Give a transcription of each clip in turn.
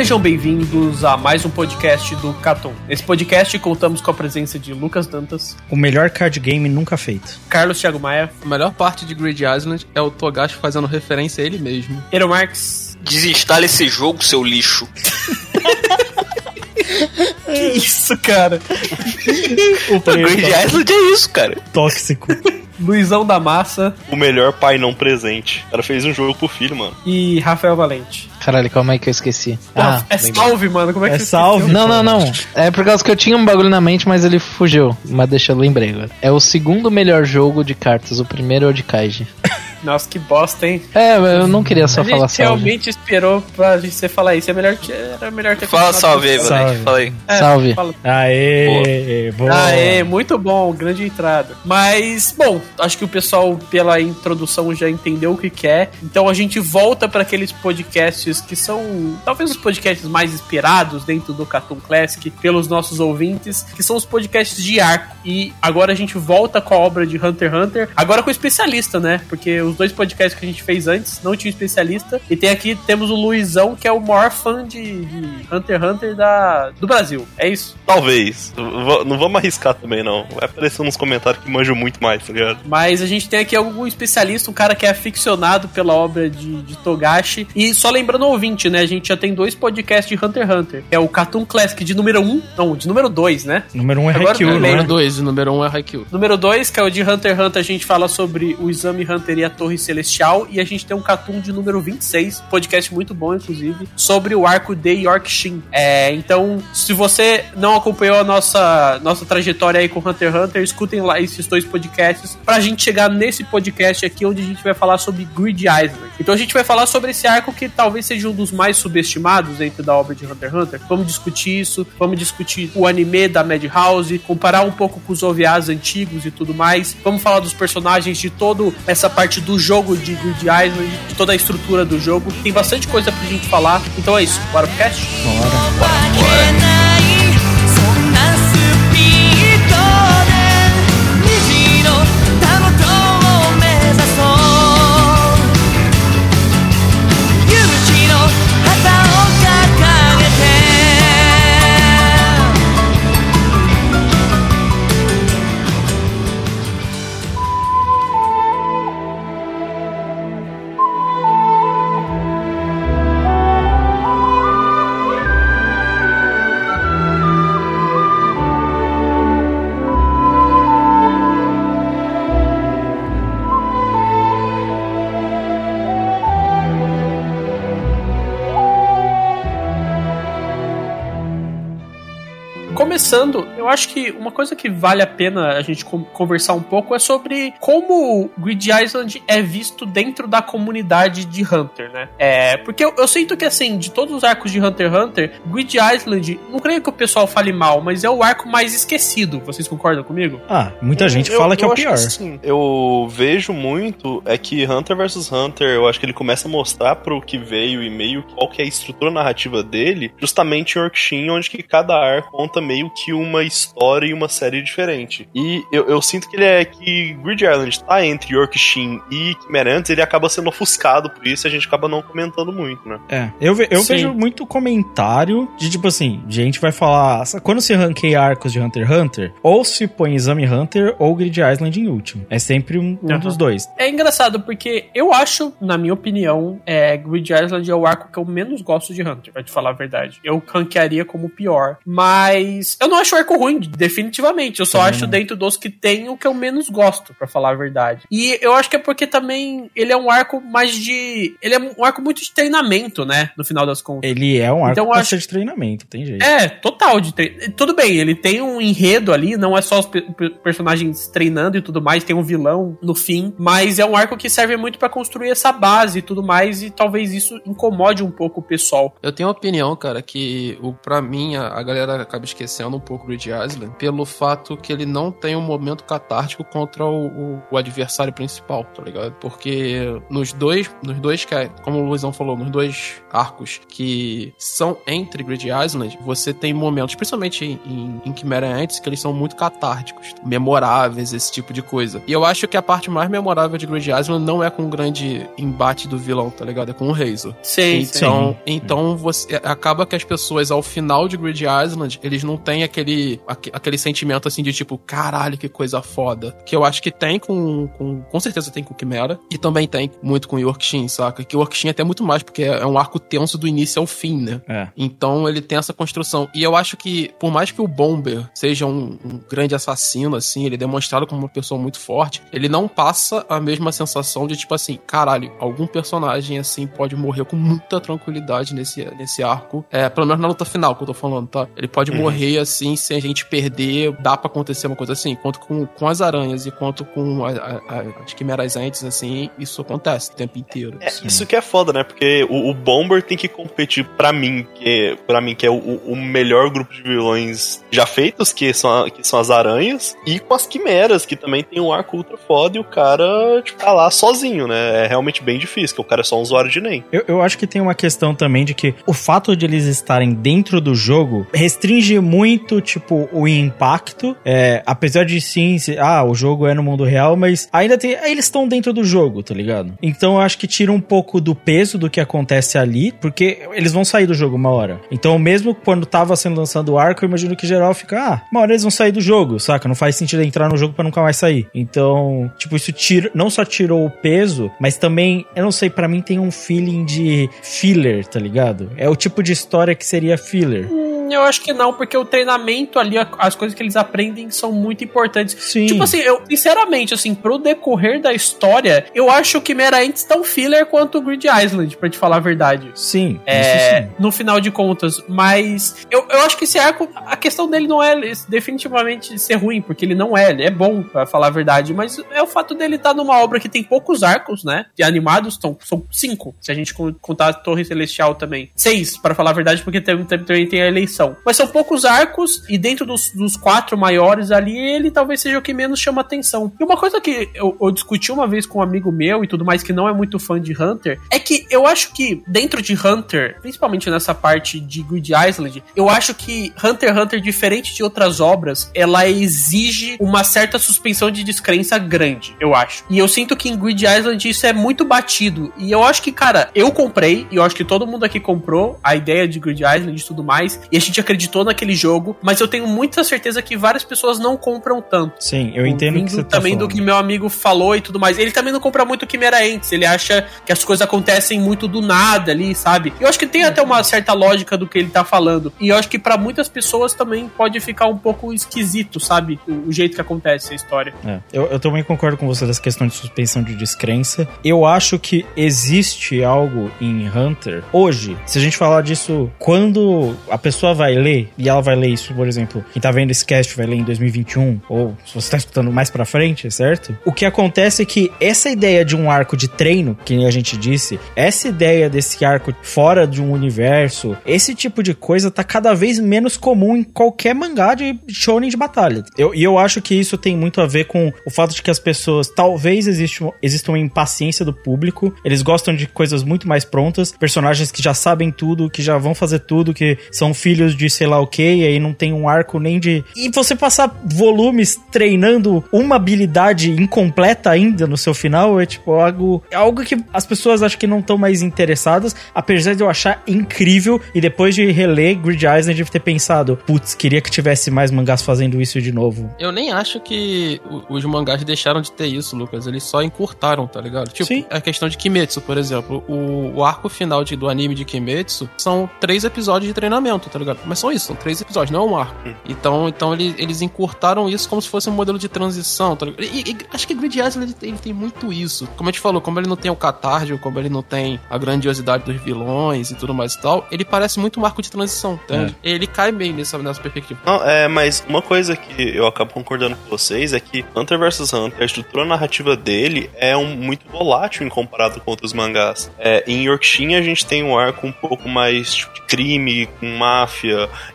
Sejam bem-vindos a mais um podcast do Catum. Nesse podcast contamos com a presença de Lucas Dantas, O melhor card game nunca feito. Carlos Thiago Maia, A melhor parte de Grid Island é o Togashi fazendo referência a ele mesmo. Ero Marques. Desinstale esse jogo, seu lixo. Que isso, cara? O Grid Island é isso, cara. tóxico. Luizão da Massa O melhor pai não presente. O cara fez um jogo pro filho, mano. e Rafael Valente. Caralho, calma aí que eu esqueci. Porra, é salve, mano. Como é que É salve. esqueceu? Não, não, não. É por causa que eu tinha um bagulho na mente, mas ele fugiu. Mas deixa eu lembrei agora. É o segundo melhor jogo de cartas. O primeiro é o de Kaiji. Nossa, que bosta, hein? É, eu não queria só a falar gente salve. realmente esperou pra gente você falar isso. É melhor que, era melhor ter Fala salve aí, com- Salve. Valente. Fala aí. É, Salve. fala. Aê, boa. Aê, muito bom, grande entrada. Mas, bom, acho que o pessoal, pela introdução, já entendeu o que quer. Então a gente volta para aqueles podcasts que são talvez os podcasts mais esperados dentro do Cartoon Classic pelos nossos ouvintes, que são os podcasts de arco. E agora a gente volta com a obra de Hunter x Hunter, agora com especialista, né? Porque os dois podcasts que a gente fez antes não tinha especialista. E tem aqui, temos o Luizão, que é o maior fã de, de Hunter x Hunter da, do Brasil. É isso? Talvez. V- Não vamos arriscar também, não. Vai aparecer nos comentários que manjam muito mais, tá ligado? Mas a gente tem aqui algum especialista, um cara que é aficionado pela obra de, de Togashi. E só lembrando o ouvinte, né? A gente já tem dois podcasts de Hunter x Hunter. É o Cartoon Classic de número 1, não, de número 2, né? Número 1 um é Agora Haikyuu, eu né? Número 2, o número 1 um é Haikyuu. Número 2, que é o de Hunter x Hunter, a gente fala sobre o Exame Hunter e a Torre Celestial. E a gente tem um Cartoon de número 26, podcast muito bom, inclusive, sobre o arco de Yorkshin. É, então, se você não acompanhou a nossa, nossa trajetória aí com Hunter x Hunter, escutem lá esses dois podcasts pra gente chegar nesse podcast aqui, onde a gente vai falar sobre Grid Island. Então a gente vai falar sobre esse arco que talvez seja um dos mais subestimados dentro da obra de Hunter x Hunter. Vamos discutir isso, vamos discutir o anime da Madhouse, comparar um pouco com os OVAs antigos e tudo mais. Vamos falar dos personagens, de toda essa parte do jogo de Grid Island, de toda a estrutura do jogo. Tem bastante coisa pra gente falar. Então é isso, bora pro cast? Começando, eu acho que uma coisa que vale a pena a gente con- conversar um pouco é sobre como Grid Island é visto dentro da comunidade de Hunter, né? É, porque eu, eu sinto que, assim, de todos os arcos de Hunter x Hunter, Grid Island, não creio que o pessoal fale mal, mas é o arco mais esquecido. Vocês concordam comigo? Ah, muita gente Eu- fala que é eu o acho pior. assim, eu vejo muito é que Hunter vs Hunter, eu acho que ele começa a mostrar pro que veio e meio qual que é a estrutura narrativa dele, justamente em Yorkshin, onde que cada arco conta meio que uma história e uma série diferente. E eu, eu sinto que ele é que Grid Island tá entre Yorkshin e Chimera Ants, ele acaba sendo ofuscado por isso e a gente acaba não comentando muito, né? É, eu, ve- eu Sim. vejo muito comentário de tipo assim, gente vai falar, quando se ranqueia arcos de Hunter x Hunter, ou se põe Exame Hunter ou Grid Island em último. É sempre um, um Aham. dos dois. É engraçado, porque eu acho, na minha opinião, é, Grid Island é o arco que eu menos gosto de Hunter, pra te falar a verdade. Eu ranquearia como o pior. Mas eu não acho o arco ruim, definitivamente. Eu só Também acho não. dentro dos que tem o que eu menos gosto, pra falar a verdade. E eu acho que é porque também ele é um arco mais de. Ele é um arco muito de treinamento, né? No final das contas. Ele é um arco Então, pra acho- de treinamento, tem jeito. É, total de treino. Tudo bem, ele tem um enredo ali, não é só os pe- pe- personagens treinando e tudo mais, tem um vilão no fim, mas é um arco que serve muito pra construir essa base e tudo mais, e talvez isso incomode um pouco o pessoal. Eu tenho a opinião, cara, que o para mim a, a galera acaba esquecendo um pouco o Grid Island pelo fato que ele não tem um momento catártico contra o, o- o adversário principal, tá ligado? Porque nos dois, nos dois que, é- como o Luizão falou, nos dois arcos que são entre Grid Island, você tem momentos, principalmente em, em, Chimera Ants, que eles são muito catárticos, memoráveis, esse tipo de coisa. E eu acho que a parte mais memorável de Grid Island não é com o grande embate do vilão, tá ligado? É com o Razor. Sim, Então, então você acaba que as pessoas ao final de Grid Island, eles não têm aquele aque- aquele sentimento assim de tipo, caralho, que coisa foda. Que eu acho que tem com com, com certeza tem com Chimera e também tem muito com Yorkshin, saca? Que o Yorkshin até muito mais porque é um arco tenso do início ao fim, né? É. Então ele tem essa construção. E eu acho que, por mais que o Bomber seja um, um grande assassino, assim, ele é demonstrado como uma pessoa muito forte, ele não passa a mesma sensação de, tipo assim, caralho, algum personagem, assim, pode morrer com muita tranquilidade nesse, nesse arco. É, pelo menos na luta final que eu tô falando, tá? Ele pode morrer, assim, sem a gente perder, dá pra acontecer uma coisa assim. Quanto com, com as aranhas e quanto com a, a, a, as quimeras antes, assim, isso acontece o tempo inteiro. É, isso que é foda, né? Porque o, o Bomber tem que competir pra mim, que para mim que é o, o melhor grupo de vilões já feitos, que são, a- que são as aranhas, e com as quimeras, que também tem um arco ultra foda e o cara tipo, tá lá sozinho, né? É realmente bem difícil, porque o cara é só um usuário de NEM. Eu, eu acho que tem uma questão também de que o fato de eles estarem dentro do jogo restringe muito, tipo, o impacto. É, apesar de sim, se- ah, o jogo é no mundo real, mas ainda tem. Eles estão dentro do jogo, tá ligado? Então eu acho que tira um pouco do peso do que acontece ali, porque eles vão sair do jogo uma hora. Então, mesmo quando tava sendo lançado o arco, eu imagino que geral fica, ah, uma hora eles vão sair do jogo, saca? Não faz sentido entrar no jogo pra nunca mais sair. Então, tipo, isso tira, não só tirou o peso, mas também, eu não sei, pra mim tem um feeling de filler, tá ligado? É o tipo de história que seria filler. Hum, Eu acho que não, porque o treinamento ali, as coisas que eles aprendem são muito importantes. Sim. Tipo assim, eu, sinceramente, assim, pro decorrer da história, eu acho que Mera Ants tão filler quanto o Grid Island, pra te falar a verdade. Sim, isso É, sim. no final de contas, mas eu, eu acho que esse arco, a questão dele não é definitivamente ser ruim, porque ele não é, ele é bom, pra falar a verdade, mas é o fato dele estar numa obra que tem poucos arcos, né? De animados, são, são cinco, se a gente con- contar a Torre Celestial também. Seis, pra falar a verdade, porque tam- tam- também tem a eleição. Mas são poucos arcos, e dentro dos, dos quatro maiores ali, ele talvez seja o que menos chama atenção. E uma coisa que eu, eu discuti uma vez com um amigo meu e tudo mais, que não é muito fã de Hunter, é que eu acho que dentro de Hunter, principalmente nessa parte de Grid Island, eu acho que Hunter x Hunter, diferente de outras obras, ela exige uma certa suspensão de descrença grande, eu acho. E eu sinto que em Grid Island isso é muito batido. E eu acho que, cara, eu comprei, e eu acho que todo mundo aqui comprou a ideia de Grid Island e tudo mais, e a gente acreditou naquele jogo, mas eu tenho muita certeza que várias pessoas não compram tanto. Sim, eu entendo que você tá também falando. do que meu amigo falou e tudo mais. Ele também não compra muito Chimera Ants. Ele acha que as coisas acontecem muito do nada ali, sabe? Eu acho que tem até uma certa lógica do que ele tá falando. E eu acho que pra muitas pessoas também pode ficar um pouco esquisito, sabe? O, o jeito que acontece a história. É, eu, eu também concordo com você dessa questão de suspensão de descrença. Eu acho que existe algo em Hunter hoje. Se a gente falar disso quando a pessoa vai ler, e ela vai ler isso, por exemplo, quem tá vendo esse cast vai ler em 2021, ou se você tá escutando mais pra frente, certo? O que acontece é que essa ideia de um arco de treino, que nem a gente disse, essa ideia desse arco fora de um universo, esse tipo de coisa tá cada vez menos comum em qualquer mangá de shonen de batalha. Eu, e eu acho que isso tem muito a ver com o fato de que as pessoas, talvez exista, exista uma impaciência do público, eles gostam de coisas muito mais prontas, personagens que já sabem tudo, que já vão fazer tudo, que são filler filhos de sei lá o que, e aí não tem um arco nem de. E você passar volumes treinando uma habilidade incompleta ainda no seu final é tipo algo. É algo que as pessoas acho que não estão mais interessadas, apesar de eu achar incrível. E depois de reler Grid Island, de ter pensado, putz, queria que tivesse mais mangás fazendo isso de novo. Eu nem acho que os mangás deixaram de ter isso, Lucas. Eles só encurtaram, tá ligado? Tipo, Sim. a questão de Kimetsu, por exemplo. O, o arco final de- do anime de Kimetsu são três episódios de treinamento, tá ligado? Mas são isso, são três episódios, não é um arco. Então, então ele- eles encurtaram isso como se fosse um modelo de transição, tá? E, e acho que Grid Island ele, ele tem muito isso. Como a gente falou, como ele não tem o catarjo, como ele não tem a grandiosidade dos vilões e tudo mais e tal, ele parece muito um arco de transição, entende? Ele cai bem nessa, nessa perspectiva. Não, é, mas uma coisa que eu acabo concordando com vocês é que Hunter vs Hunter, a estrutura narrativa dele é um, muito volátil em comparado com outros mangás. É, em Yorkshin a gente tem um arco um pouco mais tipo, de crime, com máfia.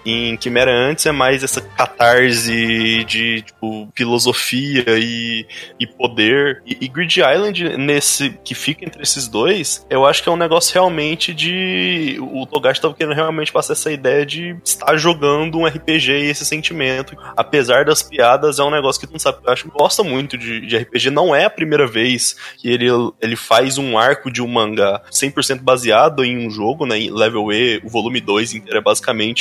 Em Quimera antes é mais essa catarse de tipo, filosofia e, e poder. E, e Grid Island, nesse que fica entre esses dois, eu acho que é um negócio realmente de. O Togashi tava querendo realmente passar essa ideia de estar jogando um RPG e esse sentimento. Apesar das piadas, é um negócio que tu não sabe. Eu acho que gosta muito de, de RPG. Não é a primeira vez que ele, ele faz um arco de um mangá 100% baseado em um jogo, né? Em Level E, o volume 2 inteiro é basicamente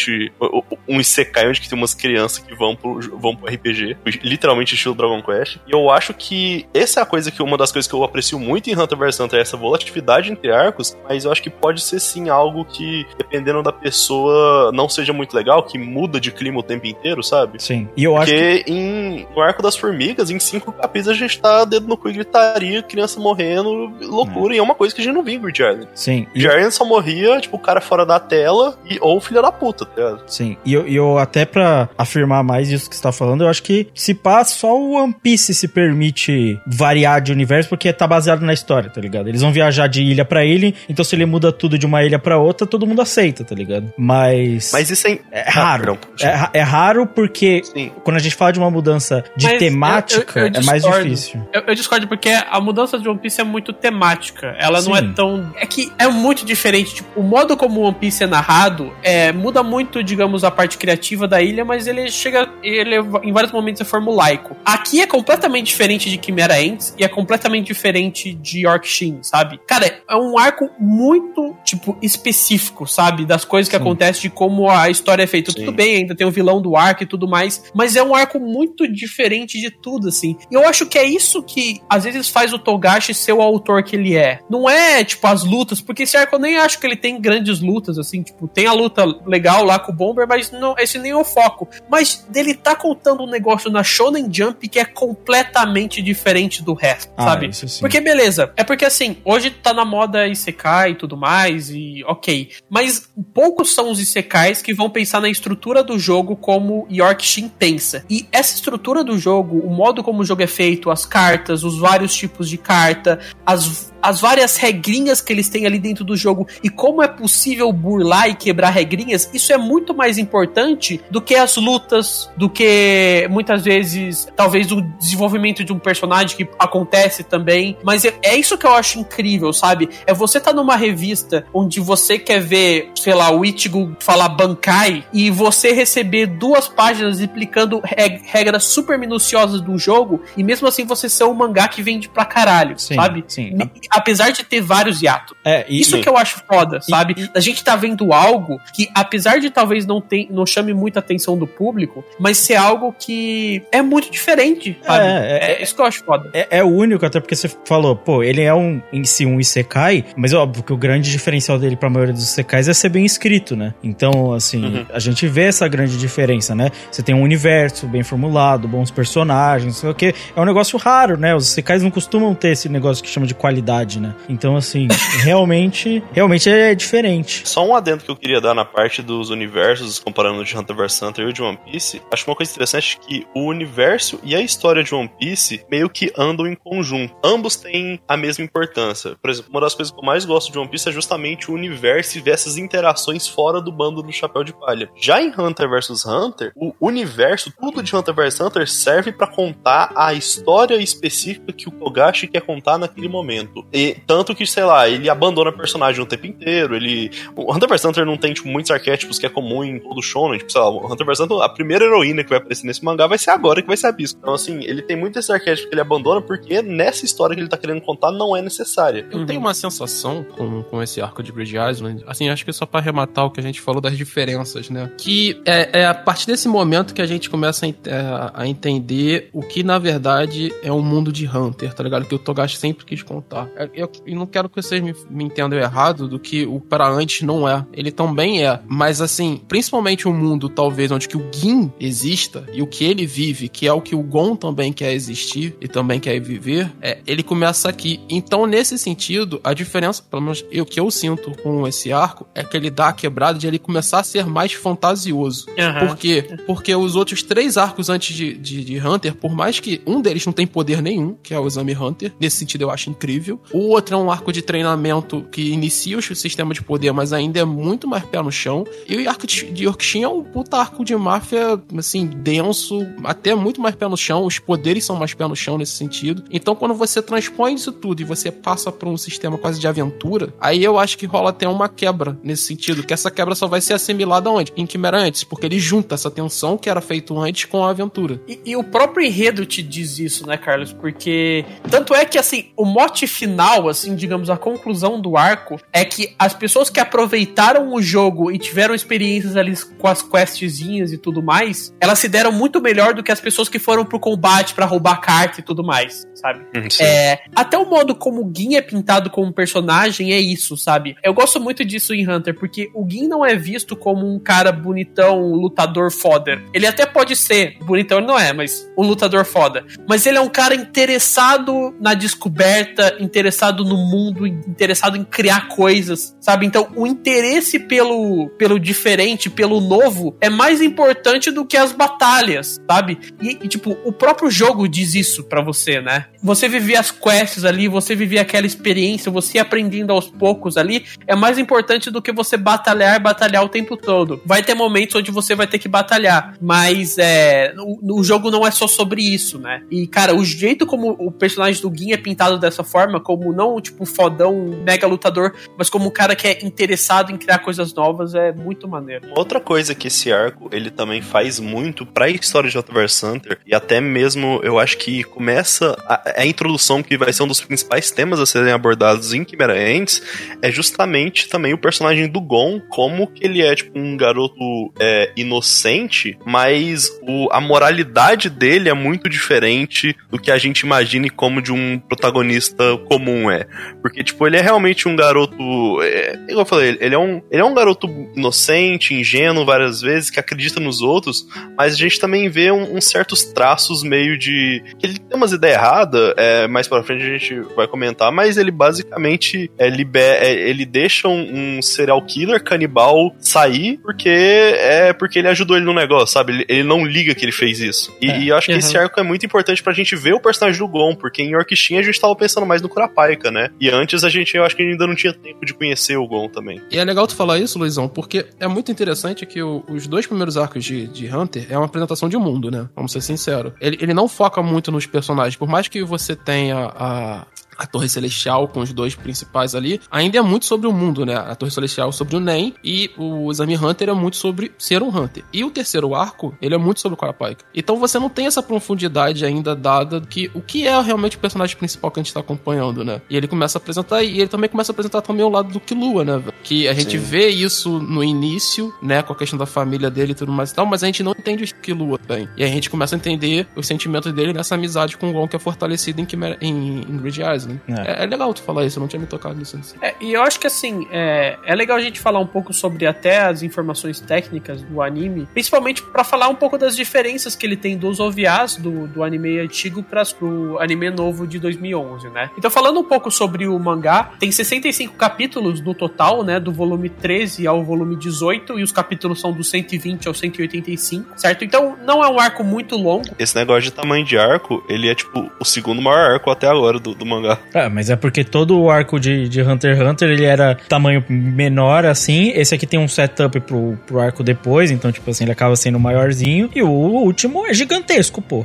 um Isekai onde que tem umas crianças que vão pro, vão pro RPG. Literalmente estilo Dragon Quest. E eu acho que essa é a coisa que uma das coisas que eu aprecio muito em Hunter vs Hunter é essa volatilidade entre arcos, mas eu acho que pode ser sim algo que, dependendo da pessoa, não seja muito legal, que muda de clima o tempo inteiro, sabe? Sim. E eu acho que. Porque em, no arco das formigas, em cinco capítulos, a gente tá dedo no cu e gritaria, criança morrendo, loucura, e é uma coisa que a gente não viu em Grid Island. Sim. Grid Island só morria, tipo, o cara fora da tela, e, ou filha da puta, tá ligado? Sim, e eu, eu até pra afirmar mais isso que você tá falando, eu acho que se pá, só o One Piece se permite variar de universo porque tá baseado na história, tá ligado? Eles vão viajar de ilha pra ilha, então se ele muda tudo de uma ilha pra outra, todo mundo aceita, tá ligado? Mas. Mas isso é. é raro. perdão. é, é raro porque Sim. quando a gente fala de uma mudança de Mas temática, eu- eu- eu é mais difícil. Eu, eu discordo porque a mudança de One Piece é muito temática. Ela não é Sim. tão. É que é muito diferente. Tipo, o modo como o One Piece é narrado é, muda muito, digamos, a parte criativa da ilha, mas ele chega. Ele em vários momentos é formulaico. Aqui é completamente diferente de Chimera Ants e é completamente diferente de Yorkshin, sabe? Cara, é um arco muito, tipo, específico, sabe? Das coisas que Sim. acontecem, de como a história é feita. Sim. Tudo bem, ainda tem o vilão do arco e tudo mais, mas é um arco muito diferente de tudo, assim. E eu acho que é isso que às vezes faz o Togashi ser o autor que ele é. Não é, tipo, as lutas, porque esse arco eu nem acho que ele tem grandes lutas, assim, tipo, tem a luta legal lá com o Bomber, mas não, esse nem é o foco. Mas dele tá contando um negócio na Shonen Jump que é completamente diferente do resto, Ah, sabe? Porque beleza, é porque assim, hoje tá na moda Isekai e tudo mais, e ok. Mas poucos são os Isekais que vão pensar na estrutura do jogo como Yorkshin pensa. E essa estrutura do jogo, o modo como o jogo é feito, as cartas, os vários tipos de carta, as, as várias regrinhas que eles têm ali dentro do jogo e como é possível burlar e quebrar regrinhas, isso é muito mais importante do que as lutas, do que muitas vezes, talvez o desenvolvimento de um personagem que acontece também. Mas é, é isso que eu acho incrível, sabe? É você tá numa revista onde você quer ver, sei lá, o Ichigo falar Bankai e você receber duas páginas explicando reg- regras super minuciosas do jogo e mesmo assim você ser um mangá que vende pra caralho, Sim, sabe? sim. Apesar de ter vários hiatos. É, e, Isso Sim. que eu acho foda, E- sabe? A gente tá vendo algo que, apesar de talvez não, tem, não chame muita atenção do público, mas ser algo que é muito diferente, sabe? É, É, é- isso que eu acho foda. É, é o único, até porque você falou, pô, ele é um em si um Isekai, mas é óbvio que o grande diferencial dele pra maioria dos Isekais é ser bem escrito, né? Então, assim, Uhum. a gente vê essa grande diferença, né? Você tem um universo bem formulado, bons personagens, sei o que. É um negócio raro, né? Os Isekais não costumam ter esse negócio que chama de qualidade, né? Então, assim, realmente, realmente é diferente. Só um adendo que eu queria dar na parte dos universos, comparando de Hunter vs Hunter e o de One Piece. Acho uma coisa interessante que o universo e a história de One Piece meio que andam em conjunto. Ambos têm a mesma importância. Por exemplo, uma das coisas que eu mais gosto de One Piece é justamente justamente o universo e ver essas interações fora do bando do Chapéu de Palha. Já em Hunter vs Hunter, o universo, tudo de Hunter vs Hunter serve para contar a história específica que o Togashi quer contar naquele momento. E tanto que, sei lá, ele abandona o personagem o tempo inteiro, ele... O Hunter vs Hunter não tem, tipo, muitos arquétipos que é comum em todo shonen, tipo, sei lá, o Hunter vs Hunter, a primeira heroína que vai aparecer nesse mangá vai ser agora que vai ser a Bisco. Então, assim, ele tem muito esse arquétipo que ele abandona porque nessa história que ele tá querendo contar não é necessária. Eu tenho uma sensação com, com esse arco de Bridge Island, assim, acho que só para arrematar o que a gente falou das diferenças, né? Que é, é a partir desse momento que a gente começa a, é, a, entender o que na verdade é um mundo de Hunter, tá ligado? Que o Togashi sempre quis contar. É, eu, eu não quero que vocês me, me entendam errado do que o para antes não é. Ele também é, mas assim, principalmente o um mundo talvez onde que o Gin exista e o que ele vive, que é o que o Gon também quer existir e também quer viver, é, ele começa aqui. Então, nesse sentido, a diferença, pelo menos o que eu sinto com esse arco, é que ele dá a quebrada de ele começar a ser mais fantasioso. Uhum. Por quê? Porque os outros três arcos antes de, de, de, Hunter, por mais que um deles não tem poder nenhum, que é o Exame Hunter, nesse sentido eu acho incrível. O outro é um arco de treinamento que inicia o sistema de poder, mas ainda é muito mais pé no chão. E o arco de Yorkshin é um puta arco de máfia, assim, denso, até muito mais pé no chão. Os poderes são mais pé no chão nesse sentido. Então, quando você transpõe isso tudo e você passa para um sistema quase de aventura, aí eu acho que rola até uma quebra nesse sentido, que essa quebra só vai ser assimilada onde? Em Quimera antes, porque ele junta essa tensão que era feito antes com a aventura. E, e, o próprio enredo te diz isso, né, Carlos? Porque tanto é que assim, o mote final, assim, digamos, a conclusão do arco é que as pessoas que aproveitaram o jogo e tiveram experiências ali com as questzinhas e tudo mais, elas se deram muito melhor do que as pessoas que foram pro combate para roubar carta e tudo mais, sabe? Hum, é, até o modo como o Gin é pintado como personagem é isso, sabe? Eu gosto muito disso em Hunter, porque o Gin não é visto como um cara bonitão, lutador foda. Ele até pode ser, bonitão ele não é, mas um lutador foda. Mas ele é um cara interessado na descoberta, interessado no mundo, interessado em criar coisas, sabe? Então, o interesse pelo, pelo diferente, pelo novo, é mais importante do que as batalhas, sabe? E, e tipo, o próprio jogo diz isso para você, né? Você vivia as quests ali, você vivia aquela experiência, você aprendendo aos poucos ali, é mais importante do que você batalhar, batalhar o tempo todo. Vai ter momentos onde você vai ter que batalhar, mas é, o, o jogo não é só sobre isso, né? E, cara, o jeito como o personagem do Gin é pintado dessa forma, como não, tipo, fodão, mega lutador, mas como um cara que é interessado em criar coisas novas, é muito maneiro. Outra coisa que esse arco, ele também faz muito pra história de vs Hunter, e até mesmo, eu acho que começa a, a introdução que vai ser um dos principais temas a serem abordados em Chimera Ants, é justamente também o personagem do Gon, como que ele é, tipo, um garoto é, inocente, mas o, a moralidade dele é muito diferente do que a gente imagine como de um protagonista comum é. Porque, tipo, ele é realmente um garoto. É, igual eu falei, ele é um, ele é um garoto inocente, ingênuo várias vezes, que acredita nos outros, mas a gente também vê uns um, um certos traços meio de. que ele tem umas ideias erradas, é, mais pra frente a gente vai comentar, mas ele basicamente é, liber, é, ele deixa um, um, serial killer canibal sair porque é porque ele ajudou ele no negócio, sabe? Ele, ele não liga que ele fez isso. E, é, e eu acho uhum. que esse arco é muito importante pra gente ver o personagem do Gon, porque em Yorkshire a gente tava pensando mais no Kurapika, né? E antes a gente, eu acho que ainda não tinha tempo de conhecer o Gon também. E é legal tu falar isso, Luizão, porque é muito interessante que o, os dois primeiros arcos de, de Hunter é uma apresentação de mundo, né? Vamos ser sinceros. Ele, ele não foca muito nos personagens, por mais que você tenha a, a Torre Celestial com os dois principais ali, ainda é muito sobre o mundo, né? A Torre Celestial sobre o Nen e o Exame Hunter é muito sobre ser um Hunter. E o terceiro arco, ele é muito sobre o Carapaika. Então você não tem essa profundidade ainda dada que o que é realmente o personagem principal que a gente tá acompanhando, né? E ele começa a apresentar, e ele também começa a apresentar também o lado do Killua, né? Que a gente Sim. vê isso no início, né? Com a questão da família dele e tudo mais e tal, mas a gente não entende o Killua bem. E a gente começa a entender os sentimentos dele nessa amizade com o Gon que é fortalecido em, Chimera, em, em Grid Eyes, né? É. é. É, legal tu falar isso, eu não tinha me tocado nisso. É, e eu acho que assim, é, é legal a gente falar um pouco sobre até as informações técnicas do anime, principalmente para falar um pouco das diferenças que ele tem dos OVAs do, do anime antigo para o anime novo de 2011, né? Então, falando um pouco sobre o mangá, tem 65 capítulos no total, né? Do volume 13 ao volume 18, e os capítulos são do 120 ao 185, certo? Então, não é um arco muito longo. Esse negócio de tamanho de arco, ele é tipo o segundo maior arco até agora do, do mangá. Lá. É, mas é porque todo o arco de, de Hunter x Hunter ele era tamanho menor assim. Esse aqui tem um setup pro, pro arco depois, então, tipo assim, ele acaba sendo maiorzinho. E o último é gigantesco, pô.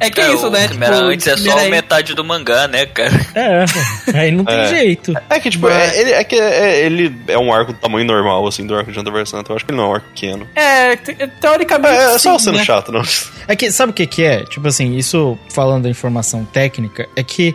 É que é isso, o né? Chimera antes é só aí- metade do mangá, né, cara? É, aí não tem É. jeito. É que, tipo, é, ele, é que é, ele é um arco do tamanho normal, assim, do arco de Hunter vs Hunter. Eu acho que ele não é um arco pequeno. É, te- teoricamente. É, é só sim, sendo né? chato, não. É que, sabe o que que é? Tipo assim, isso falando da informação técnica, é que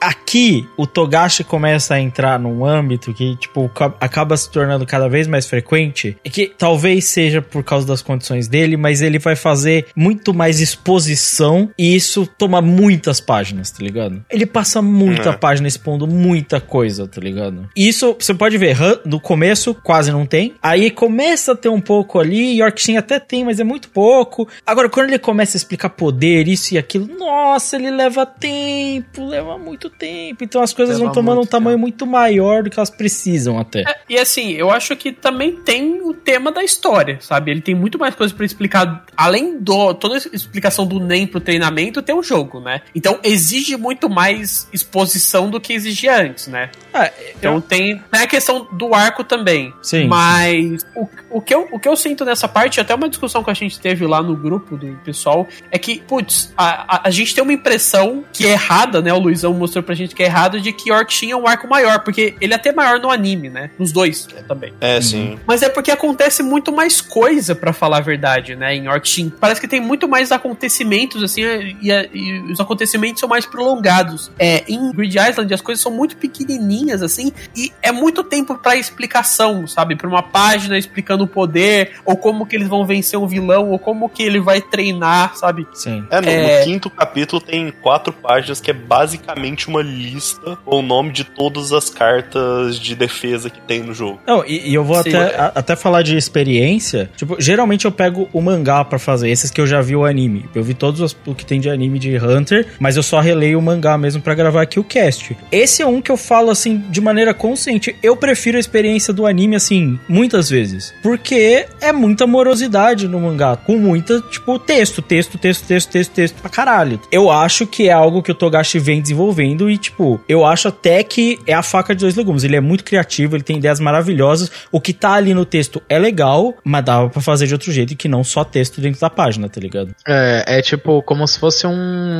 aqui o Togashi começa a entrar num âmbito que, tipo, ca- acaba se tornando cada vez mais frequente, e que talvez seja por causa das condições dele, mas ele vai fazer muito mais exposição e isso toma muitas páginas, tá ligado? Ele passa muita É. página expondo muita coisa, tá ligado? E isso, você pode ver, no começo quase não tem, aí começa a ter um pouco ali, Yorkshire até tem, mas é muito pouco. Agora, quando ele começa a explicar poder, isso e aquilo, nossa, ele leva tempo, leva muito tempo. Então as coisas Leva vão tomando um muito tamanho tempo. muito maior do que elas precisam até. É, e assim, eu acho que também tem o tema da história, sabe? Ele tem muito mais coisa pra explicar. Além do toda a explicação do NEM pro treinamento, tem o jogo, né? Então exige muito mais exposição do que exigia antes, né? Ah, Então tem, tem a questão do arco também. Sim. Mas o, o, que eu, o que eu sinto nessa parte, até uma discussão que a gente teve lá no grupo do pessoal, é que, putz, a, a, a gente tem uma impressão que é errada, né? O Luizão mostrou pra gente que é errada, de que Yorkshire é um arco maior, porque ele é até maior no anime, né? Nos dois também. É, sim. Mas é porque acontece muito mais coisa, pra falar a verdade, né? Em Orkshin. Parece que tem muito mais acontecimentos, assim, e, e os acontecimentos são mais prolongados. É, em Grid Island as coisas são muito pequenininhas, assim, e é muito tempo pra explicação, sabe? Pra uma página explicando o poder, ou como que eles vão vencer um vilão, ou como que ele vai treinar, sabe? Sim. É, no, É. no quinto capítulo tem quatro páginas que é basicamente uma lista com o nome de todas as cartas de defesa que tem no jogo. Não, e, e eu vou Sim, até, é. a- até falar de experiência. Tipo, geralmente eu pego o mangá pra fazer, esses que eu já vi o anime. Eu vi todos os o que tem de anime de Hunter, mas eu só releio o mangá mesmo pra gravar aqui o cast. Esse é um que eu falo assim de maneira consciente. Eu prefiro a experiência do anime assim, muitas vezes, porque é muita morosidade no mangá, com muita, tipo, texto, texto, texto, texto, texto, texto pra caralho. Eu acho que é algo que o Togashi vem desenvolvendo e, tipo, eu acho até que é a faca de dois legumes. Ele é muito criativo, ele tem ideias maravilhosas. O que tá ali no texto é legal, mas dava pra fazer de outro jeito e que não só texto dentro da página, tá ligado? É, é tipo como se fosse um,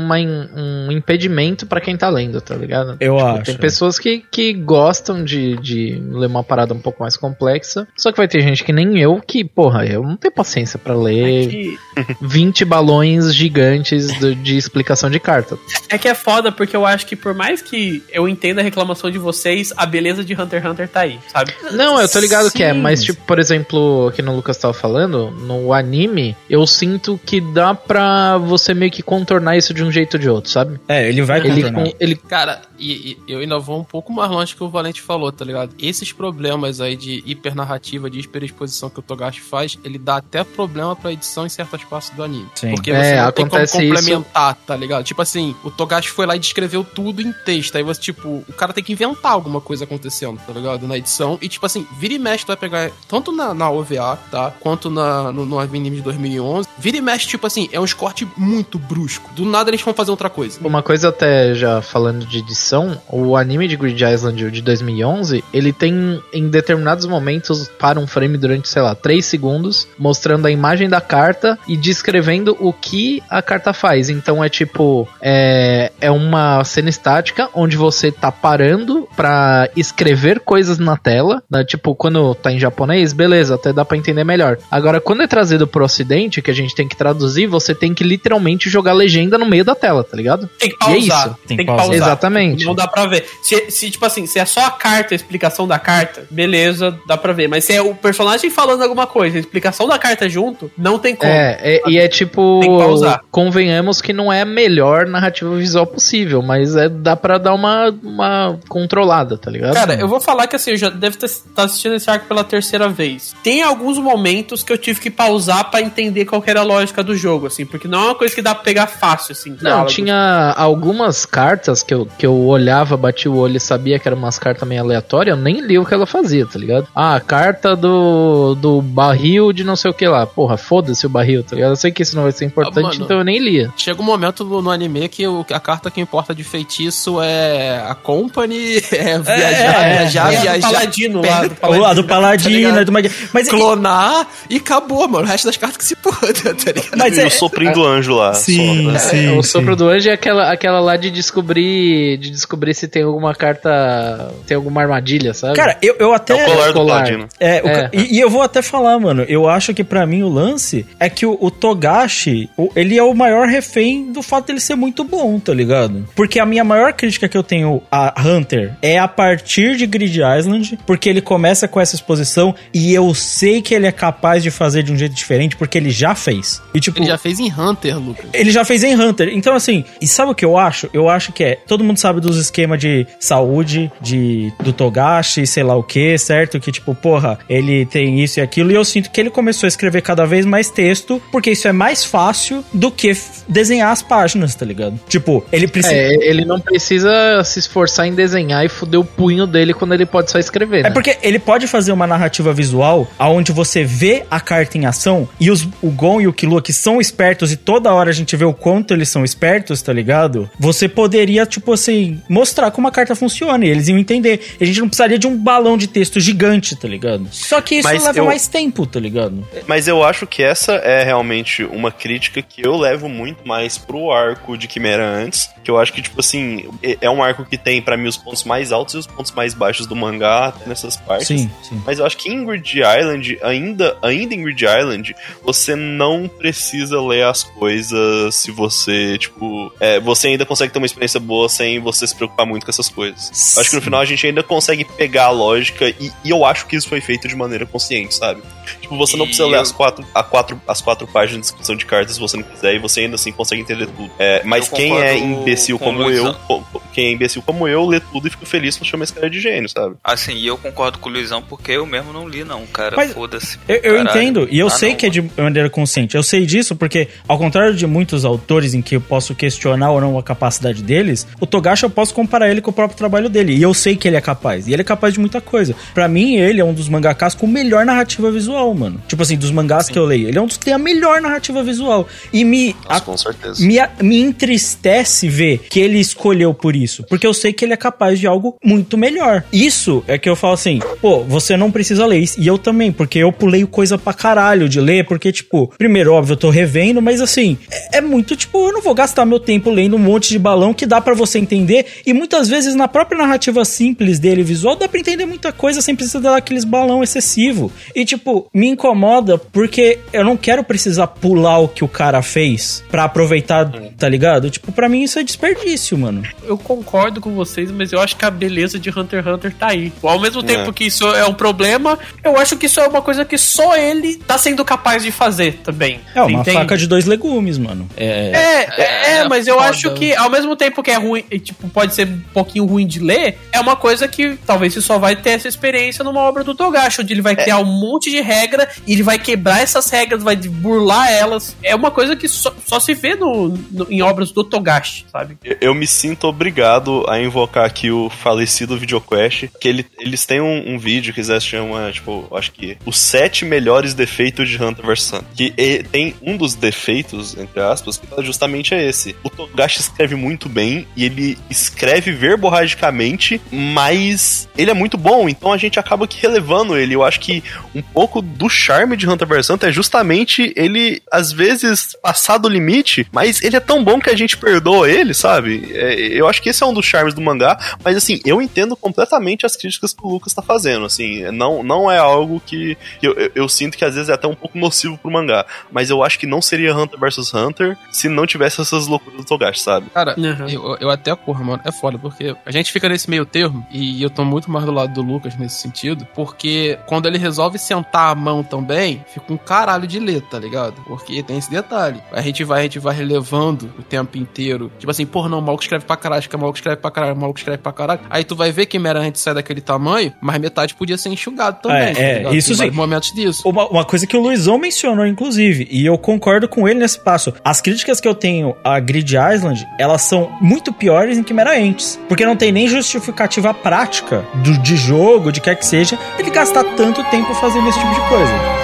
uma um impedimento pra quem tá lendo, tá ligado? Eu Tipo, acho. Tem pessoas que, que gostam de, de ler uma parada um pouco mais complexa. Só que vai ter gente que nem eu, que, porra, eu não tenho paciência pra ler Que- 20 balões gigantes do- de explicação de carta. É que é foda, porque eu acho que por mais que eu entenda a reclamação de vocês, a beleza de Hunter x Hunter tá aí, sabe? Não, eu tô ligado que é, Sim. mas tipo, por exemplo, que no Lucas tava falando, no anime, eu sinto que dá pra você meio que contornar isso de um jeito ou de outro, sabe? É, ele vai Ele, contornar. ele Cara, e, e eu ainda vou um pouco mais longe que o Valente falou, tá ligado? Esses problemas aí de hipernarrativa, de hiperexposição que o Togashi faz, ele dá até problema pra edição em certas partes do anime. Sim. Porque É, você não tem como acontece isso. complementar, tá ligado? Tipo assim, o Togashi foi lá e descreveu tudo em texto. Aí você, tipo, o cara tem que inventar alguma coisa acontecendo, tá ligado? Na edição. E, tipo assim, vira e mexe, tu vai pegar tanto na, na OVA, tá? Quanto na, no, no anime de 2011. Vira e mexe, tipo assim, é um corte muito brusco. Do nada eles vão fazer outra coisa. Uma coisa até já falando de edição, o anime de Grid Island de 2011, ele tem em determinados momentos para um frame durante, sei lá, 3 segundos, mostrando a imagem da carta e descrevendo o que a carta faz. Então é tipo, é, é uma cena estática onde você tá parando pra escrever coisas na tela, né? tipo, quando tá em japonês, beleza, até dá pra entender melhor. Agora, quando é trazido pro ocidente, que a gente tem que traduzir, você tem que literalmente jogar legenda no meio da tela, tá ligado? Tem que E é pausar. isso. Tem, que pausar. Exatamente. Não dá pra ver. Se, se, tipo assim, se é só a carta, a explicação da carta, beleza, dá pra ver. Mas se é o personagem falando alguma coisa, a explicação da carta junto, não tem como. É, é- e é tipo, Tem que pausar. convenhamos que não é a melhor narrativa visual possível, mas é dá pra dar uma, uma controlada, tá ligado? Cara, eu vou falar que assim, eu já devo estar assistindo esse arco pela terceira vez. Tem alguns momentos que eu tive que pausar pra entender qual que era a lógica do jogo, assim, porque não é uma coisa que dá pra pegar fácil, assim. Não, diálogo. tinha algumas cartas que eu, que eu olhava, batia o olho e sabia que era umas cartas meio aleatórias, eu nem li o que ela fazia, tá ligado? Ah, a carta do do, barril de não sei o que lá. Porra, foda-se o barril, tá ligado? Eu sei que isso não vai ser importante, Ah, mano. então eu nem lia. Chega um momento no, no anime que o- a carta que importa de feitiço é a Company, é viajar, é, viajar, É, do viajar. Paladino lá. Do a do Paladino, ligado? a do Mag... Mas, Clonar e acabou, mano. O resto das cartas que se foda, tá ligado? mas e é, o soprinho do anjo lá. Sim, sopra. sim. É, o sopro do anjo é aquela, aquela lá de descobrir de descobrir se tem alguma carta, tem alguma armadilha, sabe? Cara, eu, eu até. É o colar do colar. Paladino. É, o É. ca- E, e eu vou até falar, mano. Eu acho que pra mim o lance é que o, o Togashi, o- ele é o maior refém do fato dele ser muito bom, tá ligado? Porque a minha maior crítica que eu tenho a Hunter é a partir de Grid Island, porque ele começa com essa exposição e eu sei que ele é capaz de fazer de um jeito diferente, porque ele já fez. E tipo. Ele já fez em Hunter, Lucas. Ele já fez em Hunter. Então, assim, e sabe o que eu acho? Eu acho que é. Todo mundo sabe dos esquemas de saúde, de do Togashi, sei lá o que, certo? Que, tipo, porra, ele tem isso e aquilo. E eu sinto que ele começou a escrever cada vez mais texto, porque isso é mais fácil do que desenhar as páginas, tá ligado? Tipo, ele precisa. É, ele não precisa se esforçar em desenhar e fuder o punho dele quando ele pode só escrever, É né? porque ele pode fazer uma narrativa visual aonde você vê a carta em ação e os, o Gon e o Killua que são espertos e toda hora a gente vê o quanto eles são espertos, tá ligado? Você poderia, tipo assim, mostrar como a carta funciona e eles iam entender. E a gente não precisaria de um balão de texto gigante, tá ligado? Só que isso Mas leva eu- mais tempo, tá ligado? Mas eu acho que essa é realmente uma crítica que eu levo muito mais pro arco de Quimera antes. Que eu acho que, tipo assim, é- é um arco que tem pra mim os pontos mais altos e os pontos mais baixos do mangá até nessas partes. Sim, sim. Mas eu acho que em Grid Island, ainda, ainda em Grid Island, você não precisa ler as coisas se você, tipo. é, você ainda consegue ter uma experiência boa sem você se preocupar muito com essas coisas. Eu acho que no final a gente ainda consegue pegar a lógica e, e eu acho que isso foi feito de maneira consciente, sabe? Tipo, você não E precisa ler eu- as quatro, a quatro, as quatro páginas de descrição de cartas se você não quiser e você ainda assim consegue entender tudo. É, mas quem é imbecil com como eu, Co- quem é imbecil como eu, lê tudo e fica feliz quando chama esse cara de gênio, sabe? Assim, e eu concordo com o Luizão porque eu mesmo não li, não, cara. Mas Foda-se. Eu, eu entendo, e eu Ah, sei não, que é de maneira consciente. Eu sei disso porque, ao contrário de muitos autores em que eu posso questionar ou não a capacidade deles, o Togashi eu posso comparar ele com o próprio trabalho dele. E eu sei que ele é capaz. E ele é capaz de muita coisa. Pra mim, ele é um dos mangakas com melhor narrativa visual, mano. Tipo assim, dos mangás que eu leio. Ele é um dos que tem a melhor narrativa visual. E me. Nossa, a- com certeza. me, me entristece ver que ele escolheu por isso. Porque eu sei que ele é capaz de algo muito melhor. Isso é que eu falo assim, pô, você não precisa ler isso. E eu também, porque eu pulei coisa pra caralho de ler. Porque, tipo, primeiro, óbvio, eu tô revendo, mas assim, é, é muito, tipo, eu não vou gastar meu tempo lendo um monte de balão que dá pra você entender. E muitas vezes, na própria narrativa simples dele, visual, dá pra entender muita coisa sem precisar dar aqueles balão excessivo. E, tipo, me incomoda porque eu não quero precisar pular o que o cara fez pra aproveitar, tá ligado? Tipo, pra mim isso é desperdício, mano. Eu concordo com vocês, mas eu acho que a beleza de Hunter x Hunter tá aí. Ao mesmo tempo É. que isso é um problema, eu acho que isso é uma coisa que só ele tá sendo capaz de fazer também. É uma Entende? faca de dois legumes, mano. É. É, é, É, mas eu foda. acho que ao mesmo tempo que é ruim, e, tipo, pode ser um pouquinho ruim de ler, é uma coisa que talvez você só vai ter essa experiência numa obra do Togashi, onde ele vai criar um monte de regra e ele vai quebrar essas regras, vai burlar elas. É uma coisa que só, só se vê no, no- em obras do Togashi, sabe? Eu- Eu me sinto obrigado a invocar aqui o falecido VideoQuest, que ele, eles têm um, um vídeo que eles chamam, tipo, acho que os sete melhores defeitos de Hunter vs Hunter. Que e- tem um dos defeitos, entre aspas, que justamente é esse. O Togashi escreve muito bem e ele escreve verborragicamente, mas ele é muito bom, então a gente acaba que relevando ele. Eu acho que um pouco do charme de Hunter vs Hunter é justamente ele, às vezes, passar do limite, mas ele é tão bom que a gente perdoa ele, sabe? É, eu acho que esse é um dos charmes do mangá, mas assim, eu entendo completamente as críticas que o Lucas tá fazendo, assim, não, não é algo que que eu, eu, eu sinto que às vezes é até um pouco nocivo pro mangá, mas eu acho que não seria Hunter vs Hunter se não tivesse essas loucuras do Togashi, sabe? Cara, Uhum. eu, eu até, porra, mano, é foda, porque a gente fica nesse meio termo, e eu tô muito mais do lado do Lucas nesse sentido, porque quando ele resolve sentar a mão também, fica um caralho de ler, tá ligado? Porque tem esse detalhe. A gente vai, a gente vai relevando o tempo inteiro. Tipo assim, porra, não, o maluco escreve pra caralho, que o maluco escreve pra caralho, maluco escreve pra caralho. Aí tu vai ver que Mera antes sai daquele tamanho, mas metade podia ser enxugado também. É, tá é, isso Tem sim. momentos disso. Uma, uma coisa que o Luizão mencionou, inclusive, e eu concordo com ele nesse passo. As críticas que eu tenho a Grid Island, elas são muito piores em Chimera Ants. Porque não tem nem justificativa prática do, de jogo, de quer que seja, ele gastar tanto tempo fazendo esse tipo de coisa.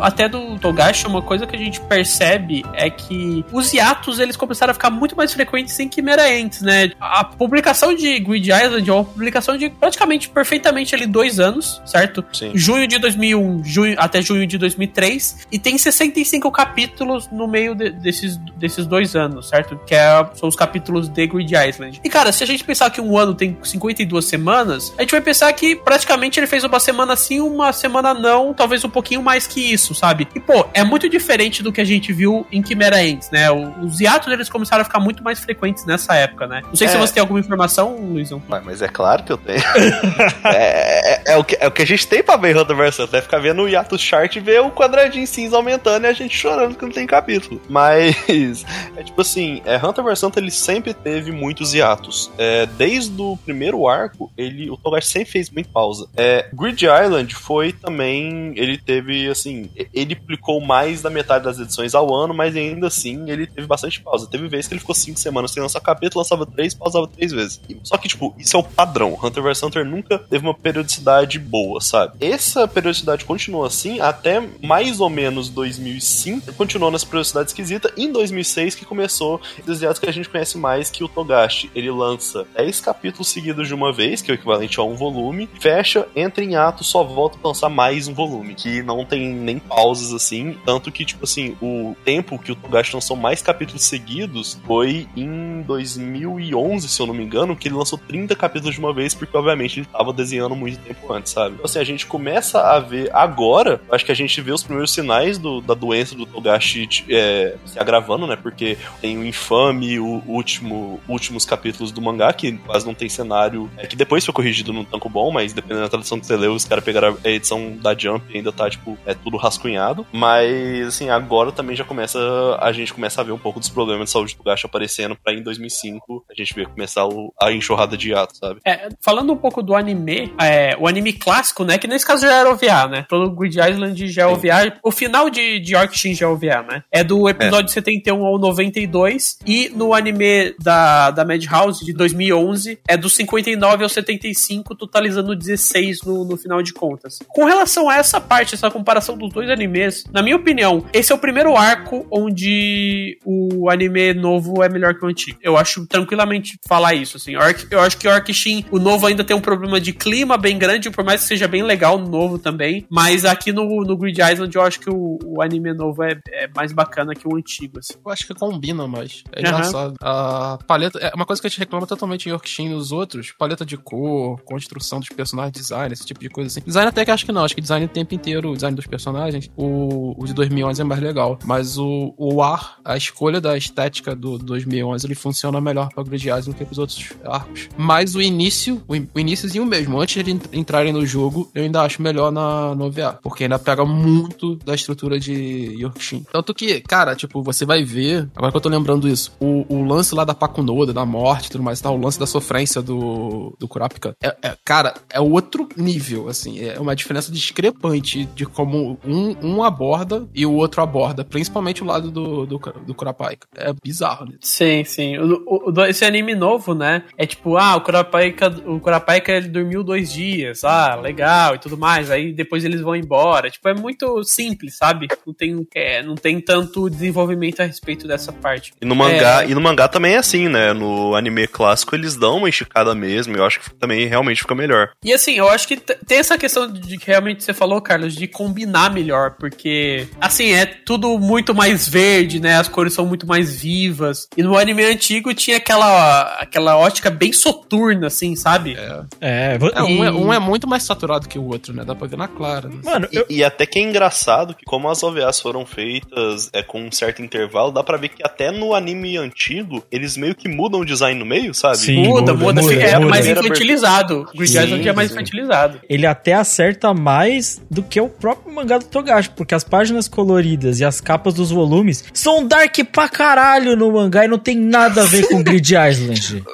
Até do Togashi, uma coisa que a gente percebe é que os hiatos eles começaram a ficar muito mais frequentes em Chimera Ants, né? A publicação de Grid Island é uma publicação de praticamente perfeitamente ali dois anos, certo? Sim. Junho de 2001 junho, até junho de 2003 e tem 65 capítulos no meio de- desses, desses dois anos, certo? Que é- são os capítulos de Grid Island. E cara, se a gente pensar que um ano tem 52 semanas, a gente vai pensar que praticamente ele fez uma semana sim, uma semana não, talvez um pouquinho mais que isso, sabe? E pô, é muito diferente do que a gente viu em Chimera Ants, né? Os hiatos eles começaram a ficar muito mais frequentes nessa época, né? Não sei se É. você tem alguma informação, Luizão. Mas, mas é claro que eu tenho. é, é- é o que, é o que a gente tem pra ver em Hunter vs Hunter. É ficar vendo o Yatus Chart e ver o quadradinho cinza aumentando e a gente chorando que não tem capítulo. Mas, é tipo assim, é, Hunter vs Hunter ele sempre teve muitos hiatos. É, desde o primeiro arco, ele, o Togashi sempre fez muito pausa. É, Grid Island foi também. Ele teve, assim, ele publicou mais da metade das edições ao ano, mas ainda assim ele teve bastante pausa. Teve vezes que ele ficou cinco semanas sem lançar capítulo, lançava três, pausava três vezes. Só que, tipo, isso é o padrão. Hunter vs Hunter nunca teve uma periodicidade boa, sabe? Essa periodicidade continuou assim até mais ou menos 2005. Continuou nessa periodicidade esquisita. Em 2006 que começou dias que a gente conhece mais que o Togashi. Ele lança 10 capítulos seguidos de uma vez, que é o equivalente a um volume, fecha, entra em ato, só volta pra lançar mais um volume, que não tem nem pausas assim, tanto que, tipo assim, o tempo que o Togashi lançou mais capítulos seguidos foi em 2011, se eu não me engano, que ele lançou 30 capítulos de uma vez, porque obviamente ele tava desenhando muito tempo antes, sabe? Então, assim, a gente começa a ver agora, acho que a gente vê os primeiros sinais do- da doença do Togashi é, se agravando, né? Porque tem o infame, o último, últimos capítulos do mangá, que quase não tem cenário, é, que depois foi corrigido no Tanco Bom, mas dependendo da tradução que você leu, os caras pegaram a edição da Jump e ainda tá, tipo, é tudo rascunhado. Mas, assim, agora também já começa, a gente começa a ver um pouco dos problemas de saúde do Togashi aparecendo pra em 2005 a gente ver começar o- a enxurrada de ato, sabe? É, falando um pouco do anime, é, o anime clássico, né? Que nesse caso já era OVA, né? Todo Grid Island já é OVA. O final de, de Orc-Shin já é OVA, né? É do episódio 71 ao 92. E no anime da, da Madhouse de 2011 é do 59 ao 75, totalizando 16 no, no final de contas. Com relação a essa parte, essa comparação dos dois animes, na minha opinião, esse é o primeiro arco onde o anime novo é melhor que o antigo. Eu acho tranquilamente falar isso, assim. Orc- eu acho que Orc Shin, o novo ainda tem um problema de clima bem grande, por mais que seja bem legal no novo também. Mas aqui no, no Grid Island eu acho que o, o anime novo é, é mais bacana que o antigo, assim. Eu acho que combina mais. É Aham. engraçado. A paleta. É uma coisa que a gente reclama totalmente em Yorkshin nos outros: paleta de cor, construção dos personagens, design, esse tipo de coisa assim. Design até que acho que não. Acho que design o tempo inteiro, o design dos personagens. O, o de 2011 é mais legal. Mas o, o ar, a escolha da estética do 2011, ele funciona melhor pra Grid Island do que pros outros arcos. Mas o início, o, o iníciozinho mesmo, antes de entrarem no jogo, eu ainda acho melhor na, no OVA. Porque ainda pega muito da estrutura de Yorkshin. Tanto que, cara, tipo, você vai ver. Agora que eu tô lembrando isso, o, o lance lá da Pakunoda, da morte e tudo mais tal, o lance da sofrência do, do Kurapika, é, é- cara, é outro nível, assim. É uma diferença discrepante de como um, um aborda e o outro aborda, principalmente o lado do, do, do Kurapika. É bizarro, né? Sim, sim. O, o- esse anime novo, né? É tipo, ah, o Kurapaika, o Kurapaika ele dormiu dois dias, ah, legal e tudo mais. Aí depois eles vão embora. Tipo, é muito simples, sabe? Não tem, é, não tem tanto desenvolvimento a respeito dessa parte. E no mangá, É. e no mangá também é assim, né? No anime clássico eles dão uma esticada mesmo, eu acho que também realmente fica melhor. E assim, eu acho que tem essa questão de que realmente você falou, Carlos, de combinar melhor, porque porque, assim, é tudo muito mais verde, né? As cores são muito mais vivas. E no anime antigo tinha aquela, aquela ótica bem soturna, assim, sabe? É. É, vo- É, um, é, e- um é muito mais saturado que o outro, né? Dá pra ver na clara. né? Mano, E, eu, e até que é engraçado que como as OVAs foram feitas é, com um certo intervalo, dá pra ver que até no anime antigo, eles meio que mudam o design no meio, sabe? Sim. Muda, muda, muda, muda, fica é muda. mais infantilizado. Grid Island é mais infantilizado. ele até acerta mais do que o próprio mangá do Togashi, porque as páginas coloridas e as capas dos volumes são dark pra caralho no mangá e não tem nada a ver com Grid Island.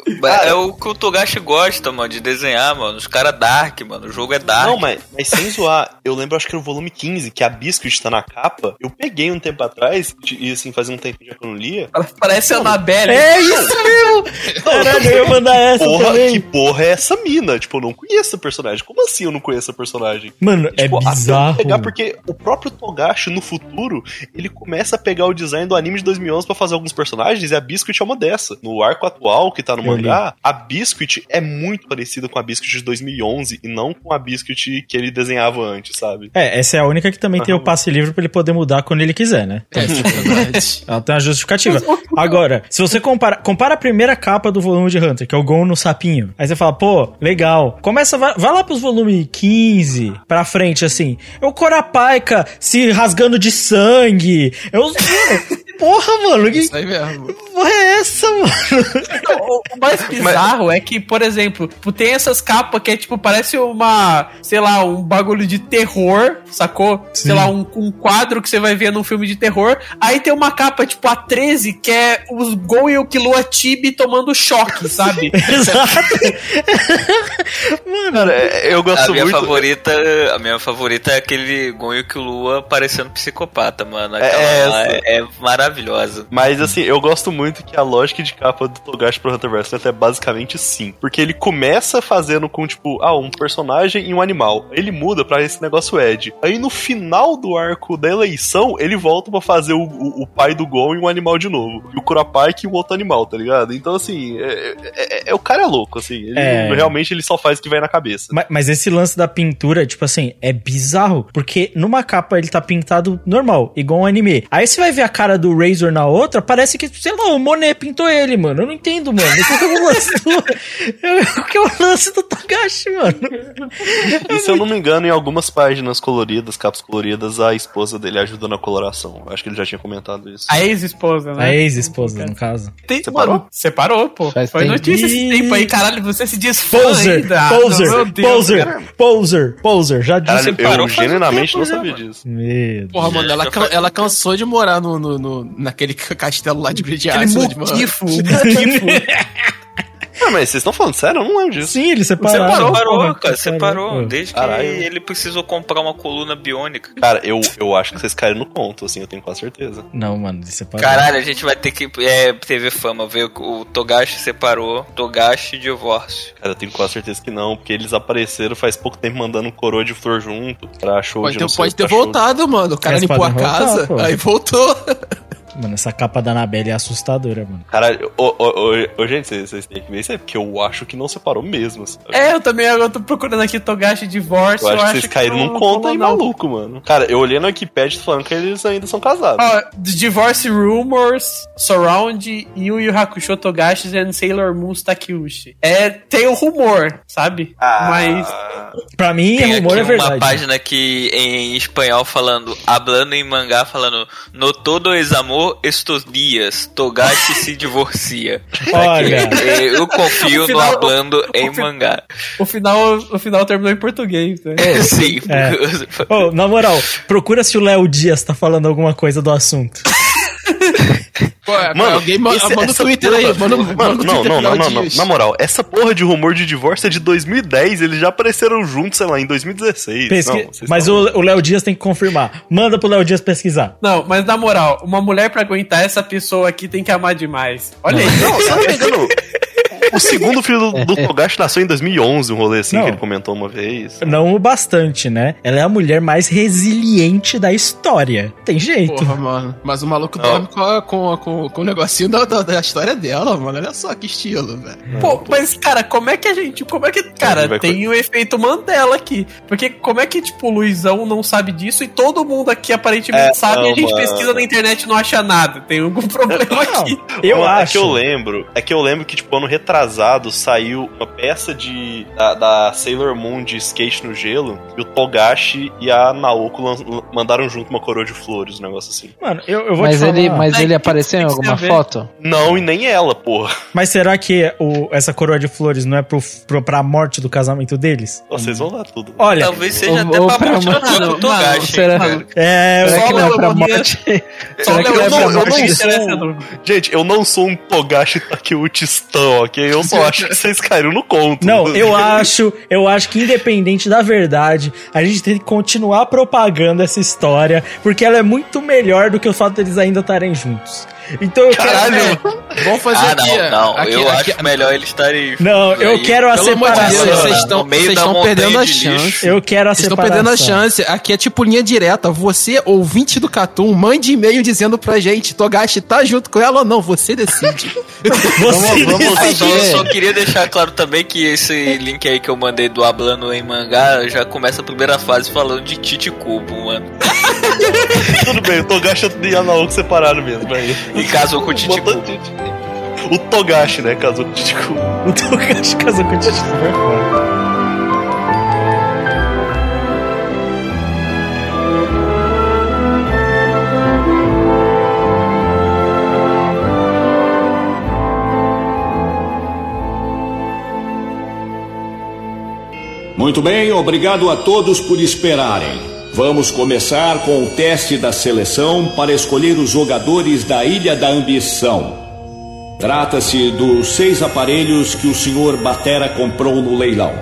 É o que o Togashi gosta, mano, de desenhar, mano. Os caras dark, mano. O jogo é dark. Não, mas, mas sem zoar, eu lembro, acho que era o volume 15, que a Biscuit tá na capa. Eu peguei um tempo atrás, e assim, fazia um tempo já que eu não lia. Ela parece a Annabelle. É isso mesmo! Caralho, eu ia mandar essa Porra, também. que porra é essa mina? Tipo, eu não conheço essa personagem. Como assim eu não conheço essa personagem? Mano, é Tipo, eu bizarro. Pegar porque o próprio Togashi, no futuro, ele começa a pegar o design do anime de 2011 pra fazer alguns personagens e a Biscuit é uma dessa. No arco atual, que tá no Eu mangá, a Biscuit é muito parecida com a Biscuit de 2011 e não com a Biscuit que ele desenhava antes, sabe? É, essa é a única que também tem o passe livre pra ele poder mudar quando ele quiser, né? É, isso é verdade. Ela tem uma justificativa. Agora, se você compara, compara a primeira capa do volume de Hunter, que é o Gon no sapinho. Aí você fala, pô, legal. Começa, vai, vai lá pros volumes 15 pra frente, assim. É o Corapaika se rasgando de sangue. Os. Porra, mano, que Isso aí mesmo. Porra é essa, mano? O o mais bizarro é que, por exemplo, tem essas capas que é tipo, parece uma, sei lá, um bagulho de terror, sacou? Sim. Sei lá, um, um quadro que você vai ver num filme de terror. Aí tem uma capa, tipo, a 13, que é os Gon e o Killua Tibi tomando choque, sabe? Exato. Cara, é- eu A gosto minha muito. favorita, a minha favorita é aquele Gon e Lua parecendo psicopata, mano. Aquela É, lá essa. é, é maravilhosa. Mas assim, eu gosto muito que a lógica de capa do Togashi pro Hunter vs Hunter é basicamente sim. Porque ele começa fazendo com, tipo, ah, um personagem e um animal. Ele muda pra esse negócio Ed. Aí no final do arco da eleição, ele volta pra fazer o, o, o pai do Gon e um animal de novo. E o Kurapike e um outro animal, tá ligado? Então, assim, é, é- é- é- o cara é louco, assim. Ele, É. Realmente ele só faz o que vai na cabeça. Ma- Mas esse lance da pintura, tipo assim, é bizarro. Porque numa capa ele tá pintado normal, igual um anime. Aí você vai ver a cara do Razor na outra, parece que, sei lá, o Monet pintou ele, mano. Eu não entendo, mano. O que é o lance do, o que é o lance do Togashi, mano? E se eu não me engano, em algumas páginas coloridas, capas coloridas, a esposa dele ajuda na coloração. Acho que ele já tinha comentado isso. A ex-esposa, né? A ex-esposa, no caso. Tem, Separou? Mano, separou, pô. Faz Foi tempo. notícia esse tempo aí, caralho. Você se diz Poser, ainda. poser, Meu Deus, poser, poser, poser. Já disse. Caralho, eu genuinamente não sabia disso. Meu Porra, mano, ela, ela cansou de morar no, no, no- naquele castelo lá de Grid Island, mano. muquifo, muquifo. Ah, mas vocês estão falando sério? Eu não lembro disso. Sim, ele separou. Separou, porra, cara, separou. Desde que Caralho. ele precisou comprar uma coluna biônica. Cara, eu, eu acho que vocês caíram no conto, assim, eu tenho quase certeza. Não, mano, ele separou. Caralho, a gente vai ter que. É, TV Fama, ver o, o Togashi separou. Togashi divórcio. Cara, eu tenho quase certeza que não, porque eles apareceram faz pouco tempo mandando um coroa de flor junto pra show Pode de ter, pode ter voltado, mano. O cara limpou a voltar, casa, pô. aí voltou. Mano, essa capa da Anabelle é assustadora, mano. Caralho, ô, ô, ô, ô, gente, vocês, têm que ver isso aí, porque eu acho que não separou mesmo. assim. É, eu também eu tô procurando aqui Togashi divórcio. Eu acho que vocês caíram num conto aí maluco, mano. Cara, eu olhei no Wikipedia falando que eles ainda são casados. Ó, Divorce Rumors, Surround, Yu Yu Hakusho Togashi and Sailor Moon Takeuchi. É, tem o rumor, sabe? Ah. Mas Pra mim, Tem rumor aqui é verdade. uma página que em espanhol falando, hablando em mangá, falando No todo es estos dias, Togashi se divorcia. Olha. Eh, Eu confio O final- no hablando em fi- mangá. o final, o final terminou em português, né? É, sim. É. Ô, na moral, procura se o Léo Dias tá falando alguma coisa do assunto. Pô, Mano, alguém ma- esse- manda o essa Twitter porra- aí, manda, manda Mano, o não, Twitter não, não, não, não. Na moral, essa porra de rumor de divórcio é de 2010. Eles já apareceram juntos, sei lá, em 2016. Pesqui- Não, Mas o o Léo Dias tem que confirmar. Manda pro Léo Dias pesquisar. Não, mas na moral, uma mulher pra aguentar essa pessoa aqui tem que amar demais. Olha aí. Não, se eu não me engano, o segundo filho do, do Togashi nasceu em 2011, um rolê assim Não. que ele comentou uma vez. Não o bastante, né? Ela é a mulher mais resiliente da história. Tem jeito. Porra, mano. Mas o maluco dorme com, a- com, a- com, com o negocinho da, da, da história dela, mano. Olha só que estilo, velho. Pô, mas, cara, como é que a gente. Como é que. Cara, vai tem o efeito Mandela aqui. Porque como é que, tipo, o Luizão não sabe disso e todo mundo aqui aparentemente É, sabe e a não, gente mano. pesquisa na internet e não acha nada. Tem algum problema aqui. Eu Uma- É acho. que eu lembro, é que eu lembro que, tipo, ano retrasado saiu uma peça de da, da Sailor Moon de skate no gelo, e o Togashi e a Naoko mandaram junto uma coroa de flores, um negócio assim. Mano, eu, eu vou Mas te falar. ele, mas Mas ele apareceu em que alguma foto? Não, e nem ela, porra. Mas será que o, essa coroa de flores não é pro, pro, pra morte do casamento deles? Vocês vão dar tudo. Olha, Talvez seja até ou pra pra morte do Togashi. será- cara. é. Será Só que o não é pra morte? Só Será que eu não é pra morte? Gente, eu não sou um Togashi Takeuchi-stan, ok? Eu só acho que vocês caíram no conto. Não, eu acho, eu acho que independente da verdade, a gente tem que continuar propagando essa história, porque ela é muito melhor do que o fato deles ainda estarem juntos. Então eu Caralho! quero. Vamos fazer Ah, aqui. não, não. aqui- eu aqui- acho melhor eles estarem. Não, eu aí, quero a Pelo de Deus, separação. vocês estão, vocês da estão perdendo a de lixo. chance. Eu quero a Vocês estão separação. perdendo a chance. Aqui é tipo linha direta. Você, ouvinte do Catum, mande e-mail dizendo pra gente: Togashi tá junto com ela ou não? Você decide. Você Vamos- vamos Ah, só, só queria deixar claro também que esse link aí que eu mandei do Ablando em mangá já começa a primeira fase falando de Tite Kubo, mano. Tudo bem, o Togashi e a Naoko separaram mesmo. Aí. E casou com o Tite Botou Kubo. Titi. O Togashi, né? Casou com o Titiku. O Togashi casou com o Titi super foda. Muito bem, obrigado a todos por esperarem. Vamos começar com o teste da seleção para escolher os jogadores da Ilha da Ambição. Trata-se dos seis aparelhos que o senhor Batera comprou no leilão.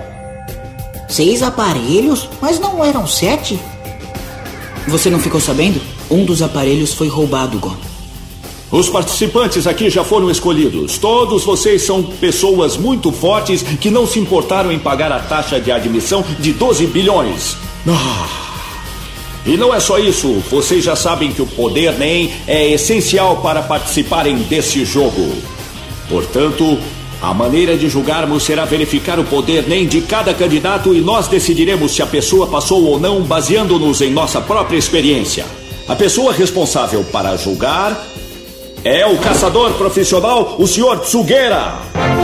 Seis aparelhos? Mas não eram sete? Você não ficou sabendo? Um dos aparelhos foi roubado, Gon. Os participantes aqui já foram escolhidos. Todos vocês são pessoas muito fortes que não se importaram em pagar a taxa de admissão de 12 bilhões. Ah. E não é só isso, vocês já sabem que o poder NEM é essencial para participarem desse jogo. Portanto, a maneira de julgarmos será verificar o poder NEM de cada candidato e nós decidiremos se a pessoa passou ou não baseando-nos em nossa própria experiência. A pessoa responsável para julgar é o caçador profissional, o Sr. Tsugeira.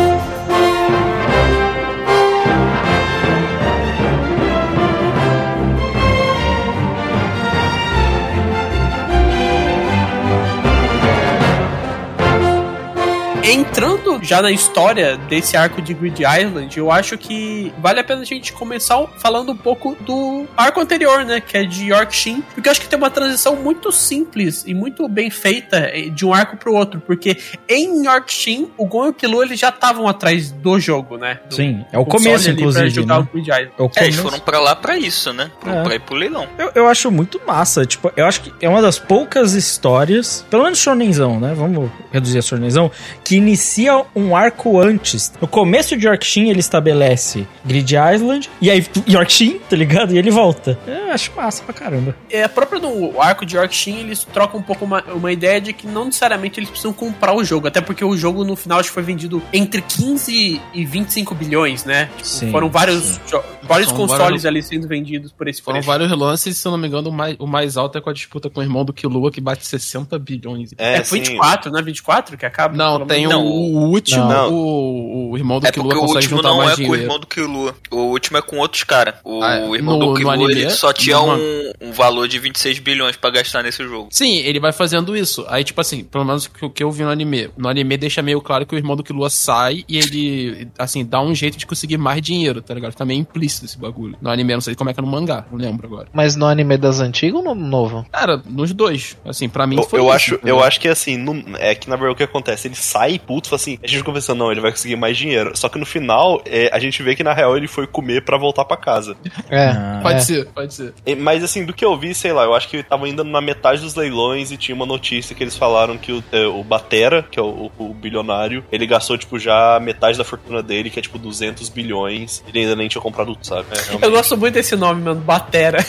Entrando já na história desse arco de Grid Island, eu acho que vale a pena a gente começar falando um pouco do arco anterior, né? Que é de Yorkshin. Porque eu acho que tem uma transição muito simples e muito bem feita eh, de um arco pro outro. Porque em Yorkshin, o Gon e o Killua eles já estavam atrás do jogo, né? Do Sim, é o começo, ali pra inclusive. jogar Né? o Grid Island. É o É, eles foram pra lá pra isso, né? Pro, É. Pra ir pro leilão. Eu, eu acho muito massa. Tipo, eu acho que é uma das poucas histórias, pelo menos shonenzão, né? Vamos reduzir a shonenzão, que inicia um arco antes. No começo de Yorkshin, ele estabelece Grid Island, e aí Yorkshin, tá ligado? E ele volta. Eu acho massa pra caramba. É, a própria do arco de Yorkshin, eles trocam um pouco uma, uma ideia de que não necessariamente eles precisam comprar o jogo, até porque o jogo no final acho que foi vendido entre 15 e 25 bilhões, né? Tipo, Sim, foram vários, sim. vários consoles vários- ali sendo vendidos por esse Foram preço. vários lances, se eu não me engano, o mais, o mais alto é com a disputa com o irmão do Killua, que bate 60 bilhões. É, assim, 24, né? 24 que acaba? Não, tem. Não, o último, Não. o, o irmão do É Killua porque o consegue último juntar não mais é com o irmão do Killua. O último é com outros caras. O Ah, é. irmão No- do Killua anime, ele só tinha um, um valor de 26 bilhões pra gastar nesse jogo. Sim, ele vai fazendo isso. Aí, tipo assim, pelo menos o que- eu vi no anime. No anime deixa meio claro que o irmão do Killua sai e ele, assim, dá um jeito de conseguir mais dinheiro, tá ligado? Também é implícito esse bagulho. No anime, eu não sei como é que é no mangá, não lembro agora. Mas no anime das antigas ou no novo? Cara, nos dois. Assim, pra mim Eu, foi eu isso, acho, eu acho que assim, no- é que na verdade o que acontece? Ele sai puto, assim, a gente fica pensando, não, ele vai conseguir mais dinheiro. Só que no final, é, a gente vê que na real ele foi comer pra voltar pra casa. É. Ah, Pode é. ser, pode ser. Mas assim, do que eu vi, sei lá, eu acho que tava ainda na metade dos leilões e tinha uma notícia que eles falaram que o, é, o Batera, que é o, o bilionário, ele gastou, tipo, já metade da fortuna dele, que é tipo 200 bilhões, ele ainda nem tinha comprado tudo, sabe? É. Eu gosto muito desse nome, mano, Batera.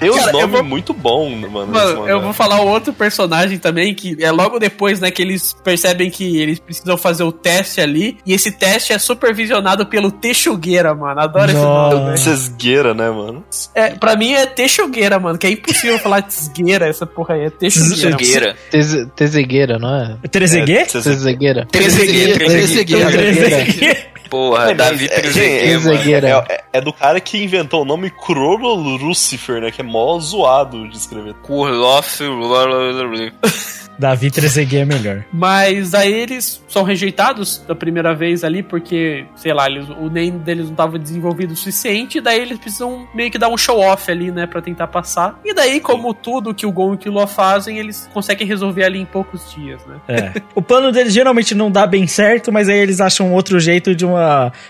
Tem um nome vou- muito bom, mano. Mano, eu vou falar outro personagem também, que é logo depois, né, que eles percebem que eles precisam fazer o teste ali, e esse teste é supervisionado pelo Texugueira, mano. Adoro esse nome? Cesgueira, né, mano? É, pra mim é Texugueira, mano, que é impossível falar Tesgueira, essa porra aí, é Texugueira. Tezegueira, não é? Trezeguet? Tezegueira. Trezeguet, Trezeguet. Porra, É, Davi é, Trezeguet, mano. Trezegueira. É, é- é do cara que inventou o nome Chrono Lucifer, né? Que é mó zoado de escrever. Kurloff. Davi Trezeguet é melhor. Mas aí eles são rejeitados da primeira vez ali, porque, sei lá, eles, o name deles não estava desenvolvido o suficiente, e daí eles precisam meio que dar um show-off ali, né, pra tentar passar. E daí, como tudo que o Gon e o Killua fazem, eles conseguem resolver ali em poucos dias, né? É. O plano deles geralmente não dá bem certo, mas aí eles acham outro jeito de uma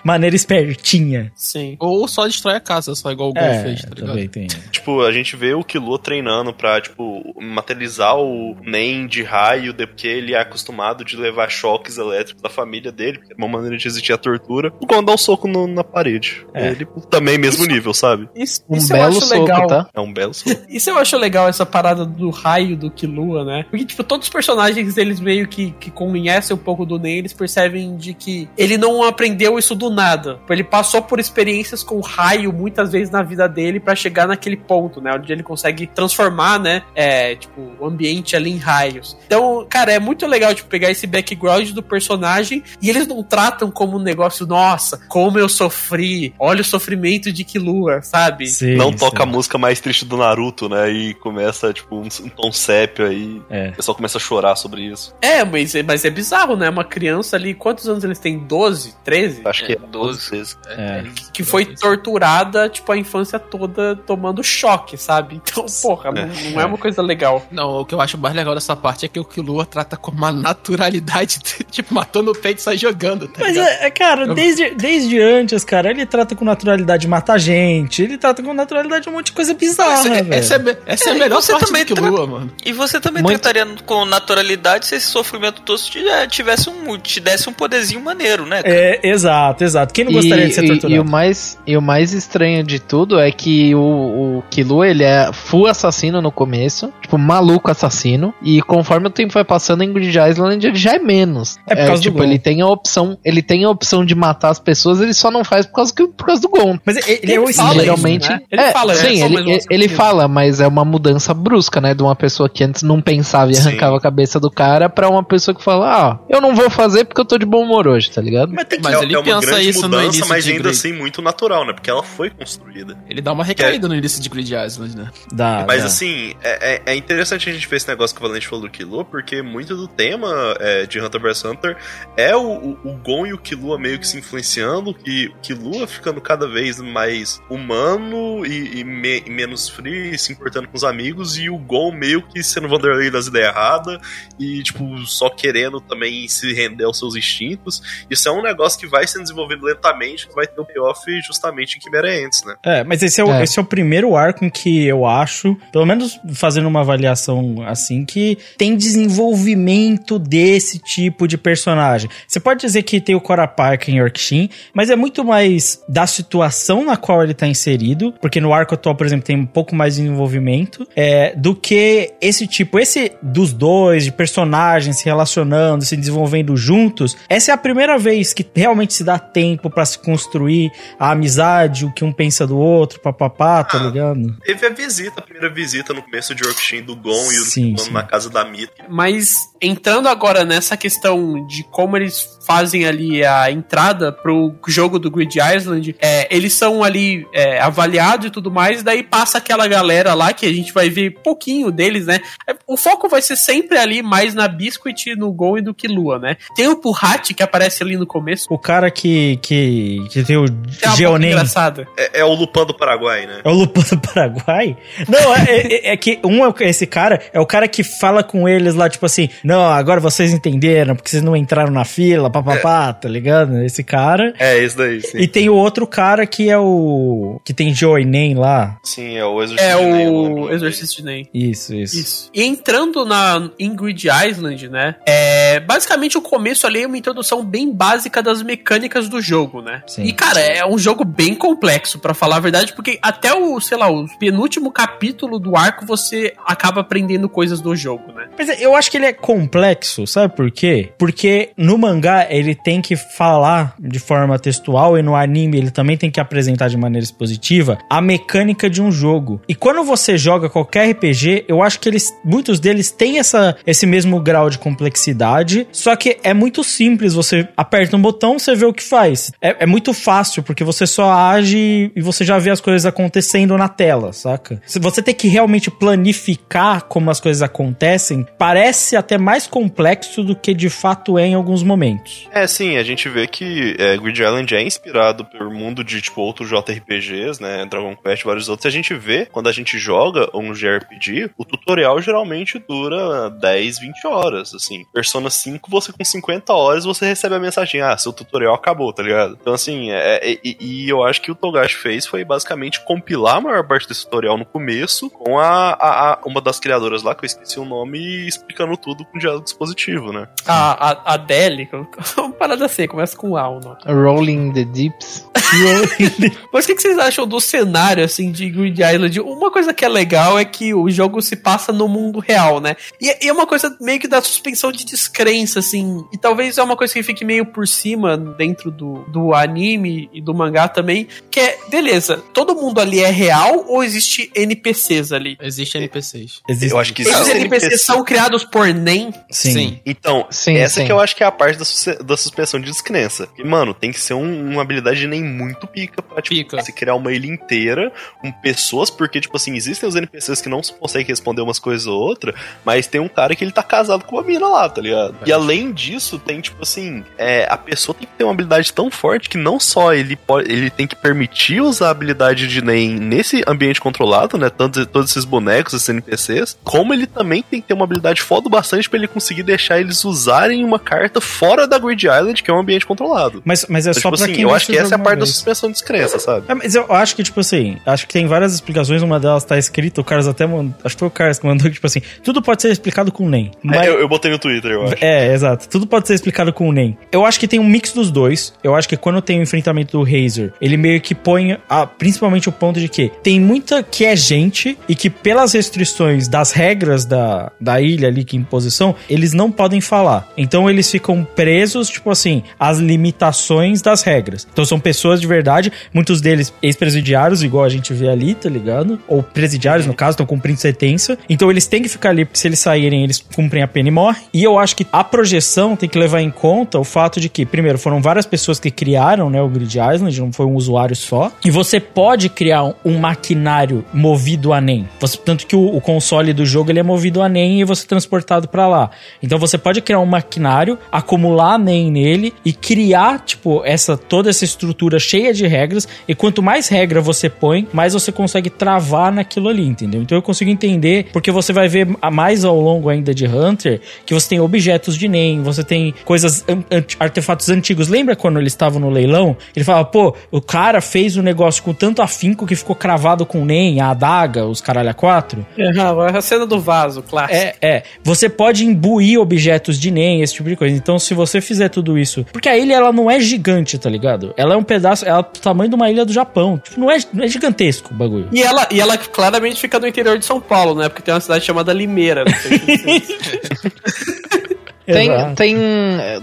maneira espertinha. Sim. Ou só destrói a casa, só igual o Gon É, fez, tá ligado? também tem. Tipo, a gente vê o Killua treinando pra, tipo, materializar o Nen de raio, de- porque ele é acostumado de levar choques elétricos da família dele, porque é uma maneira de resistir à tortura. O Gon dá um soco no- na parede. É. Ele também, mesmo nível, sabe? Isso, Um isso eu belo acho soco, legal. tá? É um belo soco. Isso eu acho legal, essa parada do raio do Killua, né? Porque, tipo, todos os personagens, eles meio que, que conhecem um pouco do Nen, eles percebem de que ele não aprendeu isso do nada. Ele passou por experiências com raio muitas vezes na vida dele pra chegar naquele ponto, né? Onde ele consegue transformar, né? É, tipo, o ambiente ali em raios. Então, cara, é muito legal, tipo, pegar esse background do personagem e eles não tratam como um negócio, nossa, como eu sofri, olha o sofrimento de Killua, sabe? Sim, Não sim. toca a música mais triste do Naruto, né? E começa, tipo, um, um tom sépio aí. É. O pessoal começa a chorar sobre isso. É, mas, é- mas é bizarro, né? Uma criança ali, quantos anos eles têm? 12? 13? Acho que é É, 12 vezes. É. Que foi torturada, tipo, a infância toda tomando choque, sabe? Então, porra, não, não é uma coisa legal. Não, o que eu acho mais legal dessa parte é que o Killua trata com uma naturalidade, tipo, matou no peito e sai jogando, tá Mas, é, é, cara, Eu- desde, desde antes, cara, ele trata com naturalidade de matar gente, ele trata com naturalidade um monte de coisa bizarra, Essa, velho. essa é, essa é a É, melhor você parte também do Killua, mano. E você também Muito- trataria com naturalidade se esse sofrimento todo te, tivesse um, te desse um poderzinho maneiro, né? cara? É, exato, exato. Quem não gostaria de ser e, torturado? e o mais, e o mais estranho de tudo é que o, o Killua, ele é full assassino no começo, tipo, maluco assassino, e conforme o tempo vai passando em Grid Island, ele já é menos. É por causa do tipo, Gon. ele tem a opção, ele tem a opção de matar as pessoas, ele só não faz por causa, que, por causa do Gon. Mas ele, ele é o Ele fala Snake, Geralmente, né? Ele é, fala, né? sim, Só ele, ele, fala, mas é uma mudança brusca, né, de uma pessoa que antes não pensava e Sim. arrancava a cabeça do cara pra uma pessoa que fala, ah, eu não vou fazer porque eu tô de bom humor hoje, tá ligado? Mas tem que... Mas é, ele é uma pensa grande isso no mudança, início mas de ainda Grid. assim muito natural, né? Porque ela foi construída. Ele dá uma recaída no início de Grid Island, né? Dá, Mas dá. assim, é, é- é interessante a gente ver esse negócio que o Valente falou do Killua, porque muito do tema é, de Hunter vs Hunter é o, o, o Gon e o Killua meio que se influenciando, e o Killua ficando cada vez mais humano e, e me- e menos frio, e se importando com os amigos, e o Gon meio que sendo Vanderlei das ideias erradas, e tipo, só querendo também se render aos seus instintos. Isso é um negócio que vai sendo desenvolvido lentamente, que vai ter o payoff justamente em Quimera Ents, né? É, mas esse é, o, É. esse é o primeiro arco em que eu acho, pelo menos fazendo uma avaliação assim, que tem desenvolvimento desse tipo de personagem. Você pode dizer que tem o Cora Park em Yorkshin, mas é muito mais da situação na qual ele tá inserido, porque no arco atual, por exemplo, tem um pouco mais de desenvolvimento, é, do que esse tipo, esse dos dois, de personagens se relacionando, se desenvolvendo juntos. Essa é a primeira vez que realmente se dá tempo pra se construir a amizade, o que um pensa do outro, papapá, tá Ah, ligado? Teve a visita, a primeira visita no começo de Yorkshin do Gon e o Sim, na casa da Mita. Mas entrando agora nessa questão de como eles fazem ali a entrada pro jogo do Grid Island, é, eles são ali é, avaliados e tudo mais, e daí passa aquela galera lá que a gente vai ver pouquinho deles, né? É, O foco vai ser sempre ali mais na Biscuit, no Gon e do Killua, né? Tem o Purrat que aparece ali no começo. O cara que, que, que tem o É Geonem. É, é o Lupin do Paraguai, né? É o Lupin do Paraguai? Não, é, é- é que um é esse cara, é o cara que fala com eles lá, tipo assim, não, agora vocês entenderam, porque vocês não entraram na fila, papapá, tá ligado? Esse cara. É, esse daí, sim. E tem o outro cara que é o. que tem Joinem lá. Sim, é o Exorcist É o. Exorcist de Ney. Isso, isso. Isso. E entrando na Ingrid Island, né? É, basicamente o começo ali é uma introdução bem básica das mecânicas do jogo, né? Sim. E cara, é um jogo bem complexo, pra falar a verdade, porque até o, sei lá, o penúltimo capítulo do arco você acaba aprendendo coisas do jogo, né? Mas eu acho que ele é complexo, sabe por quê? Porque no mangá ele tem que falar de forma textual e no anime ele também tem que apresentar de maneira expositiva a mecânica de um jogo. E quando você joga qualquer RPG, eu acho que eles, muitos deles têm essa, esse mesmo grau de complexidade, só que é muito simples, você aperta um botão, você vê o que faz. É, é muito fácil, porque você só age e você já vê as coisas acontecendo na tela, saca? Se você tem que realmente planificar como as coisas acontecem, parece até mais complexo do que de fato é em alguns momentos. É, sim, a gente vê que é, Grid Island é inspirado pelo mundo de, tipo, outros JRPGs, né, Dragon Quest vários outros, a gente vê, quando a gente joga um JRPG, o tutorial geralmente dura 10, 20 horas, assim. Persona 5, você com 50 horas, você recebe a mensagem, ah, seu tutorial acabou, tá ligado? Então, assim, é, é- e, e eu acho que o Togashi fez foi basicamente compilar a maior parte desse tutorial no começo, com a, a- a- uma das criadoras lá, que eu esqueci o nome, e explicando tudo com diálogo dispositivo, né? A, a, a Deli, uma parada assim, começa com A o nome. Rolling the Deeps. Mas o que, que vocês acham do cenário, assim, de Grid Island? Uma coisa que é legal é que o jogo se passa no mundo real, né? E, e é uma coisa meio que da suspensão de descrença, assim. E talvez é uma coisa que fique meio por cima dentro do, do anime e do mangá também. Que é, beleza, todo mundo ali é real ou existe NPCs ali? Existe NPCs. Eu acho que Esses existe NPCs NPC. são criados por NEM? Sim. Então, Sim, essa sim. que eu acho que é a parte da, da suspensão de descrença. E, mano, tem que ser um- uma habilidade nem muito pica pra, tipo, Pica. você criar uma ilha inteira com pessoas, porque, tipo assim, existem os NPCs que não conseguem responder umas coisas ou outra, mas tem um cara que ele tá casado com uma mina lá, tá ligado? E além disso, tem, tipo assim, é, a pessoa tem ter uma habilidade tão forte que não só ele pode, ele tem que permitir usar a habilidade de NEM nesse ambiente controlado, né? Todos, todos esses bonecos, esses NPCs, como ele também tem que ter uma habilidade foda bastante pra ele conseguir deixar eles usarem uma carta fora da Grid Island, que é um ambiente controlado. Mas, mas é Então, só tipo pra assim, quem eu acho que essa é a parte uma da vez. suspensão de descrença, sabe? É, mas eu acho que, tipo assim, acho que tem várias explicações, uma delas tá escrita, o Carlos até mandou, acho que foi o Carlos que mandou, tipo assim, tudo pode ser explicado com NEM. Mas, É, eu, eu botei no Twitter, eu acho. É, exato. Tudo pode ser explicado com o NEM. Eu acho que tem um mix dos dois. Eu acho que quando tem o enfrentamento do Razer, ele meio que põe a- principalmente o ponto de que tem muita que é gente e que pelas restrições das regras da, da ilha ali que em posição, eles não podem falar. Então eles ficam presos, tipo assim, às limitações das regras. Então são pessoas de verdade, muitos deles ex-presidiários, igual a gente vê ali, tá ligado? Ou presidiários, no caso, estão cumprindo sentença. Então eles têm que ficar ali, porque se eles saírem, eles cumprem a pena e morrem. E eu acho que a projeção tem que levar em conta o fato de que, primeiro, foram várias pessoas que criaram, né, o Grid Island, não foi um usuário só. E você pode criar um, um maquinário movido a NEM. Você, tanto que o, o console do jogo ele é movido a NEM e você é transportado pra lá. Então você pode criar um maquinário, acumular NEM nele e criar, tipo, essa toda essa estrutura cheia de regras. E quanto mais regra você põe, mais você consegue travar naquilo ali, entendeu? Então eu consigo entender, porque você vai ver mais ao longo ainda de Hunter que você tem objetos de NEM, você tem coisas, artefatos antigos. Lembra quando eles estavam no leilão? Ele falava, pô, o cara fez o negócio com tanto afinco que ficou cravado com NEM, a adaga, os caralho a quatro. a cena do vaso, clássico. É, é. Você pode imbuir objetos de NEM, esse tipo de coisa. Então, se você fizer tudo isso. Porque a ilha, ela não é gigante, tá ligado? Ela é um pedaço. Ela é do tamanho de uma ilha do Japão. Tipo, não é, não é gigantesco o bagulho. E ela, e ela claramente fica no interior de São Paulo, né? Porque tem uma cidade chamada Limeira. Não sei se Tem, Exato. tem,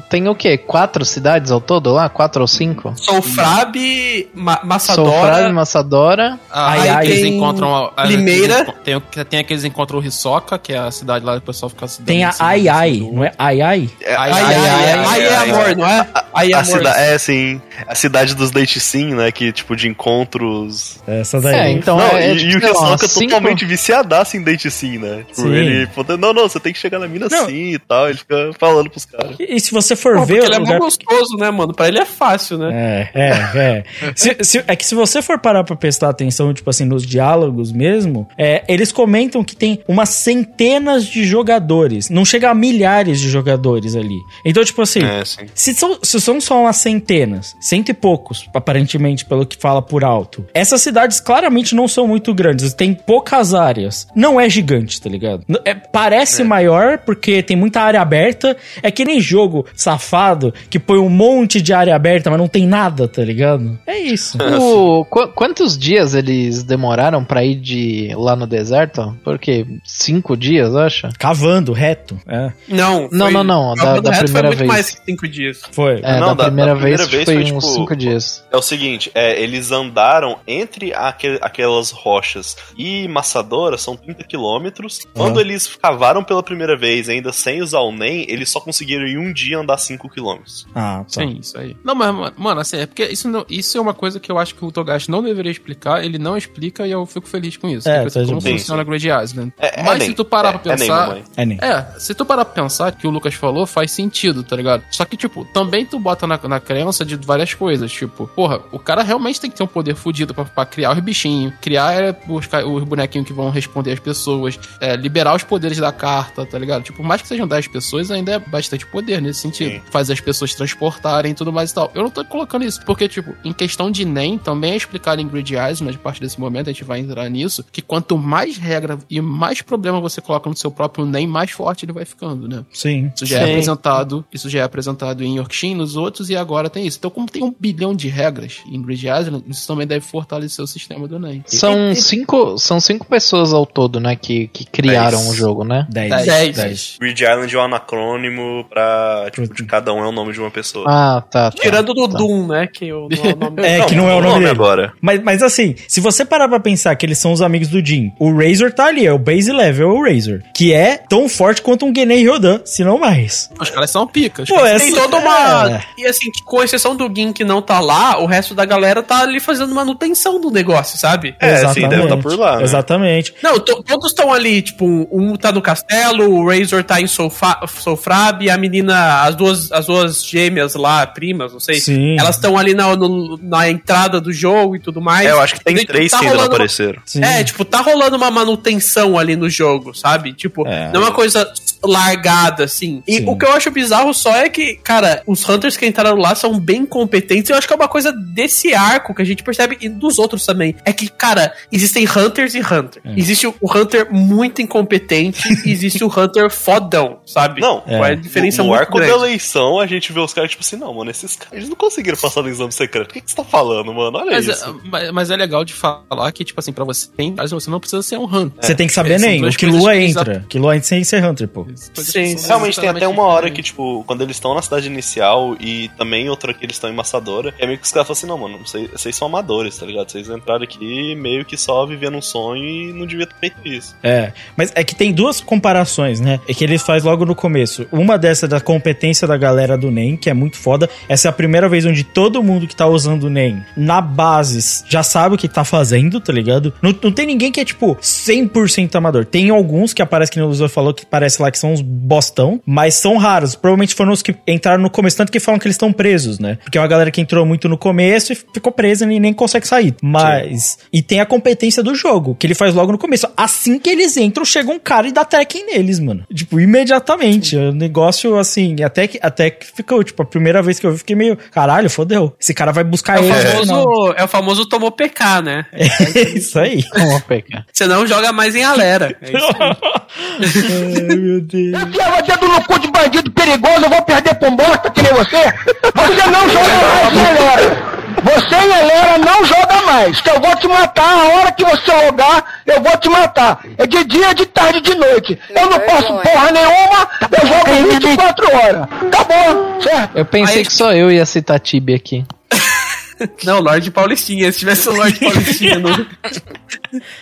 tem o quê? Quatro cidades ao todo lá? Quatro ou cinco? Soufrabe, Ma Massadora. Massadora. Aí, Aí eles tem encontram. a- Limeira. Tem, o- tem aqueles encontram o Hisoka, que é a cidade lá que o pessoal fica Tem em a cima Ai Ai, não é Ai Ai? É, Ai, Ai, ai, ai, ai, é amor, não é? Aí, A amor, cida é, sim. A cidade dos date sim, né? Que, tipo, de encontros. Essa daí. É, então não, é, e, tipo, e o Hisoka cinco- totalmente viciadaço em date sim, né? Tipo, Sim. ele, falando, não, não, você tem que chegar na mina Não. sim e tal. Ele fica falando pros caras. E, e se você for Pô, ver. ele é o mó lugar- gostoso, né, mano? Pra ele é fácil, né? É, é, é. Se- se- é que se você for parar pra prestar atenção, tipo assim, nos diálogos mesmo, é, eles comentam que tem umas centenas de jogadores. Não chega a milhares de jogadores ali. Então, tipo assim, É, sim. se são, se são só umas centenas, cento e poucos, aparentemente, pelo que fala por alto, essas cidades claramente não são muito grandes, tem poucas áreas. Não é gigante, tá ligado? É- parece maior porque tem muita área aberta. É que nem jogo safado que põe um monte de área aberta, mas não tem nada, tá ligado? É isso. O- qu- quantos dias eles demoraram pra ir de lá no deserto? Porque cinco dias, acha? Cavando, reto. É, Não, Não, não, não, da- da primeira foi muito vez. mais que cinco dias. foi. É, Não, da, da- primeira da primeira vez, vez foi, foi, uns tipo, cinco dias. É o seguinte, é, eles andaram entre aque- aquelas rochas e Massadora, são 30 quilômetros. Quando eles cavaram pela primeira vez, ainda sem usar o NEM, eles só conseguiram em um dia andar 5 quilômetros. Ah, tá. Sim, isso aí. Não, mas, ma- mano, assim, é porque isso, não- isso é uma coisa que eu acho que o Togashi não deveria explicar, ele não explica e eu fico feliz com isso. É, Tipo, tá como funciona a Great Island. É- é mas nem, se tu parar é- pra é pensar. É nem. É, se tu parar pra pensar que o Lucas falou, faz sentido, tá ligado? Só que, tipo, também tu bota na, na crença de várias coisas. Tipo, porra, o cara realmente tem que ter um poder fudido pra, pra criar os bichinhos, criar é, os, ca- os bonequinhos que vão responder as pessoas, é, liberar os poderes da carta, tá ligado? Tipo, por mais que sejam 10 pessoas, ainda é bastante poder nesse sentido. Sim. Fazer as pessoas transportarem e tudo mais e tal. Eu não tô colocando isso, porque, tipo, em questão de NEM, também é explicado em Grid Island, a partir desse momento a gente vai entrar nisso, que quanto mais regra e mais problema você coloca no seu próprio NEM, mais forte ele vai ficando, né? Sim. Isso já é Sim. apresentado, isso já é apresentado em Yorkshire, nos outros, e agora tem isso. Então, como tem um bilhão de regras em Grid Island, isso também deve fortalecer o sistema do NEM. São cinco, são cinco pessoas ao todo, né, que, que criaram Dez. o jogo, né? 10. Dez. 10. Grid Island é um anacrônimo pra, tipo, de cada um é o nome de uma pessoa. Ah, tá. tá. Tirando do tá. Doom, né? Que o, não é o nome É, que não é o nome dele. agora. Mas, mas assim, se você parar pra pensar que eles são os amigos do Jin, o Razor tá ali, é o base level, é o Razor. Que é tão forte quanto um Genei Ryodan, se não mais. Os caras são picas. Pô, é Tem assim, toda uma. é. E assim, que com exceção do Gin que não tá lá, o resto da galera tá ali fazendo manutenção do negócio, sabe? É, sim, deve estar por lá, né? Exatamente. Não, to- todos estão ali, tipo, um tá no castelo, o Razor tá em Solfa- Solfrab, e a menina, as duas, as duas gêmeas lá, primas, não sei, Sim. elas estão ali na, no- na entrada do jogo e tudo mais. É, eu acho que tem Então, tipo, três tá que ainda não uma- apareceram. Sim. É, tipo, tá rolando uma manutenção ali no jogo, sabe? Tipo, É. não é uma coisa largada, assim. E Sim. o que eu acho bizarro só é que, cara, os Hunters que entraram lá são bem competentes. Eu acho que é uma coisa desse arco que a gente percebe e dos outros também. É que, cara, existem Hunters e Hunter. É. Existe o Hunter muito incompetente e existe o Hunter fodão, sabe? Não, Qual é a diferença no, no muito arco grande. da eleição, a gente vê os caras, tipo assim, não, mano, esses caras eles não conseguiram passar no exame secreto. O que, que você tá falando, mano? Olha Mas, isso. é, mas- mas é legal de falar que, tipo assim, pra você tem, você não precisa ser um Hunter. Você tem que saber É, nem. O Killua coisas que entra. Killua entra sem ser Hunter, pô. Sim, sim. Realmente tem até uma hora que, tipo, quando eles estão na cidade inicial e também outra que eles estão em Massadora, é meio que os caras falam assim, não, mano, vocês, vocês são amadores, tá ligado? Vocês entraram aqui meio que só vivendo um sonho e não devia ter feito isso. É, mas é que tem duas comparações, né? É que ele faz logo no começo. Uma dessa da competência da galera do NEM, que é muito foda. Essa é a primeira vez onde todo mundo que tá usando o NEM na base já sabe o que tá fazendo, tá ligado? Não, não tem ninguém que é, tipo, 100% amador. Tem alguns que aparecem, que o Luzor falou, que parece lá que são uns bostão, mas são raros. Provavelmente foram os que entraram no começo, tanto que falam que eles estão presos, né? Porque é uma galera que entrou muito no começo e ficou presa e nem consegue sair. Mas. E tem a competência do jogo, que ele faz logo no começo. Assim que eles entram, chega um cara e dá Tekken neles, mano. Tipo, imediatamente. O negócio, assim, até que, até que ficou, tipo, a primeira vez que eu vi, fiquei meio, caralho, fodeu. Esse cara vai buscar É ele. famoso, é o famoso tomou PK, né? É isso aí. Vamos pegar. Você não joga mais em Alera. É isso aí. Ai, meu Deus. Enfiar você no cu de bandido perigoso, eu vou perder um bosta que nem você. Você não joga mais, galera. Você e Lera não joga mais, que eu vou te matar a hora que você jogar, eu vou te matar. É de dia, de tarde, de noite. Eu não posso porra nenhuma, eu jogo 24 horas. Acabou, certo? Eu pensei Aí- que só eu ia citar Tibia aqui. Não, Lorde Paulistinha. Se tivesse o Lorde Paulistinha no.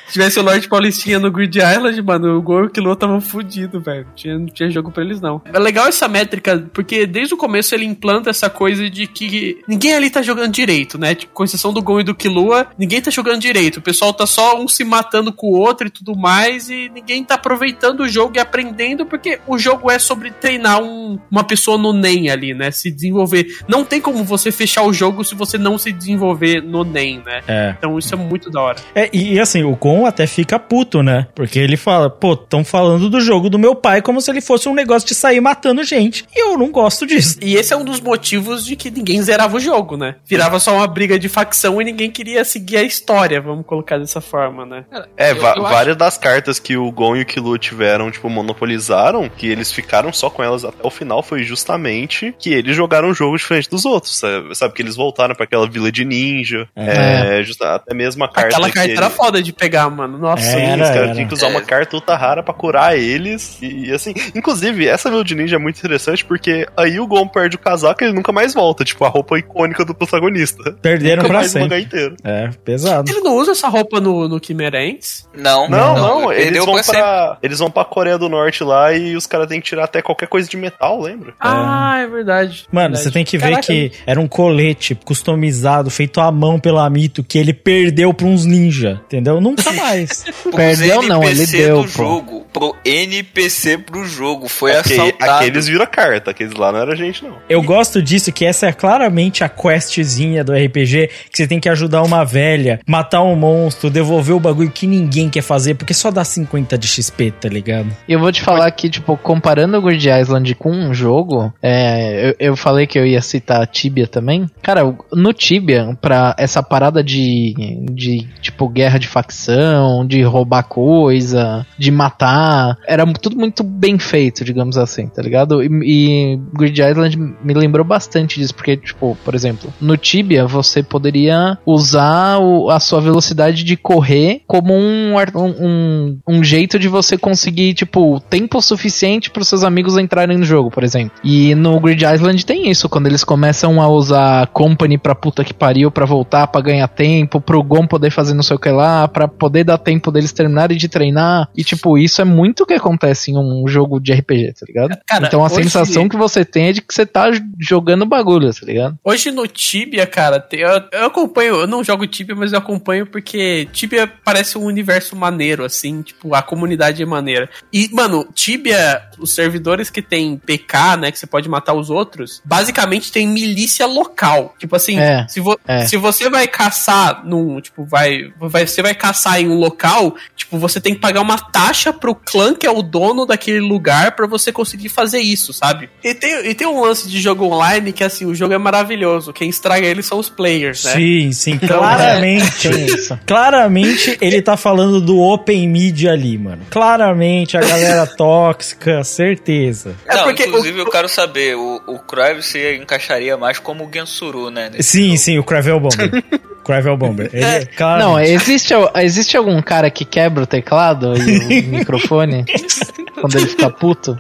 Se tivesse o Lorde Paulistinha no Grid Island, mano, o Gol e o Kilo estavam fudidos, velho. Tinha, não tinha jogo pra eles, não. É legal essa métrica, porque desde o começo ele implanta essa coisa de que ninguém ali tá jogando direito, né? Tipo, com exceção do Gol e do Killua, ninguém tá jogando direito. O pessoal tá só um se matando com o outro e tudo mais, e ninguém tá aproveitando o jogo e aprendendo, porque o jogo é sobre treinar um, uma pessoa no NEM ali, né? Se desenvolver. Não tem como você fechar o jogo se você não se desenvolver no NEM, né? É. Então isso é muito da hora. É, e, e assim, o Gon até fica puto, né? Porque ele fala, pô, estão falando do jogo do meu pai como se ele fosse um negócio de sair matando gente. E eu não gosto disso. E esse é um dos motivos de que ninguém zerava o jogo, né? Virava só uma briga de facção e ninguém queria seguir a história, vamos colocar dessa forma, né? É, Eu- eu várias das cartas que o Gon e o Killua tiveram, tipo, monopolizaram, que eles ficaram só com elas até o final, foi justamente que eles jogaram um jogo diferente dos outros, sabe? Sabe, que eles voltaram pra aquela vila de ninja, é, justa- até mesmo a carta Aquela que carta ele- era foda de pegar, mano. Nossa, Era, os caras era. tinham que usar uma carta ultra rara pra curar eles. E, e, assim, inclusive, essa vila de ninja é muito interessante porque aí o Gon perde o casaco e ele nunca mais volta. Tipo, a roupa icônica do protagonista. Perderam Nunca pra sempre. inteiro. É, pesado. Ele não usa essa roupa no, no Quimerens? Não, Não, não, eles vão, pra sempre. eles vão pra Coreia do Norte lá e os caras têm que tirar até qualquer coisa de metal, lembra? Ah, é verdade. Mano, Verdade. você tem que ver Caraca, que era um colete customizado, feito à mão pelo Amito, que ele perdeu pra uns ninja, entendeu? Nunca mais. Perdeu não, ele deu, pô. jogo. Pro NPC pro jogo. Foi assaltado. aqueles viram a carta, aqueles lá não era gente, não. Eu gosto disso, que essa é claramente a questzinha do RPG, que você tem que ajudar uma velha, matar um monstro, devolver o bagulho que ninguém quer fazer, porque só dá 50 de XP, tá ligado? E eu vou te falar que, tipo, comparando o Grid Island com um jogo, é, eu, eu falei que eu ia citar Tibia também. Cara, no Tibia, pra essa parada de, de, tipo, guerra de facção, de roubar coisa, de matar, era tudo muito bem feito, digamos assim, tá ligado? E, e Grid Island me lembrou bastante disso, porque, tipo, por exemplo, no Tibia você poderia usar o- a sua velocidade de correr como um, um, um, um jeito de você conseguir, tipo, tempo suficiente para os seus amigos entrarem no jogo, por exemplo. E no Grid Island tem isso, quando eles começam a usar Company pra puta que pariu, pra voltar, pra ganhar tempo, pro Gon poder fazer não sei o que lá, pra poder dar tempo deles terminarem de treinar. E, tipo, isso é muito o que acontece em um jogo de RPG, tá ligado? Cara, então a hoje- sensação que você tem é de que você tá jogando bagulho, tá ligado? Hoje no Tibia, cara, eu, eu acompanho, eu não jogo Tibia, mas eu acompanho porque Tibia parece um universo maneiro, assim, tipo, a comunidade é maneira. E, mano, Tibia, os servidores que tem PK, né, que você pode matar os outros, basicamente tem milícia local. Tipo assim, É, se, vo- é. se você vai caçar num, tipo, vai, vai, você vai caçar em um local, tipo, você tem que pagar uma taxa pro clã que é o dono daquele lugar pra você conseguir fazer isso, sabe? E tem, e tem um lance de jogo online que, assim, o jogo é maravilhoso. Quem estraga ele são os players, né? Sim, sim, Então, claramente. Isso. Claramente ele tá falando do Open Media ali, mano. Claramente a galera tóxica, certeza. É Não, porque inclusive eu quero saber, o, o Crive se encaixaria mais como o Gensuru, né? Sim. Sim, o Cravel Bomber. Cravel Bomber. Ele, é, claramente. Não, existe, existe algum cara que quebra o teclado e o microfone quando ele fica puto?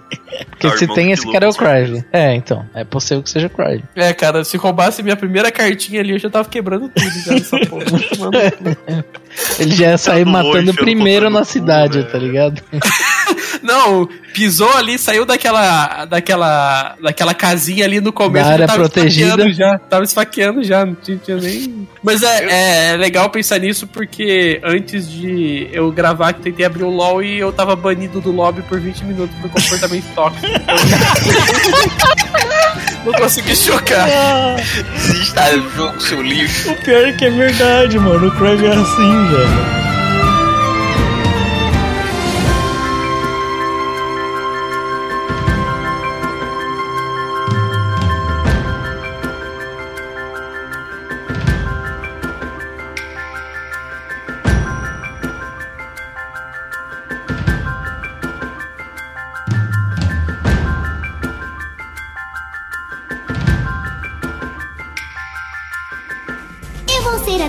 Porque É se tem esse cara é o. Crive. É, então. É possível que seja o Crive. É, cara, se roubasse minha primeira cartinha ali, eu já tava quebrando tudo já nessa porra. Mano, Ele já ia sair Tá matando primeiro na cidade, velho. tá ligado? Não, pisou ali, saiu daquela daquela daquela casinha ali no começo. Da área já tava protegida. esfaqueando Já, tava esfaqueando já, não tinha, tinha nem... Mas é, é legal pensar nisso porque antes de eu gravar, que tentei abrir o LoL e eu tava banido do lobby por 20 minutos por comportamento tóxico. não consegui chocar. Desista do jogo, seu lixo. O pior é que é verdade, mano. O Crave é assim, velho.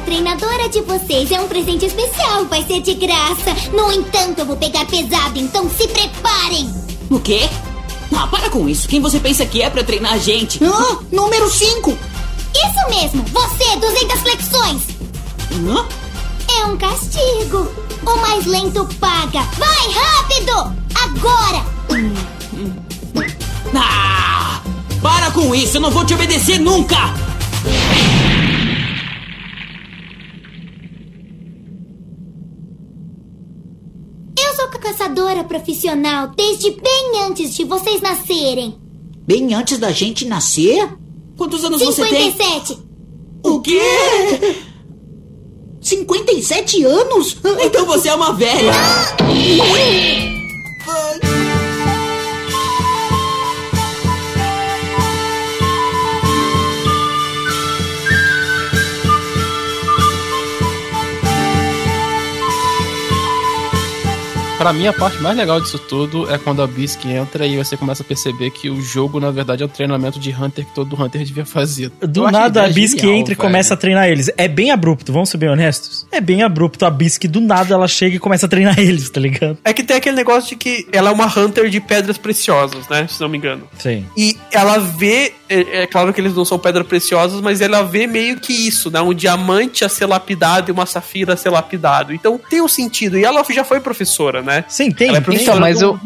Treinadora de vocês. É um presente especial, vai ser de graça. No entanto, eu vou pegar pesado, então se preparem. O quê? Ah, para com isso. Quem você pensa que é pra treinar a gente? Ah, número 5. Isso mesmo, você, 200 flexões. Hã? É um castigo. O mais lento paga. Vai, rápido! Agora! Ah! Para com isso, eu não vou te obedecer nunca! Eu sou caçadora profissional desde bem antes de vocês nascerem. Bem antes da gente nascer? Quantos anos você tem? 57. O quê? 57 anos? Então você é uma velha. Pra mim, a parte mais legal disso tudo é quando a Bisque entra e você começa a perceber que o jogo, na verdade, é um treinamento de Hunter que todo Hunter devia fazer. Do Eu nada a ideia Bisque genial, entra e velho. começa a treinar eles. É bem abrupto, vamos ser bem honestos. É bem abrupto. A Bisque, do nada, ela chega e começa a treinar eles, tá ligado? É que tem aquele negócio de que ela é uma hunter de pedras preciosas, né? Se não me engano. Sim. E ela vê, é, é claro que eles não são pedras preciosas, mas ela vê meio que isso, né? Um diamante a ser lapidado e uma safira a ser lapidado. Então tem um sentido. E ela já foi professora, né? Sim, tem. Ela é Então, mas eu,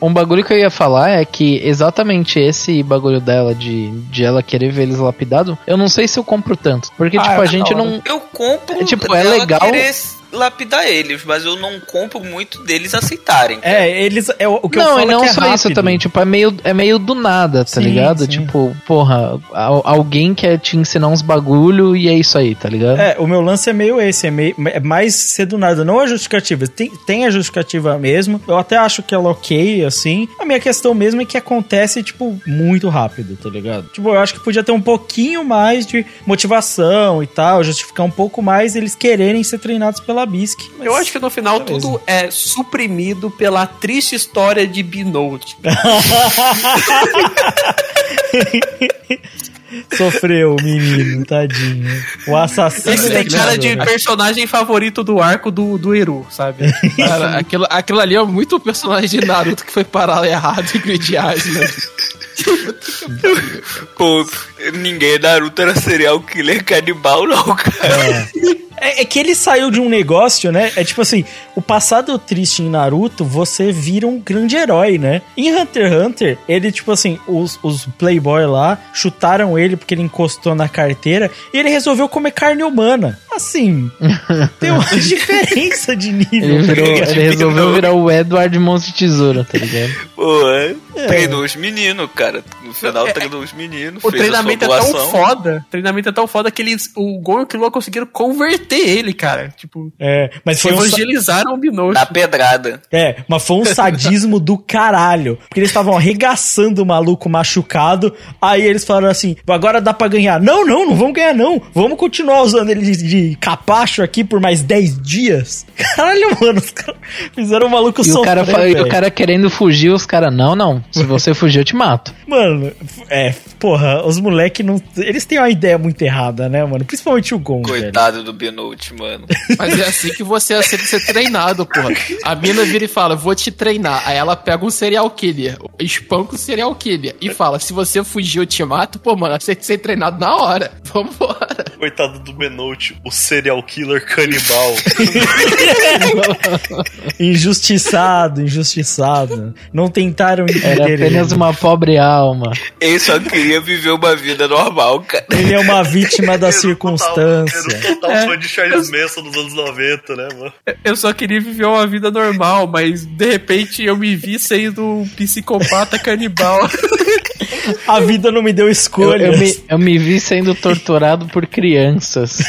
um bagulho que eu ia falar é que exatamente esse bagulho dela de, de ela querer ver eles lapidados, eu não sei se eu compro tanto. Porque, Ah, tipo, é a da gente não. Eu compro É, tipo, é legal- querer lapidar eles, mas eu não compro muito deles aceitarem. É, eles. É, o que eu não, falo e não é que é só isso rápido. também, tipo, é meio, é meio do nada, tá Sim, ligado? sim. Tipo, porra, al- alguém quer te ensinar uns bagulho e é isso aí, tá ligado? É, o meu lance é meio esse, é, meio, é mais ser do nada, não a justificativa. Tem, tem a justificativa mesmo, eu até acho que ela é ok, assim. A minha questão mesmo é que acontece, tipo, muito rápido, tá ligado? Tipo, eu acho que podia ter um pouquinho mais de motivação e tal, justificar um pouco mais eles quererem ser treinados pela Mas- Eu acho que no final Beleza. tudo é suprimido pela triste história de Binote. Sofreu o menino, tadinho. O assassino Esse tem cara de personagem favorito do arco do, do Eru, sabe? Cara, aquilo, aquilo ali é muito o personagem de Naruto que foi parar errado em Grid Island. Pô, ninguém Naruto era serial killer canibal, não, cara. É, é que ele saiu de um negócio, né? É tipo assim, o passado triste em Naruto, você vira um grande herói, né? Em Hunter x Hunter, ele, tipo assim, os, os playboy lá chutaram ele porque ele encostou na carteira e ele resolveu comer carne humana. Assim, tem uma diferença de nível. Ele, virou- tá ligado? ele resolveu virar o Edward de Tesoura, tá ligado? Pô, é, treinou os meninos, cara. No final É, treinou os meninos, O fez a sua treinamento é tão foda. O treinamento é tão foda que eles, o Gon e o Killua conseguiram converter ele, cara. Tipo, É, mas foi um, evangelizaram o Binote. Na pedrada. é, mas foi um sadismo do caralho. Porque eles estavam arregaçando o maluco machucado. Aí eles falaram assim: agora dá pra ganhar. Não, não, não vamos ganhar, não. Vamos continuar usando ele de, de capacho aqui por mais 10 dias. Caralho, mano, os caras fizeram o maluco E o cara, sofrer, fa- e o velho. cara querendo fugir, os caras, não, não. Se você fugir, eu te mato. Mano, é, porra, os moleque não. Eles têm uma ideia muito errada, né, mano? Principalmente o Gon, velho. Coitado do Benote, mano. Mas é assim que você aceita ser treinado, porra. A mina vira e fala, vou te treinar. Aí ela pega um serial killer, espanca o serial killer e fala, se você fugir eu te mato, pô, mano, aceita ser treinado na hora. Vambora. Coitado do Benote, o serial killer canibal. Injustiçado, injustiçado. Não tentaram Era entender. apenas ele. uma pobre alma. Ele só queria viver uma vida normal, cara. Ele é uma vítima da Era circunstância. um total É. fã de Charles Manson nos anos 90, né, mano? Eu só queria viver uma vida normal, mas de repente eu me vi sendo um psicopata canibal. A vida não me deu Eu, escolhas. eu me, eu me vi sendo torturado por crianças.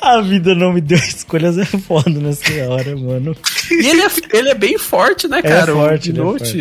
A vida não me deu escolhas é foda nessa hora, mano. E ele é, ele é bem forte, né, cara? forte, o ele é Binote,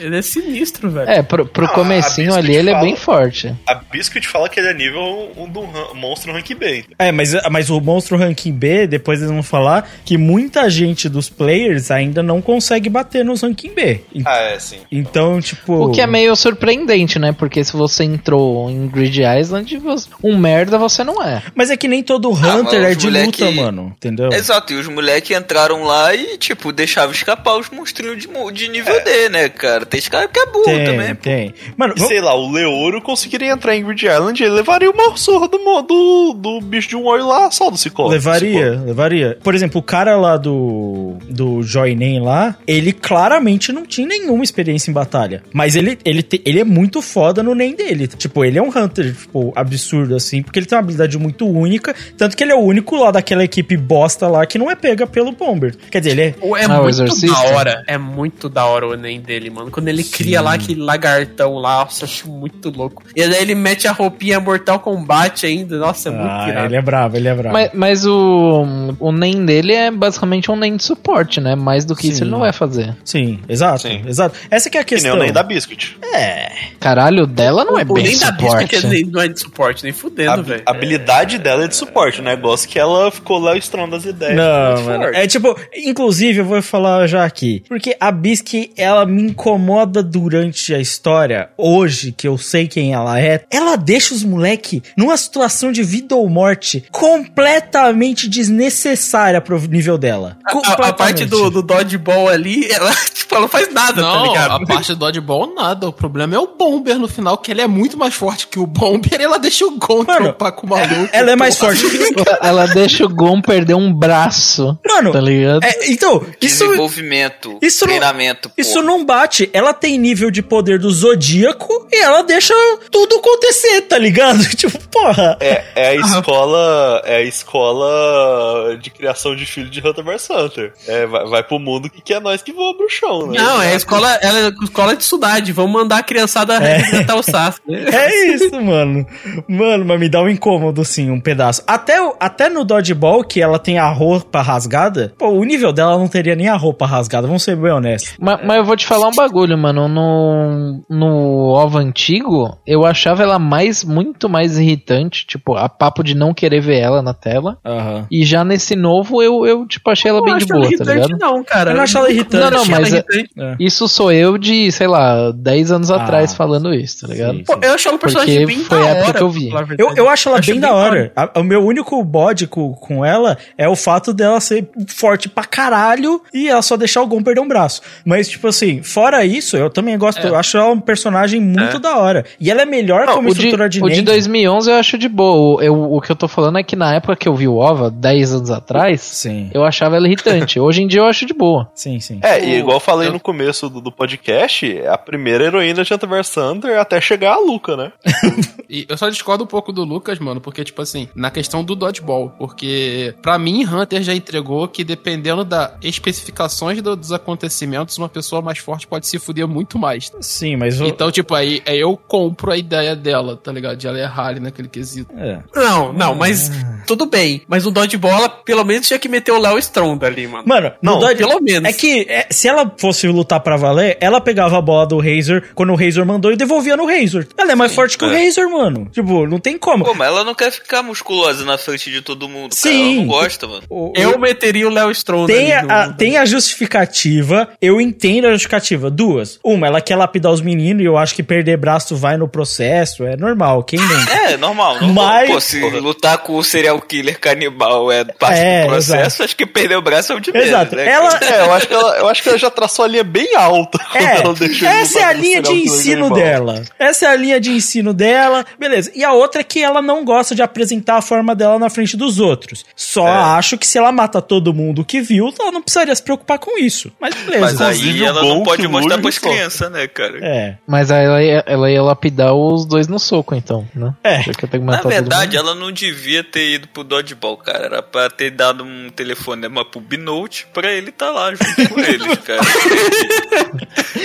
ele é sinistro, velho. É, pro, pro Ah, comecinho a ali ele é fala. bem forte. A Biscuit fala que ele é nível um do monstro rank B. É, mas, mas o monstro ranking B, depois eles vão falar que muita gente dos players ainda não consegue bater nos ranking B. Ah, é, sim. Então, tipo. O que é meio surpreendente, né? Porque se você entrou em Grid Island, um merda você não é. Mas é que nem todo Hunter Hunter é os de moleque- luta, mano. Entendeu? Exato, e os moleques entraram lá e, tipo, deixavam escapar os monstrinhos de, de nível D, né, cara? Tem esse cara que é burro tem, também. tem. Mano, E sei lá, o Leouro conseguiria entrar em Grid Island e ele levaria uma surra do, do, do bicho de um olho lá, só do Ciclope. Levaria, levaria. Por exemplo, o cara lá do do Joinen lá, ele claramente não tinha nenhuma experiência em batalha. Mas ele, ele, te- ele é muito foda no NEM dele. Tipo, ele é um Hunter, tipo, absurdo assim, porque ele tem uma habilidade muito única. Tanto que ele é o único lá daquela equipe bosta lá que não é pega pelo Bomber. Quer dizer, ele é. É Ah, o muito da hora. É muito da hora o Enem dele, mano. Quando ele cria lá aquele lagartão lá, nossa, eu acho muito louco. E daí ele mete a roupinha Mortal Kombat ainda. Nossa, é muito Ah, irado. ele é bravo, ele é bravo. Mas, mas o, o NEM dele é basicamente um NEM de suporte, né? Mais do que isso Sim. ele não vai fazer. Sim, exato, Sim. exato. Essa que é a Que nem questão. o nem da Biscuit. É. Caralho, o dela não é o bem nem da Biscuit suporte. é não é de suporte, nem fudendo, velho. a habilidade dela é de suporte, o negócio que ela ficou lá o Strong das ideias. Não, mano. É tipo, inclusive, eu vou falar já aqui. Porque a Bisque, ela me incomoda durante a história. Hoje, que eu sei quem ela é, ela deixa os moleque numa situação de vida ou morte completamente desnecessária pro nível dela. A, a- parte do, do dodgeball ali, ela, tipo, ela não faz nada, tá Não, ligado? a parte do dodgeball nada. O problema é o Bomber no final, que ele é muito mais forte que o Bomber e ela deixa o Gon Mano, trompar com o maluco. Ela é mais forte que. Ela deixa o Gon perder um braço. Mano, Tá ligado? é, então, isso. Desenvolvimento, Isso não- treinamento, Isso porra. não bate. Ela tem nível de poder do Zodíaco e ela deixa tudo acontecer, tá ligado? Tipo, porra. É, é a escola. É a escola de criação de filho de Hunter vs Hunter. É, vai, vai pro mundo que, que é nós que voa pro chão, né? Não, é a escola, ela é a escola de cidade. Vamos mandar a criançada representar o Sasuke. É isso, mano. Mano, mas me dá um incômodo, sim, um pedaço. Até, até no Dodgeball, que ela tem a roupa rasgada, pô, o nível dela não teria nem a roupa rasgada, vamos ser bem honestos. Mas, mas eu vou te falar um bagulho, mano. No, no OVA antigo, eu achava ela mais, muito mais irritante. Tipo, a papo de não querer ver ela na tela. Aham. E já nesse novo, eu, eu tipo, achei ela Eu bem acho de boa, ela tá ligado? Não, cara. Eu não acho ela irritante. Não, não, mas é- irritante. Isso sou eu de, sei lá, 10 anos Ah. atrás falando isso, tá ligado? Sim, Pô, eu acho ela um personagem Porque bem foi da a época hora. que eu vi. Eu, eu acho ela Acho bem da hora. A- o meu único bode com, com ela é o fato dela ser forte pra caralho e ela só deixar o Gon perder um braço. Mas, tipo assim, fora isso, eu também gosto. Eu acho ela um personagem muito da hora. E ela é melhor Não, como o, de, estrutura de, o de Nen. 2011 eu acho de boa. O, eu, o que eu tô falando é que na época que eu vi o OVA, 10 anos atrás, Sim. eu achava ela irritante. Hoje em dia eu acho de boa. Sim, sim. É, e igual eu falei eu- no começo do, do podcast, é a primeira heroína de Hunter vs Hunter até chegar a Luca, né? E eu só discordo um pouco do Lucas, mano, porque, tipo assim, na questão do dodgeball, porque pra mim, Hunter já entregou que dependendo das especificações do- dos acontecimentos, uma pessoa mais forte pode se fuder muito mais. Sim, mas o. Então, tipo, aí, aí eu compro a ideia dela, tá ligado? De ela errar ali naquele quesito. É. Não, não, mas tudo bem. Mas o dodgeball, ela pelo menos tinha que meter o Léo Stronda ali, mano. Mano, Não, no Dodge- pelo menos. É que é, se ela fosse lutar pra valer, ela pegava a bola do Razor quando o Razor mandou e devolvia no Razor. Ela é mais forte que o É. Razor, mano. Tipo, não tem como. Pô, mas ela não quer ficar musculosa na frente de todo mundo, cara. Sim. Ela não gosta, mano. O- Eu meteria o Léo Stronda Tem ali a, tem a justificativa, eu entendo a justificativa. Duas. Uma, ela quer lapidar os meninos e eu acho que perder braço vai no processo, é normal, quem nem. É, normal. normal. Mas- Pô, se lutar com o serial killer canibal é parte É, do processo, exato. acho que perder o braço é o de menos, Exato. né? Ela, É, eu acho que ela, eu acho que ela já traçou a linha bem alta quando É, ela deixou ele essa é a linha de ensino canibal. dela. Essa é a linha de ensino dela. Beleza. E a outra é que ela não gosta de apresentar a forma dela na frente dos outros. Só É. acho que se ela mata todo mundo que viu, ela não precisaria se preocupar com isso. Mas beleza. Mas aí ela não pode mostrar pras crianças, né, cara? É. Mas aí ela ia, ela ia lapidar os dois no soco, então, né? É. Na verdade, ela não devia ter ido pro dodgeball, cara. Era pra ter dado um telefonema pro Binote pra ele tá lá junto com eles, cara.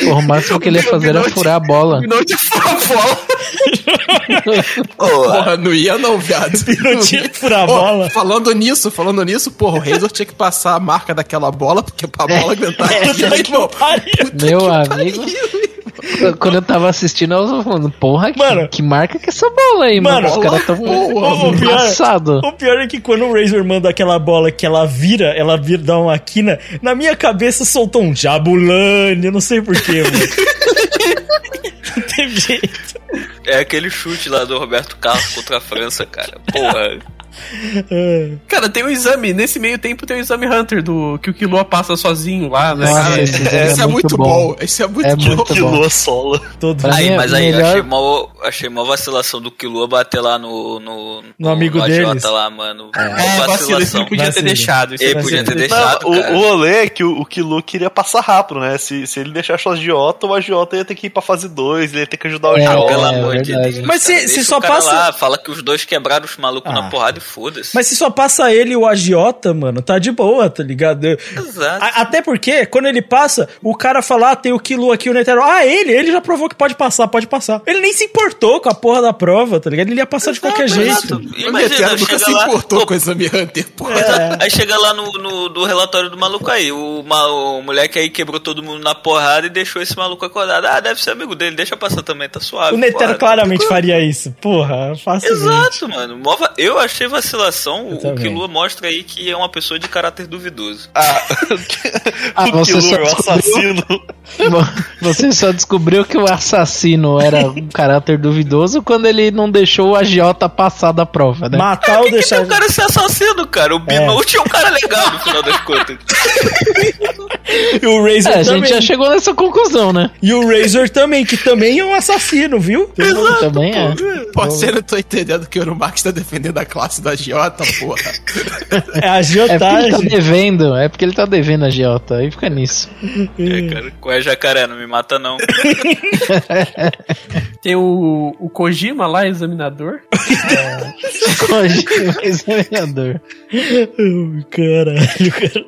Porra, o máximo que ele ia fazer era furar a bola. Não te fala. Porra, não ia não, viado. Tinha que furar a bola. Falando nisso, falando nisso, porra, o Razor tinha que passar a marca daquela bola, porque pra bola aguentar É, que irmão. pariu. Meu amigo. Quando eu tava assistindo, eu tava falando, porra, que, Mano. que marca que é essa bola aí, mano? Mano, Os caras tão o pior- embaçado. O pior é que quando o Razor manda aquela bola que ela vira, ela vira, dá uma quina, na minha cabeça soltou um Jabulani, eu não sei porquê, mano. não teve jeito. É aquele chute lá do Roberto Carlos contra a França, cara. Porra. Cara, tem o exame. Nesse meio tempo tem o exame Hunter do que o Killua passa sozinho lá, né? Nossa, Cara, esse É, Isso é muito bom. Isso é muito É bom. muito bom. Killua sola. Todo Aí, mas aí melhor- achei mó, achei mó vacilação do Killua bater lá no. No, No amigo AJ deles. lá, mano. É, vacilo, isso ele podia ter Vacilo. deixado. Isso Ele é podia ter deixado, Não, o, o rolê é que o, o Killua queria passar rápido, né? Se, se ele deixasse o agiota, o agiota ia ter que ir pra fase 2, ele ia ter que ajudar o É, Ah, agiota. pelo é amor de. Deus. Mas se- cara, se só passa- Lá, fala que os dois quebraram os malucos Ah. na porrada foda-se. Mas se só passa ele e o agiota, mano, tá de boa, tá ligado? Exato. A- até porque, quando ele passa, o cara fala, ah, tem o Kilo aqui, o Netero. Ah, ele, ele já provou que pode passar, pode passar. Ele nem se importou com a porra da prova, tá ligado? Ele ia passar de qualquer Exato, jeito. exato. O Imagina, Netero nunca se lá, importou pô, com o Exame Hunter, pô. É. Aí chega lá no, no do relatório do maluco aí, o, o moleque aí quebrou todo mundo na porrada e deixou esse maluco acordado. Ah, deve ser amigo dele, deixa passar também, tá suave. O Netero porra. claramente faria isso. Porra, facilmente. Exato, mano. Eu achei vacilação. O. Killua mostra aí que é uma pessoa de caráter duvidoso. Ah, Ah, o você só Killua, o assassino. Você só descobriu que o assassino era um caráter duvidoso quando ele não deixou o agiota passar da prova, né? Matar ou Por que deixar. tem um cara ser assassino, cara? O Binote é um cara legal no final das contas. E o Razor É, a também. gente já chegou nessa conclusão, né? E o Razor também, que também é um assassino, viu? Também é. Pô, você não tô entendendo que o Urumax tá defendendo a classe do agiota, porra. É É porque ele tá devendo, é porque ele tá devendo a agiota, aí fica nisso. É, cara, qual é jacaré? Não me mata, não. Tem o, o Kojima lá, examinador. Kojima, examinador. Caralho, cara.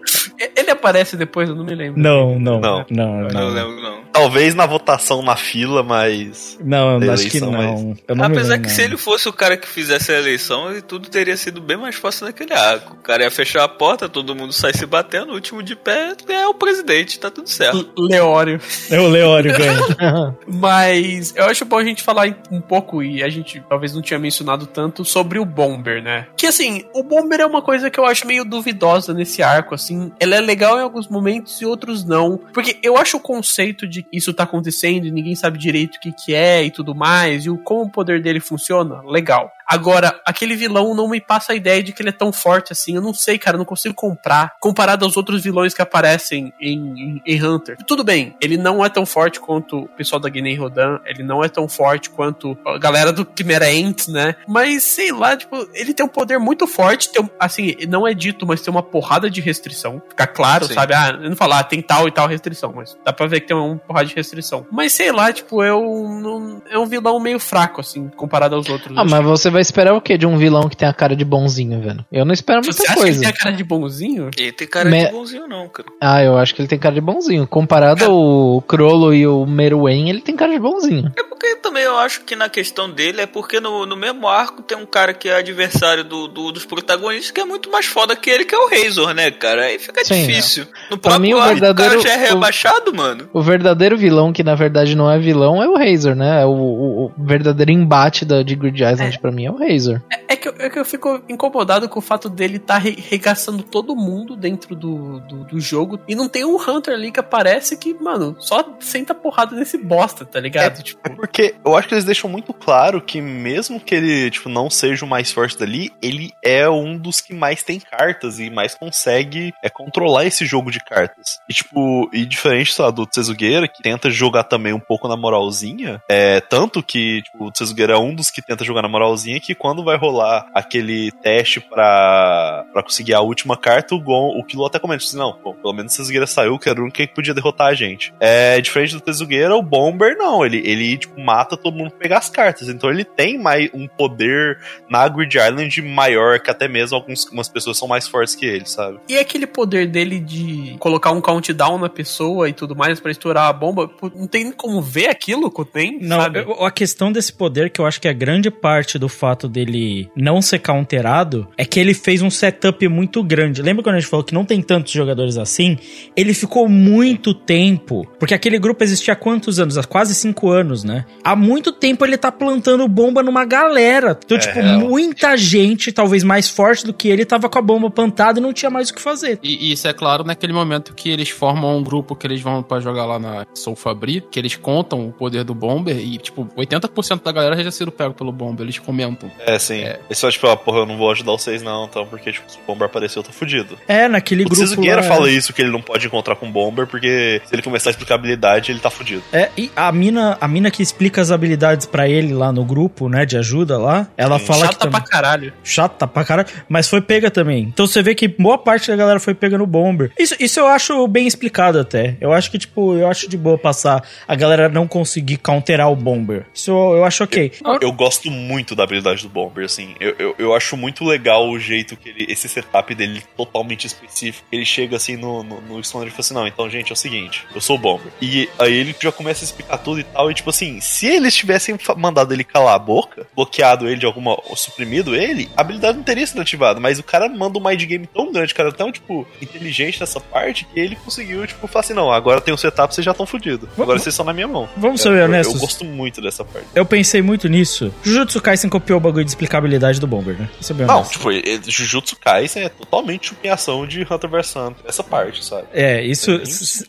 Ele aparece depois, eu não me lembro. Não, não. Não. Não, Não não. lembro, não. Talvez na votação na fila, mas. Não, Da acho que eleição, não. Eu não Apesar lembro, que não. se ele fosse o cara que fizesse a eleição, ele- tudo teria sido bem mais fácil naquele arco. O cara ia fechar a porta, todo mundo sai se batendo, o último de pé é o presidente, tá tudo certo. Leório. É o Leório ganha. Mas eu acho bom a gente falar um pouco, e a gente talvez não tinha mencionado tanto, sobre o Bomber, né? Que assim, o Bomber é uma coisa que eu acho meio duvidosa nesse arco, assim. Ela é legal em alguns momentos e outros não. Porque eu acho o conceito de isso tá acontecendo e ninguém sabe direito o que, que é e tudo mais, e o, como o poder dele funciona, legal. Agora, aquele vilão não me passa a ideia de que ele é tão forte assim. Eu não sei, cara, eu não consigo comprar. Comparado aos outros vilões que aparecem em, em, em Hunter. Tudo bem, ele não é tão forte quanto o pessoal da Guiné Rodan. Ele não é tão forte quanto a galera do Chimera Ants, né? Mas sei lá, tipo, ele tem um poder muito forte. Tem, um- assim, não é dito, mas tem uma porrada de restrição. Fica claro, Sim. sabe? Ah, eu não falar, ah, tem tal e tal restrição, mas dá pra ver que tem uma porrada de restrição. Mas sei lá, tipo, é um, é um vilão meio fraco, assim, comparado aos outros. Ah, mas você vai esperar o quê de um vilão que tem a cara de bonzinho, velho? Eu não espero muita Você acha que coisa. ele tem a cara de bonzinho? Ele tem cara Me- de bonzinho, não, cara. Ah, eu acho que ele tem cara de bonzinho. Comparado ao Crollo e o Meruem, ele tem cara de bonzinho. É porque também eu acho que na questão dele é porque no, no mesmo arco tem um cara que é adversário do, do- dos protagonistas que é muito mais foda que ele, que é o Razor, né, cara? Aí fica Sim. difícil. No Pra próprio mim, o arco, verdadeiro- o cara já é o- rebaixado, mano. O verdadeiro vilão, que na verdade não é vilão, é o Razor, né? O, o- o verdadeiro embate da, de Grid Island pra mim é o Razor. É que, eu, é que eu fico incomodado com o fato dele estar tá re- regaçando todo mundo dentro do, do, do jogo. E não tem um Hunter ali que aparece que, mano, só senta porrada nesse bosta, tá ligado? tipo, É porque eu acho que eles deixam muito claro que mesmo que ele, tipo, não seja o mais forte dali, ele é um dos que mais tem cartas e mais consegue é, controlar esse jogo de cartas. E, tipo, e diferente, sei lá, do Tsezugueira, que tenta jogar também um pouco na moralzinha, é tanto que, tipo, o Tsezugueira é um dos que tenta jogar na moralzinha que quando vai rolar aquele teste pra, pra conseguir a última carta, o Gon, o Kilo até comenta assim, não, bom, pelo menos o Tsezugueira saiu, que era o único que podia derrotar a gente. É, diferente do Tsezugueira, o Bomber não, ele, ele tipo, mata todo mundo pra pegar as cartas, então ele tem mais um poder na Grid Island maior que até mesmo algumas algumas pessoas são mais fortes que ele, sabe? E aquele poder dele de colocar um countdown na pessoa e tudo mais pra estourar a bomba, não tem como ver aquilo que tem, Não, eu- a questão desse poder, que eu acho que é grande parte do fato dele não ser counterado, é que ele fez um setup muito grande. Lembra quando a gente falou que não tem tantos jogadores assim? Ele ficou muito tempo, porque aquele grupo existia há quantos anos? Há quase cinco anos, né? Há muito tempo ele tá plantando bomba numa galera. Então, É tipo, real. muita gente, talvez mais forte do que ele, tava com a bomba plantada e não tinha mais o que fazer. E, e isso é claro naquele momento que eles formam um grupo que eles vão pra jogar lá na Soul Fabri, que eles contam o poder do Bomber e, tipo, 80% da galera já tinha sido pego pelo Bomber. Eles comentam É, sim. Esse só, tipo, ah, porra, eu não vou ajudar vocês não, então, porque, tipo, se o Bomber aparecer, eu tô fudido. É, naquele O grupo. Tsuzugueira lá, fala isso, que ele não pode encontrar com o Bomber, porque se ele começar a explicar habilidade, ele tá fudido. É, e a mina, a mina que explica as habilidades pra ele lá no grupo, né, de ajuda lá, ela Sim, fala que Chata também- pra caralho. chata pra caralho, mas foi pega também. Então você vê que boa parte da galera foi pega no Bomber. Isso, isso eu acho bem explicado até. Eu acho que, tipo, eu acho de boa passar a galera não conseguir counterar o Bomber. Isso eu, eu acho ok. Eu gosto muito da habilidade do Bomber, assim. Eu, eu, eu acho muito legal o jeito que ele. Esse setup dele totalmente específico. Ele chega assim no, no, no e fala assim: Não, então, gente, é o seguinte, eu sou o Bomber. E aí ele já começa a explicar tudo e tal. E tipo assim, se eles tivessem mandado ele calar a boca, bloqueado ele de alguma. ou suprimido ele, a habilidade não teria sido ativada. Mas o cara manda um mind game tão grande, cara, tão, tipo, inteligente nessa parte, que ele conseguiu, tipo, falar assim: Não, agora tem um setup, vocês já estão fodidos. Agora vocês estão na minha mão. Vamos Cara, ser eu- honestos. Eu gosto muito dessa parte. Eu pensei muito nisso. Jujutsu Kaisen copiou o bagulho de explicabilidade do Bomber, né? Isso é bem Não, honesto. tipo, Jujutsu Kaisen é totalmente chupiação de Hunter vs Hunter, essa parte, sabe? É, isso,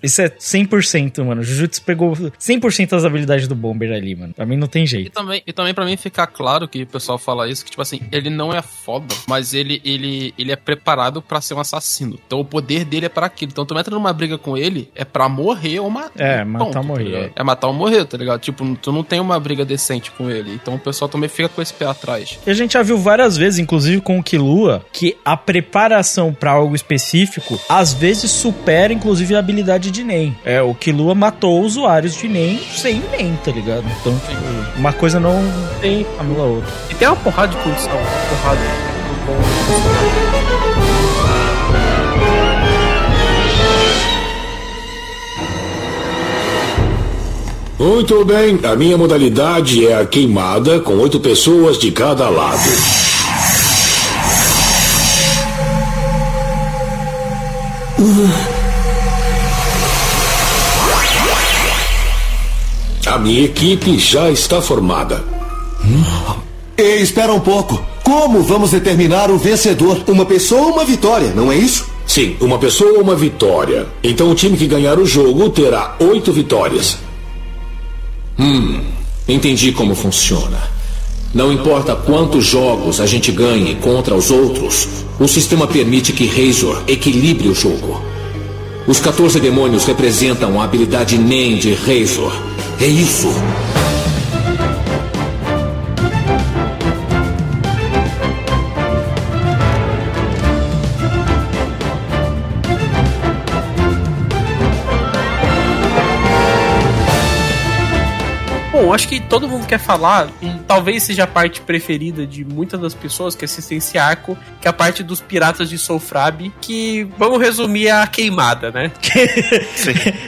isso é 100%, mano. Jujutsu pegou 100% das habilidades do Bomber ali, mano. Pra mim não tem E jeito. também, e também para mim ficar claro que o pessoal fala isso, que tipo assim, ele não é foda, mas ele, ele, ele é preparado pra ser um assassino. Então o poder dele é pra aquilo. Então tu entra numa briga com ele, é pra morrer ou matar. É, matar ou morrer, tá? É matar ou morrer, tá ligado? Tipo, tu não tem uma briga decente com ele. Então o pessoal também fica com esse pé atrás. E a gente já viu várias vezes, inclusive com o Killua, que a preparação pra algo específico às vezes supera, inclusive, a habilidade de Nen. É, o Killua matou usuários de Nen sem Nen, tá ligado? Então, tipo, uma coisa não Tem. anula a outra. E tem uma porrada de condição. Uma porrada. Muito bem, a minha modalidade é a queimada com oito pessoas de cada lado. A minha equipe já está formada. Ei, espera um pouco. Como vamos determinar o vencedor? Uma pessoa ou uma vitória, não é isso? Sim, uma pessoa ou uma vitória. Então o time que ganhar o jogo terá oito vitórias. Hum, entendi como funciona. Não importa quantos jogos a gente ganhe contra os outros, o sistema permite que Razor equilibre o jogo. Os 14 demônios representam a habilidade NEM de Razor. É isso. Bom, acho que todo mundo quer falar, e talvez seja a parte preferida de muitas das pessoas que assistem esse arco, que é a parte dos piratas de Soulfrab, que vamos resumir a queimada, né?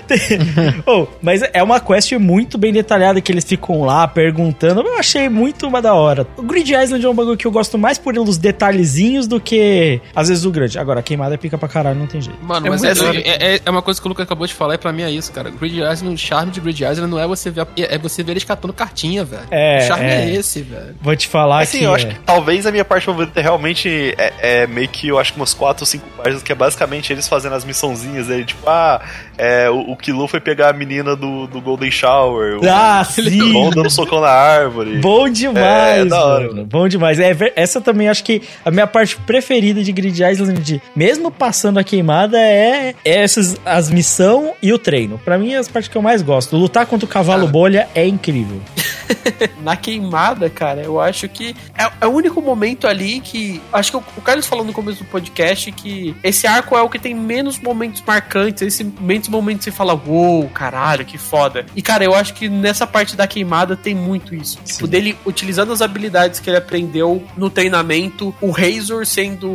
oh, mas é uma quest muito bem detalhada que eles ficam lá perguntando. Eu achei muito uma da hora. O Grid Island é um bagulho que eu gosto mais por os detalhezinhos do que às vezes o grande. Agora, a queimada é pica pra caralho, não tem jeito. Mano, É mas muito é, é, é- é uma coisa que o Luca acabou de falar e pra mim é isso, cara. Grid Island, o charme de Grid Island não é você ver, a- é você ver eles catando cartinha, velho. É, o charme é, é. esse, velho. Vou te falar Assim, que. eu acho é- que talvez a minha parte favorita realmente é, é meio que, eu acho que umas 4 ou 5 páginas, que é basicamente eles fazendo as missãozinhas aí, tipo, ah, é, o, o Kilo foi pegar a menina do, do Golden Shower, o Ah, sim! Bom dando socão na árvore. Bom demais, É, da hora, mano. Bom demais. É, essa também acho que a minha parte preferida de Grid Island, mesmo passando a queimada, é, é essas, as missão e o treino. Pra mim é as partes que eu mais gosto. Lutar contra o cavalo bolha é incrível. Na queimada, cara, eu acho que é, é o único momento ali que. Acho que o, o Carlos falou no começo do podcast que esse arco é o que tem menos momentos marcantes, esse menos momentos que você fala, uou, caralho, que foda. E, cara, eu acho que nessa parte da queimada tem muito isso. Tipo, dele utilizando as habilidades que ele aprendeu no treinamento, o Razor sendo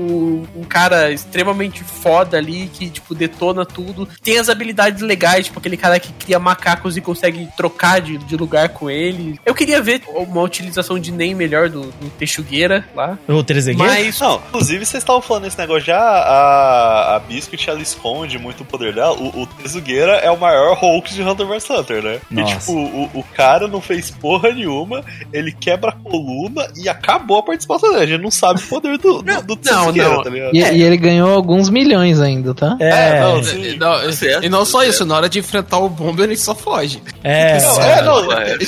um cara extremamente foda ali, que, tipo, detona tudo. Tem as habilidades legais, tipo, aquele cara que cria macacos e consegue trocar de, de lugar com ele. Eu queria ver uma utilização de NEM melhor do, do Texugueira lá. O Trezegueira? Mas. Não, inclusive vocês estavam falando esse negócio já, a, a Biscuit ela esconde muito o poder dela. O, o é o maior Hulk de Hunter vs Hunter, né? Nossa. E tipo, o, o cara não fez porra nenhuma, ele quebra a coluna e acabou a participação dele. A gente não sabe o poder do, do, do Tezugueira, não. tá ligado? E, e ele ganhou alguns milhões ainda, tá? É, não, E- sim. e não, certo, e não só certo. isso, na hora de enfrentar o Bomber ele só foge. é, Não, é. é, não, É.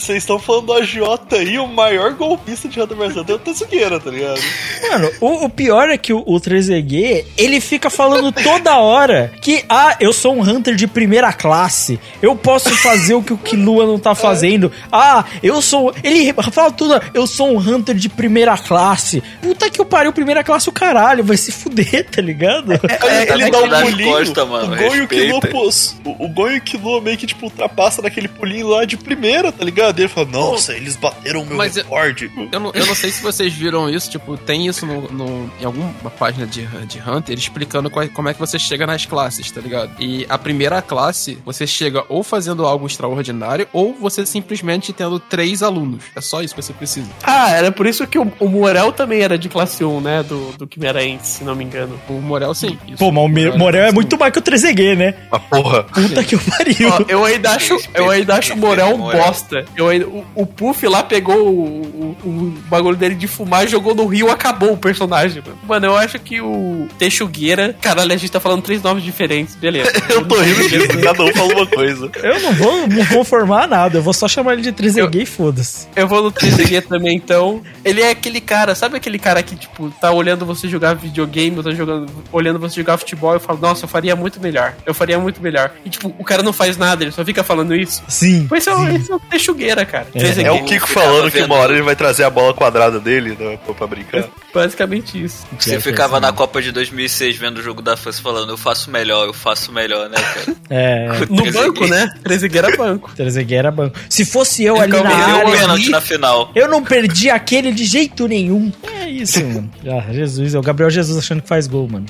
Vocês estão falando do agiota aí, o maior golpista de Hunter vs Hunter é o Tetsugueira, tá ligado? Mano, o, o pior é que o, o 3EG, ele fica falando toda hora que, ah, eu sou um Hunter de primeira classe, eu posso fazer o que o Killua não tá fazendo, ah, eu sou... Ele fala tudo, eu sou um Hunter de primeira classe. Puta que eu pariu, primeira classe o caralho, vai se fuder, tá ligado? É, ele tem dá um pulinho, costa, mano, o Gon e o Killua, pô, o, o Gon e o Killua meio que, tipo, ultrapassa naquele pulinho lá de primeira, tá ligado? E ele fala, nossa, eles bateram o meu Mas eu- recorde. Eu não, eu não sei se vocês viram isso, tipo, tem isso no, no- em alguma página de, de Hunter explicando qual- como é que você chega nas classes, tá ligado? E a primeira classe, você chega ou fazendo algo extraordinário, ou você simplesmente tendo três alunos. É só isso que você precisa. Ah, era por isso que o, o Morel também era de classe 1, né? Do, do Quimeraense, se não me engano. O Morel, sim. Pô, mas o Me- Morel é muito mais que o 3EG, né? A porra. Puta que o pariu. Ó, eu ainda acho, eu ainda acho o Morel um Morel. bosta. Eu ainda- o, o Puff lá pegou o, o- o bagulho dele de fumar, jogou no rio, acabou o personagem, mano. Mano, eu acho que o Texugueira. Caralho, a gente tá falando três nomes diferentes, beleza. Eu tô rindo disso, cada um fala uma coisa. Eu não vou me conformar a nada, eu vou só chamar ele de 3EG e foda-se. Eu vou no 3D também, então. Ele é aquele cara, sabe aquele cara que, tipo, tá olhando você jogar videogame, ou tá jogando, olhando você jogar futebol e fala, nossa, eu faria muito melhor. Eu faria muito melhor. E, tipo, o cara não faz nada, ele só fica falando isso. Sim. Pois é, o- esse é o Texugueira, cara. É. 3D É o Kiko falando que uma hora ele vai trazer a bola quadrada dele né, pra- pra brincar. Basicamente isso. Você ficava na Copa de 2006 vendo o jogo da França falando, eu faço melhor, eu faço melhor, né, cara? É. No 3D. banco, né? 3D era banco. 3EG era banco. Se fosse eu Ele ali na perdeu o área, pênalti ali, na final. eu não perdi aquele de jeito nenhum. É isso, mano. Ah, Jesus, é o Gabriel Jesus achando que faz gol, mano.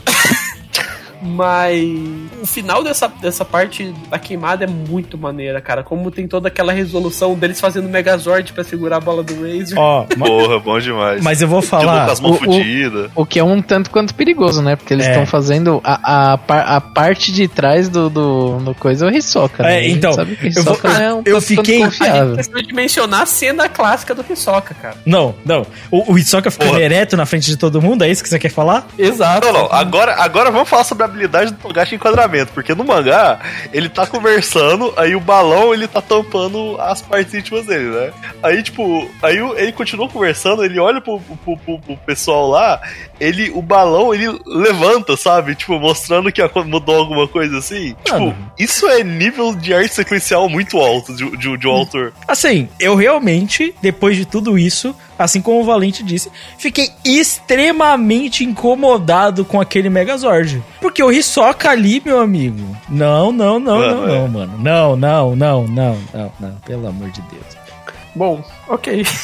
Mas o final dessa, dessa parte da queimada é muito maneira, cara. Como tem toda aquela resolução deles fazendo Megazord pra segurar a bola do Razor. Ó, ma- Porra, bom demais. mas eu vou falar. o- o-. O que é um tanto quanto perigoso, né? Porque eles É. estão fazendo a, a, a parte de trás do, do, do coisa é o Hisoka. né? É, então, sabe que o eu vou- é um eu tanto fiquei- quanto A gente confiável. precisa de mencionar a cena clássica do Hisoka, cara. Não, não. O, o Hisoka ficando Porra. ereto na frente de todo mundo, é isso que você quer falar? Exato. Não, não, agora, agora vamos falar sobre a habilidade do Togashi em enquadramento, porque no mangá ele tá conversando, aí o balão ele tá tampando as partes íntimas dele, né? Aí, tipo, aí ele continua conversando, ele olha pro, pro, pro- pro pessoal lá, ele, o balão ele levanta, sabe? Tipo, mostrando que mudou alguma coisa assim. Tipo, Mano. isso é nível de arte sequencial muito alto de, de, de um autor. Assim, eu realmente, depois de tudo isso, assim como o Valente disse, fiquei extremamente incomodado com aquele Megazord. Porque o Hisoka ali, meu amigo. Não, não, não, não, não, mano. Não, não, não, não, não, não. Pelo amor de Deus. Bom, ok.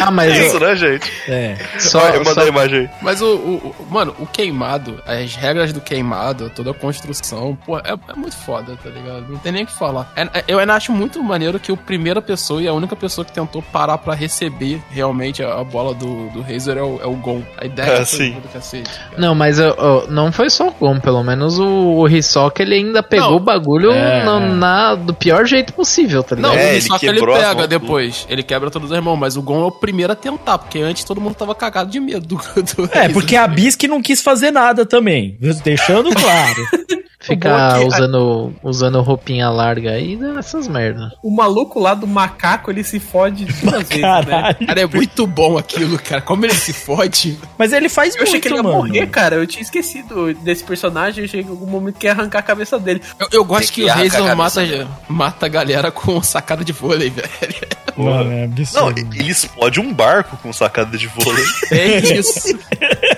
Ah, mas É isso, eu- né, gente? É. só, Olha, manda só- a imagem aí. Mas o, o- o- Mano, o queimado, as regras do queimado, toda a construção, pô, é, é muito foda, tá ligado? Não tem nem o que falar. É- é- eu ainda acho muito maneiro que o primeira pessoa e a única pessoa que tentou parar pra receber realmente a, a bola do, do Razor é o, é o Gon. A ideia É, foi sim. do cacete. cara. Não, mas eu- eu- não foi só o Gon, pelo menos o, o Hisoka ele ainda pegou Não. o bagulho É. na, na- do pior jeito possível, tá ligado? Não, É, ele só que ele as pega depois. Ele quebra todos os irmãos, mas o Gon é o primeiro a tentar, porque antes todo mundo tava cagado de medo do, do É, porque a Bisque não quis fazer nada também. Deixando claro. Ficar é usando, usando roupinha larga aí essas merda. O maluco lá do macaco, ele se fode duas vezes, né? Cara, é muito bom aquilo, cara. Como ele se fode. Mas ele faz Eu achei muito, que ele ia mano. morrer, cara. Eu tinha esquecido desse personagem. Eu achei que em algum momento que ia arrancar a cabeça dele. Eu, eu gosto que, que o a cabeça mata, mata a galera com sacada de vôlei, velho. Mano, é Não, absurdo. ele explode um barco com sacada de vôlei. É isso.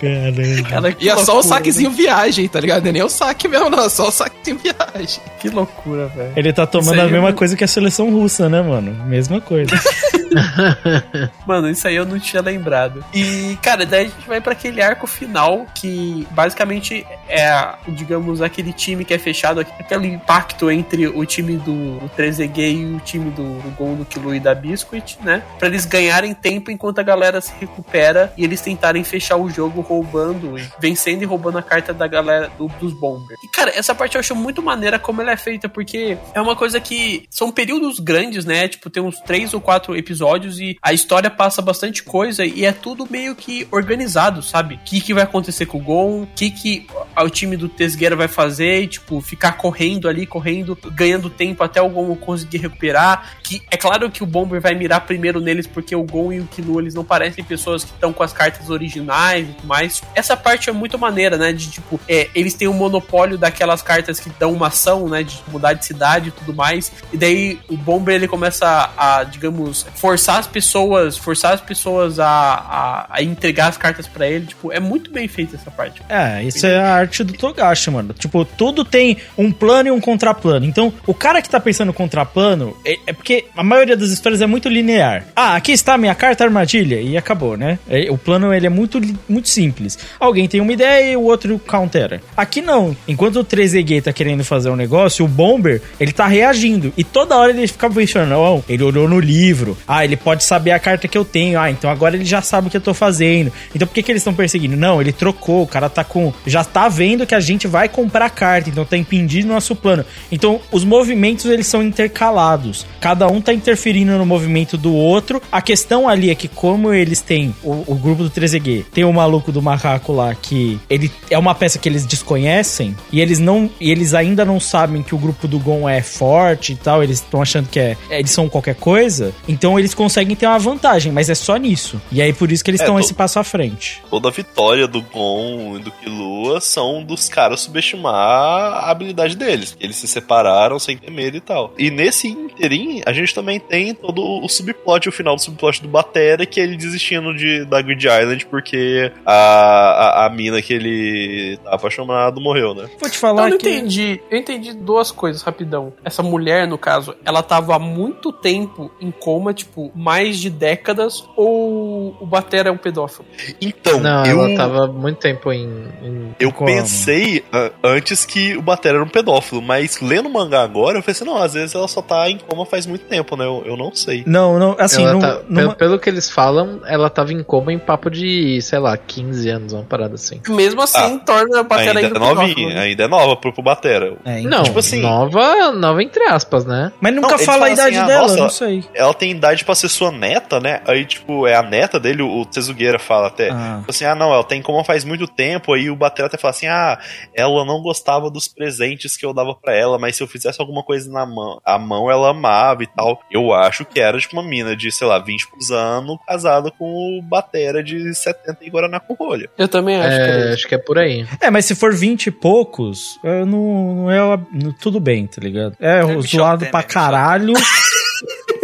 Caralho. Cara, E é só o saquezinho viagem, tá ligado? Não é nem o saque mesmo, não. É só o saquezinho viagem. né? Que loucura, velho. Ele tá tomando a aí mesma eu- coisa que a seleção russa, né, mano? Mesma coisa. Mano, isso aí eu não tinha lembrado. E, cara, daí a gente vai pra aquele arco final que basicamente é, digamos, aquele time que é fechado, aquele impacto entre o time do, do 3EG e o time do, do Gol do Kilo e da Biscuit, né? Pra eles ganharem tempo enquanto a galera se recupera e eles tentarem fechar o jogo roubando, e vencendo e roubando a carta da galera do- dos Bombers. E, cara, essa parte eu acho muito maneira como ela é feita, porque é uma coisa que são períodos grandes, né? Tipo, tem uns três ou quatro episódios e a história passa bastante coisa e é tudo meio que organizado, sabe? O que, que vai acontecer com o Gon, o que, que o time do Tesgueira vai fazer e, tipo, ficar correndo ali, correndo, ganhando tempo até o Gon conseguir recuperar. Que é claro que o Bomber vai mirar primeiro neles, porque o Gon e o Kinu, eles não parecem pessoas que estão com as cartas originais e tudo mais. Essa parte é muito maneira, né? De, tipo, é, eles têm o um monopólio daquelas cartas que dão uma ação, né? De mudar de cidade e tudo mais. E daí o Bomber, ele começa a, digamos, forçar as pessoas, forçar as pessoas a, a, a entregar as cartas para ele. Tipo, é muito bem feita essa parte. É, isso é a arte do Togashi, mano. Tipo, tudo tem um plano e um contraplano. Então, o cara que tá pensando no contraplano é, é porque a maioria das histórias é muito linear. Ah, aqui está a minha carta armadilha e acabou, né? É, o plano ele é muito, muito simples. Alguém tem uma ideia e o outro countera. Aqui não. Enquanto o 3EG tá querendo fazer um negócio, o Bomber, ele tá reagindo. E toda hora ele fica pensando, não, ele olhou no livro. Ah, ele pode saber a carta que eu tenho. Ah, então agora ele já sabe o que eu tô fazendo. Então por que, que eles estão perseguindo? Não, ele trocou. O cara tá com. Já tá vendo que a gente vai comprar carta. Então tá impedindo nosso plano. Então os movimentos eles são intercalados. Cada um tá interferindo no movimento do outro. A questão ali é que, como eles têm o, o grupo do 3EG, tem o maluco do macaco lá que ele é uma peça que eles desconhecem e eles não. E eles ainda não sabem que o grupo do Gon é forte e tal. Eles estão achando que é, eles são qualquer coisa. Então eles conseguem ter uma vantagem, mas é só nisso. E aí por isso que eles estão é, esse passo à frente. Toda a vitória do Gon e do Killua são dos caras subestimar a habilidade deles. Eles se separaram sem ter medo e tal. E nesse interim, a gente também tem todo o subplot, o final do subplot do Batera, que é ele desistindo de, da Grid Island porque a, a, a mina que ele tá apaixonado morreu, né? Vou te falar eu não que... entendi. Eu entendi duas coisas rapidão. Essa mulher, no caso, ela tava há muito tempo em coma, tipo, mais de décadas, ou o Batera é um pedófilo? Então, Não, eu... ela tava muito tempo em. em eu coma. pensei uh, antes que o Batera era um pedófilo, mas lendo o mangá agora, eu pensei, não, às vezes ela só tá em coma faz muito tempo, né? Eu, eu não sei. Não, não, assim, Ela não, tá- numa- pelo, pelo que eles falam, ela tava em coma em papo de, sei lá, 15 anos, uma parada assim. Mesmo assim, torna a Batera ainda ainda é novinha, né? ainda é nova pro, pro Batera. É, Não, tipo assim- nova, nova entre aspas, né? Mas nunca Não, fala a idade assim, ah, dela, nossa, não sei. Ela tem idade pra ser sua neta, né? Aí, tipo, é a neta dele, o Tezugueira fala até. Ah. Tipo Assim, ah, não, ela tem como faz muito tempo. Aí o Batera até fala assim: ah, ela não gostava dos presentes que eu dava pra ela, mas se eu fizesse alguma coisa na mão, a mão ela amava e tal. Eu acho que era, tipo, uma mina de, sei lá, 20 anos casada com o Batera de 70 em Guaraná com rolha. Eu também acho que É, é acho que é por aí. É, mas se for 20 e poucos, é, não, não é. tudo bem, tá ligado? É, Michel zoado Temer, pra Michel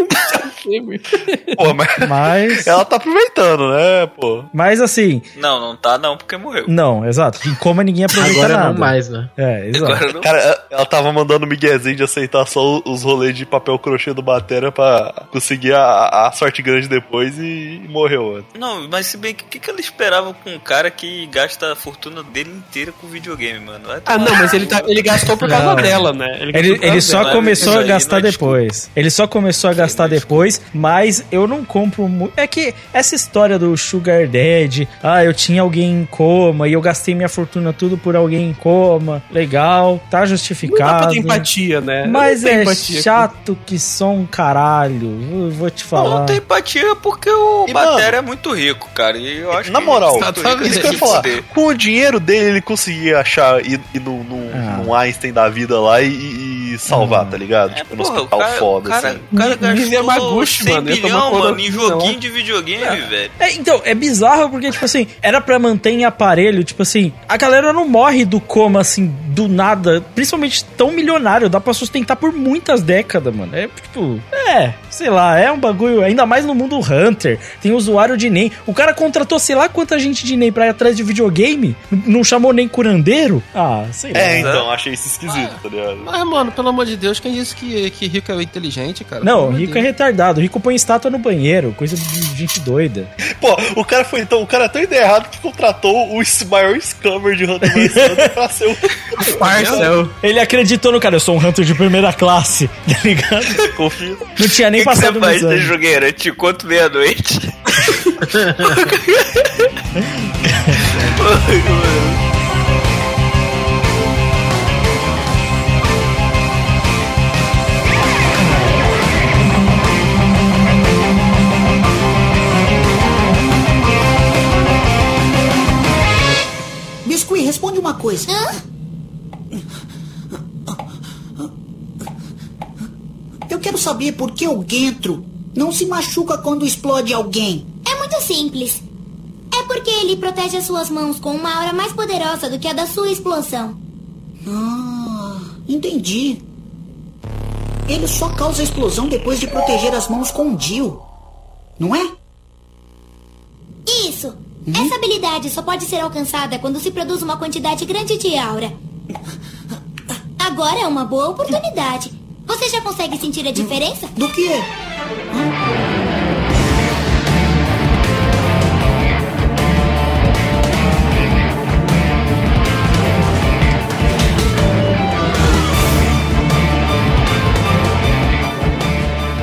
Pô, mas mas. ela tá aproveitando, né, pô? Mas assim, Não, não tá não, porque morreu. não, exato. Em coma ninguém aproveita Agora nada. não mais, né? É, exato. Agora não. Cara, ela- tava mandando o miguezinho de aceitar só os rolês de papel crochê do Batera pra conseguir a, a sorte grande depois e, e morreu antes. Não, mas se bem que o que, que ela esperava com um cara que gasta a fortuna dele inteira com videogame, mano? Ah, não, mas ele, tá, ele gastou por causa Não. dela, né? Ele, ele causa só dela. começou a gastar é depois. Ele só começou a gastar depois, mas eu não compro muito. É que essa história do Sugar Daddy, ah, eu tinha alguém em coma e eu gastei minha fortuna tudo por alguém em coma. Legal, tá Não dá pra justificado. ter empatia, né? Mas é empatia. chato que só um caralho. Eu vou te falar. Não tem empatia porque o E, Batera é muito rico, cara. E eu acho Na que moral, é rico, isso que eu ele ia falar. Com o dinheiro dele, ele conseguia achar ir, ir num, num, Ah. num Einstein da vida lá e, e salvar, tá ligado? É, tipo, no porra, o hospital cara, foda, cara, assim. o cara gastou Yamaguchi, 100 mano, bilhão, mano, em joguinho de videogame, velho. É, então, é bizarro porque, tipo assim, era pra manter em aparelho, tipo assim, a galera não morre do coma, assim, do nada, principalmente tão milionário, dá pra sustentar por muitas décadas, mano. É, tipo, é, sei lá, é um bagulho, ainda mais no mundo Hunter, tem usuário de NEM. O cara contratou, sei lá, quanta gente de NEM pra ir atrás de videogame, não chamou nem curandeiro? Ah, sei lá. É, então, achei isso esquisito, tá ligado? Mas, mano, pelo amor de Deus, quem disse que, que rico é inteligente, cara? Não, Pelo rico é retardado, rico põe estátua no banheiro, coisa de gente doida. Pô, o cara foi então, o cara é tão ideia errado que contratou o maior scammer de Hunter x Hunter pra ser o Parcel. Ele acreditou no cara, eu sou um Hunter de primeira classe, tá ligado? confio. Não tinha nem O que, que passado você no faz, né, jogueira? Te conto meia-noite. responde uma coisa. Eu quero saber por que o Gentro não se machuca quando explode alguém. É muito simples. É porque ele protege as suas mãos com uma aura mais poderosa do que a da sua explosão. Ah, entendi. Ele só causa explosão depois de proteger as mãos com o Dio. Não é? Isso. Essa habilidade só pode ser alcançada quando se produz uma quantidade grande de aura. Agora é uma boa oportunidade. Você já consegue sentir a diferença? Do que?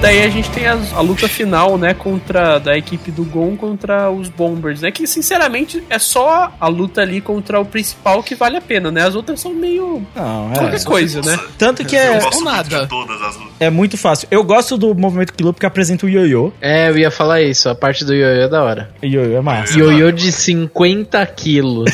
Daí a gente tem a, a luta final, né, contra da equipe do Gon contra os Bombers, né? Que sinceramente é só a luta ali contra o principal que vale a pena, né? As outras são meio Não, é. qualquer coisa, né? Tanto que Eu é, gosto muito nada. de todas as lutas. é muito fácil. Eu gosto do movimento Kilo porque apresenta o ioiô. É, eu ia falar isso. A parte do ioiô é da hora. Ioiô é massa. Ioiô de 50 quilos.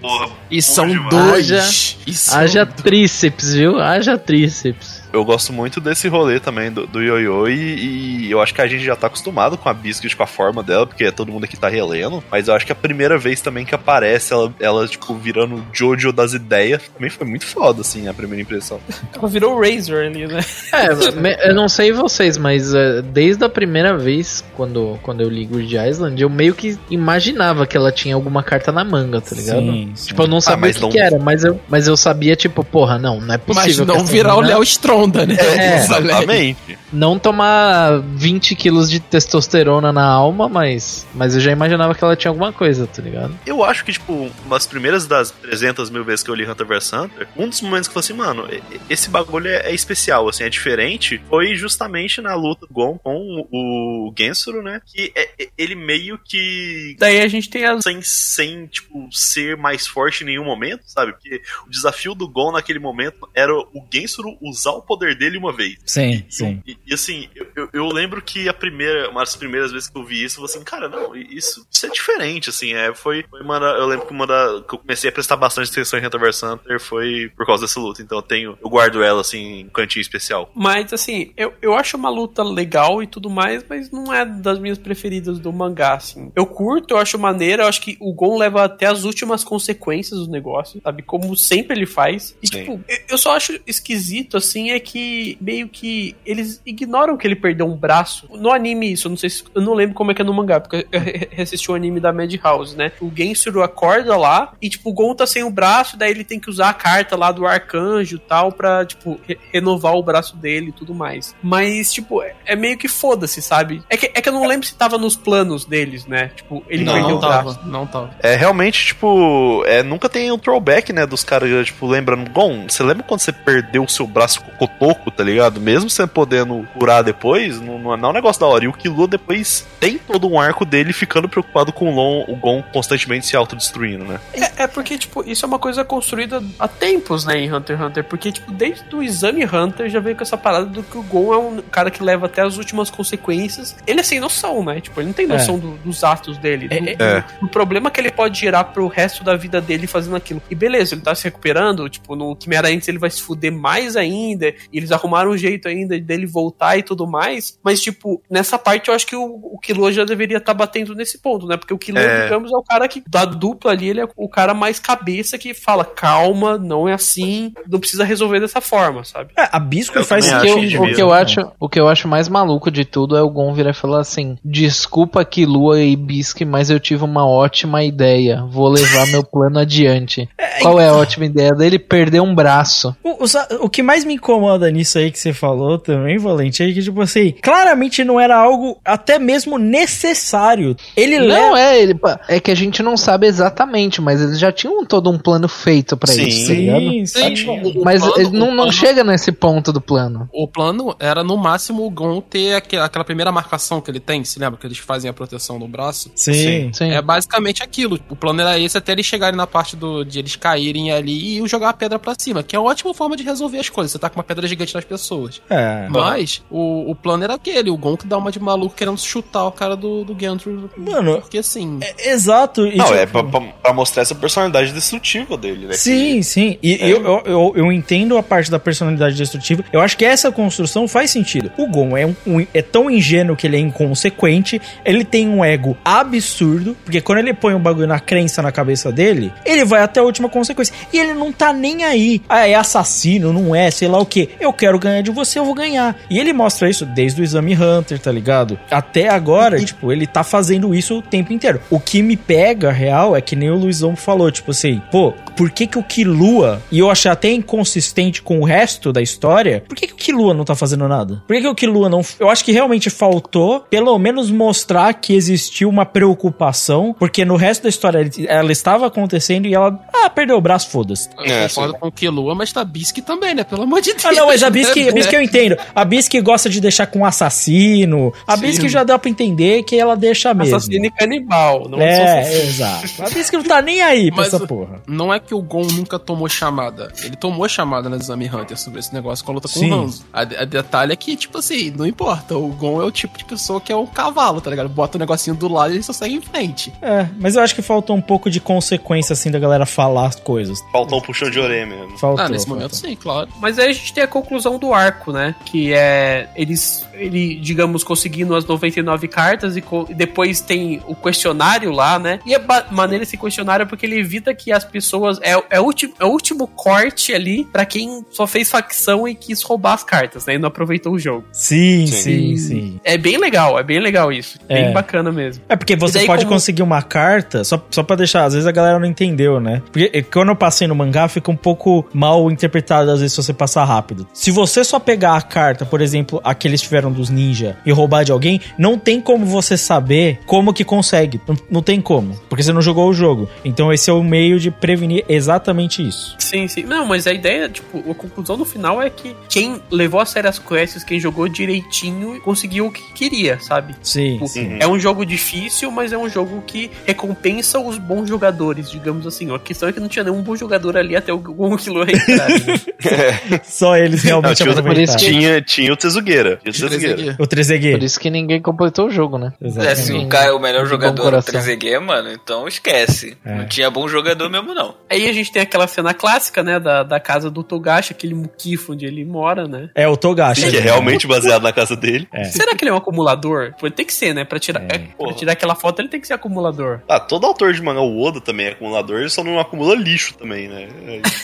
Porra, E são demais. dois. Haja- E são Haja dois. tríceps, viu? Haja tríceps. Eu gosto muito desse rolê também do, do ioiô e, e eu acho que a gente já tá acostumado com a Biscuit, com a forma dela, porque todo mundo aqui tá relendo. Mas eu acho que a primeira vez também que aparece ela, ela tipo, virando o Jojo das ideias, também foi muito foda, assim, a primeira impressão. Ela virou o Razor ali, né? É, me- eu não sei vocês, mas é, desde a primeira vez, quando, quando eu li Grid Island, eu meio que imaginava que ela tinha alguma carta na manga, tá ligado? Sim, sim. Tipo, eu não sabia mas o que, não- que era, mas eu, mas eu sabia, tipo, porra, não, não é Mas possível. que não virar o Léo Stronda, né? É, Exatamente. Não tomar 20 quilos de testosterona na alma, mas, mas eu já imaginava que ela tinha alguma coisa, tá ligado? Eu acho que, tipo, umas primeiras das 300 mil vezes que eu li Hunter vs Hunter, um dos momentos que eu falei assim, mano, e- e- esse bagulho é, é especial, assim, é diferente, foi justamente na luta do Gon com o Gensuru, né? Que é- é- ele meio que. Daí a gente tem as Sem, sem, tipo, ser mais forte em nenhum momento, sabe? Porque o desafio do Gon naquele momento era o Gensuru usar o poder dele uma vez. Sim, sim. E, e, assim, eu, eu- lembro que a primeira, uma das primeiras vezes que eu vi isso, eu falei assim, cara, não, isso, isso é diferente, assim, é, foi, foi uma eu lembro que uma da, que eu comecei a prestar bastante atenção em Hunter vs Hunter foi por causa dessa luta, então eu tenho, eu guardo ela, assim, em um cantinho especial. Mas, assim, eu, eu acho uma luta legal e tudo mais, mas não é das minhas preferidas do mangá, assim. Eu curto, eu acho maneira, eu acho que o Gon leva até as últimas consequências do negócio, sabe? Como sempre ele faz. E, Sim. tipo, eu- eu só acho esquisito, assim, é que meio que eles ignoram que ele perdeu um braço. No anime, isso, eu não sei se. Eu não lembro como é que é no mangá, porque eu reassisti o anime da Madhouse, né? O Gensuru acorda lá e, tipo, o Gon tá sem o braço, daí ele tem que usar a carta lá do arcanjo e tal pra, tipo, re- renovar o braço dele e tudo mais. Mas, tipo, é, é meio que foda-se, sabe? É que, é que eu não lembro se tava nos planos deles, né? Tipo, ele Não, perdeu Não o braço. tava, não tava. É, realmente, tipo, é, nunca tem um throwback, né, dos caras, tipo, lembrando, Gon, você lembra quando você perdeu o seu braço com o cotoco, tá ligado? Mesmo você podendo curar depois, não, não é não é um negócio da hora. E o Killua depois tem todo um arco dele ficando preocupado com o, Lon, o Gon constantemente se autodestruindo, né? É, é porque, tipo, isso é uma coisa construída há tempos, né, em Hunter x Hunter. Porque, tipo, desde o Exame Hunter já veio com essa parada do que o Gon é um cara que leva até as últimas consequências. Ele é sem noção, né? Tipo, ele não tem noção do- dos atos dele. do, É. do problema que ele pode gerar pro resto da vida dele fazendo aquilo. E beleza, ele tá se recuperando, tipo, no Quimera antes ele vai se fuder mais ainda. E eles arrumaram um jeito ainda dele voltar e tudo mais. Mas, tipo, nessa parte eu acho que o, o Killua já deveria estar batendo nesse ponto, né? Porque o Killua, É. digamos, é o cara que, da dupla ali, ele é o cara mais cabeça que fala, calma, não é assim, não precisa resolver dessa forma, sabe? É, a Bisco Eu faz O que, eu, o que eu acho, o que eu acho mais maluco de tudo é o Gon virar e falar assim: Desculpa que Lua e Bisque, mas eu tive uma ótima ideia. Vou levar meu plano adiante. Qual é a ótima ideia dele? Perder um braço. O, o- o que mais me incomoda nisso aí que você falou também, Valente, é que, tipo assim, claramente não era algo até mesmo necessário. Ele Não leva. é, ele, é que a gente não sabe exatamente, mas eles já tinham todo um plano feito pra Sim. isso, tá ligado? Sim, sim. Sim, Mas plano- ele não, plano- chega nesse ponto do plano. O plano era no máximo o Gon ter aque- aquela primeira marcação que ele tem, se lembra? Que eles fazem a proteção no braço. Sim. Sim. É basicamente aquilo. O plano era esse até eles chegarem na parte do, de eles caírem ali e jogar a pedra pra cima, que é uma ótima forma de resolver as coisas. Você tá com uma pedra gigante nas pessoas. É. Mas Mas o, o plano era aquele, o Gon que dá uma de maluco querendo chutar o cara do, do Gantry. Mano, porque assim. É, exato. E, não, tipo, é pra, pra, pra, mostrar essa personalidade destrutiva dele, né? Sim, que, sim. E é. eu, eu, eu, eu, entendo a parte da personalidade destrutiva. Eu acho que essa construção faz sentido. O Gon é, um, um, é tão ingênuo que ele é inconsequente. Ele tem um ego absurdo. Porque quando ele põe um bagulho na crença na cabeça dele, ele vai até a última consequência. E ele não tá nem aí. Ah, é assassino, não é, sei lá o que. Eu quero ganhar de você, eu vou ganhar. E ele mostra isso desde o Exame Hunter, tá ligado? Até agora, e... tipo, ele tá fazendo isso o tempo inteiro. O que me pega, real, é que nem o Luizão falou, tipo assim, pô, por que que o Kilua, e eu achei até inconsistente com o resto da história, por que que o Kilua não tá fazendo nada? Por que que o Kilua não... Eu acho que realmente faltou, pelo menos mostrar que existiu uma preocupação, porque no resto da história ela estava acontecendo e ela, ah, perdeu o braço, foda-se. Eu é, concordo com o Kilua, mas tá Bisque também, né? Pelo amor de Deus. Ah, não, mas a Bisque, a Bisque eu entendo. A Bisque gosta de deixar com um assassino. A Sim. Bisque já dá pra entender que ela deixa mesmo. Assassino e canibal. Não é, é exato. A Bisque não tá nem aí pra mas essa porra. Não é que o Gon nunca tomou chamada. Ele tomou chamada na Exame Hunter sobre esse negócio com a luta com Sim. o Hanzo. A, a detalhe é que, tipo assim, não importa. O Gon é o tipo de pessoa que é um cavalo, tá ligado? Bota o um negocinho do lado e ele só segue em frente. É, mas eu acho que faltou um pouco de consequência, assim, da galera falar as coisas. Faltou um puxão de orelha mesmo. Faltou, ah, nesse faltou. momento sim, claro. Mas aí a gente tem a conclusão do arco, né? Que é eles, ele, digamos, conseguindo as 99 cartas e, co depois tem o questionário lá, né? E a maneira esse questionário é porque ele evita que as pessoas. É, é, o, último, é o último corte ali para quem só fez facção e quis roubar as cartas, né? E não aproveitou o jogo. Sim, sim, sim. sim. É bem legal, é bem legal isso. É. Bem bacana mesmo. É porque você daí, pode como... conseguir uma carta, só, só pra deixar, às vezes a galera não entendeu, né? Porque quando eu passei no mangá, fica um pouco mal interpretado, às vezes, se você passar rápido. Se você só pegar a carta, por exemplo, a que eles tiveram dos ninja e roubar de alguém, não tem como você saber como que consegue. Não, não tem como. Porque você não jogou o jogo. Então esse é o meio de prevenir exatamente isso. Sim, sim. Não, mas a ideia, tipo, a conclusão no final é que quem levou a sério as quests, quem jogou direitinho, conseguiu o que queria, sabe? Sim, tipo, sim. É um jogo difícil, mas é um jogo que recompensa os bons jogadores, digamos assim. A questão é que não tinha nenhum bom jogador ali até o Gon Kilo reentrar. Né? Só eles realmente não, tinha, tinha, tinha o Tezugueira. Tinha o Tezugueira. O Trezeguet. Por isso que ninguém completou o jogo, né? É, se o cara é o melhor jogador do Trezeguet, mano, então esquece. É. Não tinha bom jogador mesmo, não. Aí a gente tem aquela cena clássica, né, da, da casa do Togashi, aquele muquifo onde ele mora, né? É, o Togashi. Que é realmente baseado na casa dele. É. Será que ele é um acumulador? Pô, tem que ser, né? Pra tirar, é. pra tirar aquela foto, ele tem que ser acumulador. Ah, todo autor de mangá, o Oda também é acumulador, ele só não acumula lixo também, né?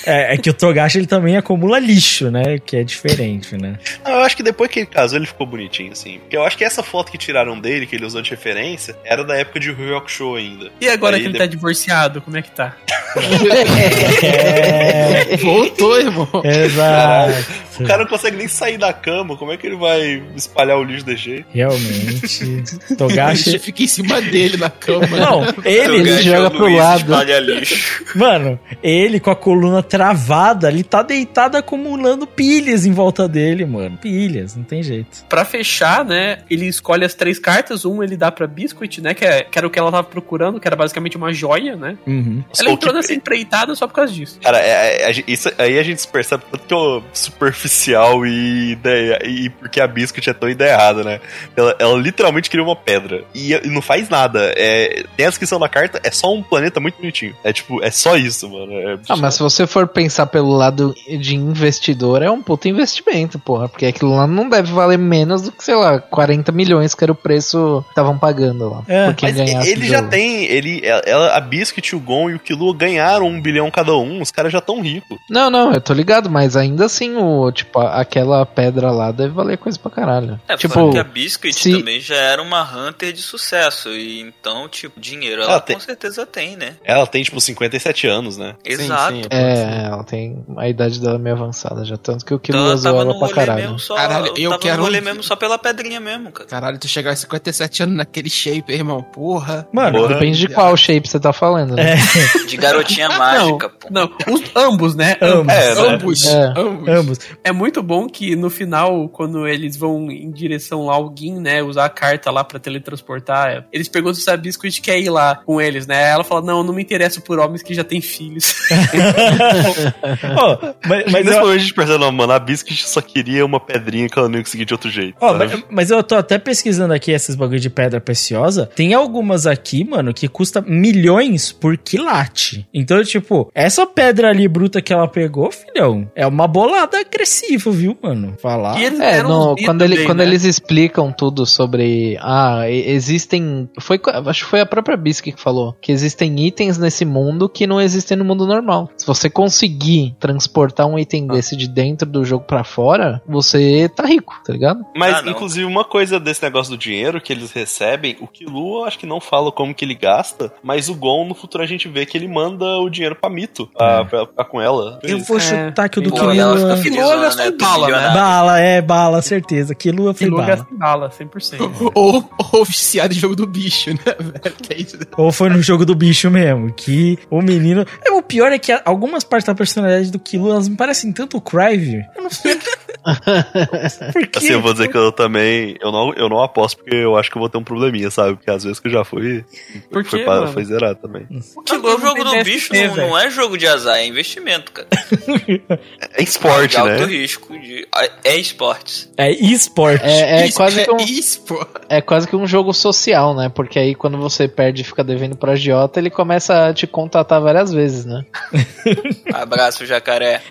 É, é que o Togashi ele também acumula lixo, né? Que é diferente, né? Ah, eu acho que depois que ele casou, ele ficou bonitinho, assim. Porque eu acho que essa foto que tiraram dele, que ele usou de referência, era da época de Yu Show ainda. E agora Aí que ele de... tá divorciado, como é que tá? é... Voltou, irmão. Exato. O cara não consegue nem sair da cama, como é que ele vai espalhar o lixo desse jeito? Realmente. Togashi fica em cima dele na cama. Não, ele, ele joga pro lado. Mano, ele com a coluna travada, ele tá deitado acumulando pilhas em volta dele, mano. Pilhas, não tem jeito. Pra fechar, né, ele escolhe as três cartas, um ele dá pra Biscuit, né, que, é, que era o que ela tava procurando, que era basicamente uma joia, né? Uhum. Ela entrou nessa empreitada só por causa disso. Cara, é, é, isso, aí a gente percebe tanto superficial e ideia, e porque a Biscuit é tão ideia errada, né? Ela, ela literalmente cria uma pedra e, e, não faz nada. É, tem a descrição da carta, é só um planeta muito bonitinho. É tipo, é só isso, mano. É ah, mas se você for pensar pelo lado de investidor, é um puto investimento, porra. Porque aquilo lá não deve valer menos do que, sei lá, 40 milhões que era o preço que estavam pagando lá. É, mas ele já tem, ele, ela, a Biscuit, o Gon e o Killua ganharam um bilhão cada um, os caras já tão ricos. Não, não, eu tô ligado, mas ainda assim, o, tipo, aquela pedra lá deve valer coisa pra caralho. É, tipo, que a Biscuit se... também já era uma Hunter de sucesso, e então, tipo, dinheiro ela, ela tem... com certeza tem, né? Ela tem, tipo, 57 anos, né? Exato. Sim, sim, é, ela tem a idade dela meio avançada já, tanto que o Killua então, usou ela pra caralho. Só, caralho, eu, eu quero... no mesmo só pela pedrinha mesmo, cara. Caralho, tu chegar a 57 anos naquele shape, irmão, porra. Mano, porra. depende de qual shape você tá falando, né? É. De garotinha mágica, não, pô. Não, os, ambos, né? Ambos. É, ambos. É. ambos. É muito bom que no final, quando eles vão em direção lá ao Gin, né, usar a carta lá pra teletransportar, eles perguntam se a Biscuit quer ir lá com eles, né? Ela fala, não, eu não me interesso por homens que já têm filhos. Ó, mas, mas Nesse eu- momento a gente percebe, não, mano, a Biscuit só queria uma pedrinha que ela não ia conseguir de outro jeito. Sabe? mas, mas eu tô até pesquisando aqui esses bagulho de pedra preciosa. Tem algumas aqui, mano, que custa milhões por quilate. Então, tipo, essa pedra ali bruta que ela pegou, filhão, é uma bolada agressiva, viu, mano? Falar. E eles É, quando, ele, também, quando né? eles explicam tudo sobre. Ah, existem. Foi, acho que foi a própria Bisque que falou. Que existem itens nesse mundo que não existem no mundo normal. Se você conseguir transportar um item desse de dentro do jogo pra fora, você tá rico, tá ligado? Mas, Ah, inclusive, uma coisa desse negócio do dinheiro que eles recebem, o Kilo eu acho que não fala como que ele gasta, mas o Gon, no futuro, a gente vê que ele manda o dinheiro pra Mito, pra, pra ficar com ela. Eu vou chutar que o do ela fica Killua... felizona, né? bala, né? Bala, é, bala, certeza. Killua foi Killua bala. gasta em bala, 100%. Ou, ou viciado em jogo do bicho, né, velho? Que é isso. Ou foi no jogo do bicho mesmo, que o menino... É, o pior é que algumas partes da personalidade do Killua, elas me parecem tanto o Crive. Eu não sei... Por quê? Assim, eu vou dizer que eu também. Eu não, eu não aposto porque eu acho que eu vou ter um probleminha, sabe? Porque às vezes que eu já fui. Por foi, quê, pra- mano? foi zerado também. O jogo do bicho não, não é jogo de azar, é investimento, cara. É esporte, de alto né? risco. De, é esportes. É esporte. É, é quase que um, é quase que um jogo social, né? Porque aí quando você perde e fica devendo pro agiota, ele começa a te contatar várias vezes, né? Abraço, jacaré.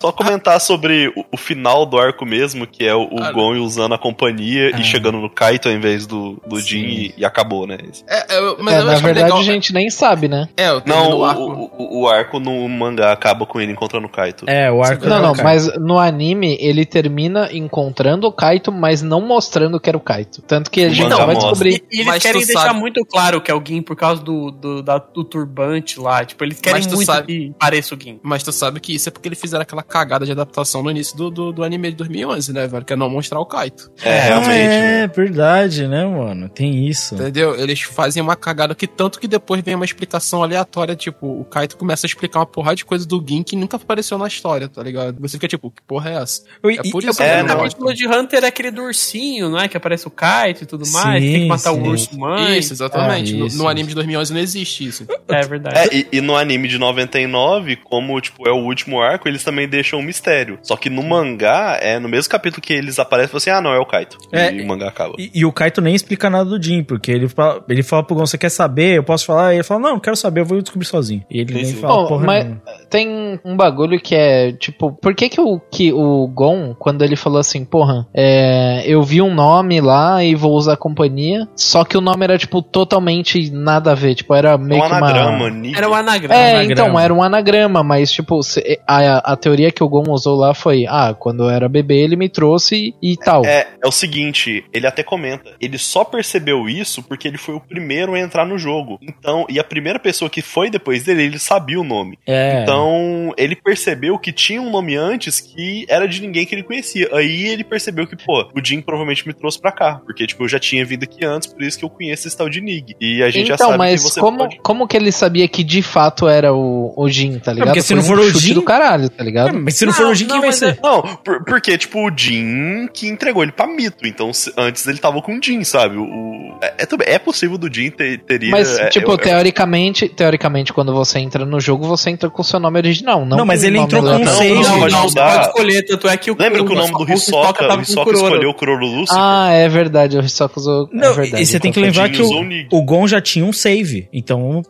Só comentar sobre o, o final do arco mesmo, que é o, o Ah, Gon usando a companhia Ah. e chegando no Kaito ao invés do, do Jin e, e acabou, né? É, é, mas É, eu na acho verdade, legal. a gente nem sabe, né? É, eu termino Não, o o, arco. o, o- o arco no mangá acaba com ele encontrando o Kaito. É, o arco Não, do não, mas no anime ele termina encontrando o Kaito, mas não mostrando que era o Kaito. Tanto que a O gente só vai mostra. descobrir. E eles Mas querem deixar sabe- muito claro que é o Gin por causa do, do, da- do turbante lá. Tipo, eles querem muito sabe- que pareça o Gin. Mas tu sabe que isso é porque eles fizeram aquela cagada de adaptação no início do, do, do anime de 2011, né, velho? Que é não mostrar o Kaito. É, realmente. É, né? verdade, né, mano? Tem isso. Entendeu? Eles fazem uma cagada que tanto que depois vem uma explicação aleatória, tipo, o Kaito começa a explicar uma porrada de coisa do Gin que nunca apareceu na história, tá ligado? Você fica tipo, que porra é essa? E- É por isso é, que eu não, O capítulo de Hunter é aquele do ursinho, não é? Que aparece o Kite e tudo mais. Sim, tem que matar sim. o urso mãe. Isso, exatamente. É, No- isso, no, isso. anime de 2011 não existe isso. É verdade. É, e, e no anime de 99, como tipo, é o último arco, eles também deixam um mistério. Só que no mangá, é no mesmo capítulo que eles aparecem, você assim, ah, não, é o Kaito. É, e o mangá acaba. E, e o Kaito nem explica nada do Jin, porque ele fala, ele fala pro Gon, você quer saber? Eu posso falar? E ele fala, não, quero saber, eu vou descobrir sozinho. E ele Sim, nem sim. fala Bom, porra mas tem um bagulho que é, tipo, por que que o, que o Gon, quando ele falou assim, porra, é, eu vi um nome lá e vou usar a companhia, só que o nome era, tipo, totalmente nada a ver, tipo, era meio um que anagrama, uma... Nick. Era o anagrama. É, anagrama. então, era um anagrama, mas, tipo, a, a teoria que o Gon usou lá foi, ah, quando eu era bebê ele me trouxe e tal. É, é o seguinte, ele até comenta, ele só percebeu isso porque ele foi o primeiro a entrar no jogo. Então, e a primeira pessoa que foi depois dele, ele sabia o nome. É. Então, ele percebeu que tinha um nome antes que era de ninguém que ele conhecia. Aí ele percebeu que, pô, o Jim provavelmente me trouxe pra cá. Porque, tipo, eu já tinha vindo aqui antes, por isso que eu conheço esse tal de Nig. E a gente já Então, sabe mas que você como, pode. como que ele sabia que de fato era o, o Jin, tá ligado? porque se Foi não um for o chute Jin- do caralho, tá ligado? É, mas se não, for o Jin, quem vai ser? Não, por- porque, tipo, o Jin que entregou ele pra Mito. Então, se- antes ele tava com o Jin, sabe? O, o- é, é, é possível do Jin ter, teria. Mas, é, tipo, eu- eu- teoricamente, teoricamente, quando você entra no jogo, você entra com o seu nome original. Não, Não, mas ele o entrou com save. Não, Não, pode não, você mudar. pode escolher, tanto é que o Lembra que o nome do Hisoka, o Hisoka escolheu o Kuroro Lucifer? Ah, é verdade, o Hisoka usou. Não, é verdade, e você tem que lembrar que usou o o, o Gon já tinha um save. Então,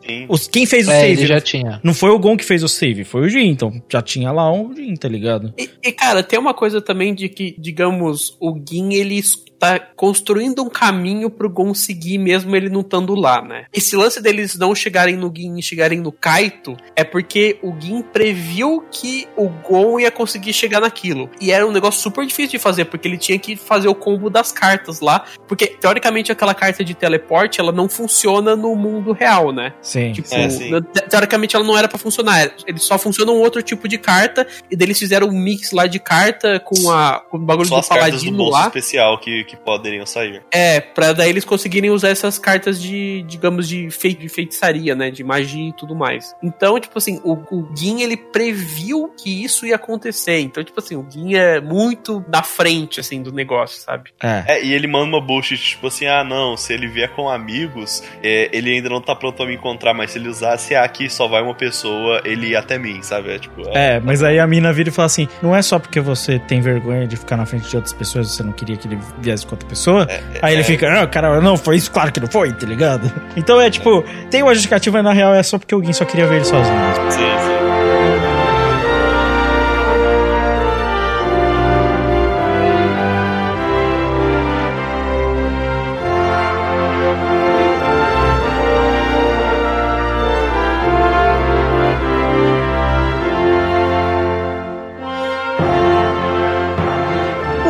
quem fez o É, save? ele já tinha. Não foi o Gon que fez o save, foi o Jin. Então, já tinha lá um Jin, tá ligado? E, e, cara, tem uma coisa também de que, digamos, o Gin, ele tá construindo um caminho pro Gon seguir mesmo ele não estando lá, né? Esse lance deles não chegarem no Gin e chegarem no Kaito é porque o Gin previu que o Gon ia conseguir chegar naquilo. E era um negócio super difícil de fazer, porque ele tinha que fazer o combo das cartas lá, porque teoricamente aquela carta de teleporte, ela não funciona no mundo real, né? Sim. Tipo, É, sim. teoricamente ela não era pra funcionar. Ele só funciona um outro tipo de carta. E daí eles fizeram um mix lá de carta com, a, com o bagulho Só do as cartas do paladino bolso lá. especial que, que poderiam sair. É, pra daí eles conseguirem usar essas cartas de, digamos, de, fei de feitiçaria, né? De magia e tudo mais. Então, tipo assim, o, o Gin, ele previu que isso ia acontecer. Então, tipo assim, o Gin é muito na frente, assim, do negócio, sabe? É. É, e ele manda uma bullshit, tipo assim, ah, não, se ele vier com amigos, é, ele ainda não tá pronto pra me encontrar, mas se ele usasse ah, aqui só vai uma pessoa, ele ia até mim, sabe? É, tipo, É, mas aí a mina vira e fala assim: não é só porque você tem vergonha de ficar na frente de outras pessoas, você não queria que ele viesse com outra pessoa. aí ele é. fica, não, cara, não, foi isso, claro que não foi, tá ligado? Então é tipo, tem uma justificativa, mas na real é só porque alguém só queria ver ele sozinho. Sim, sim.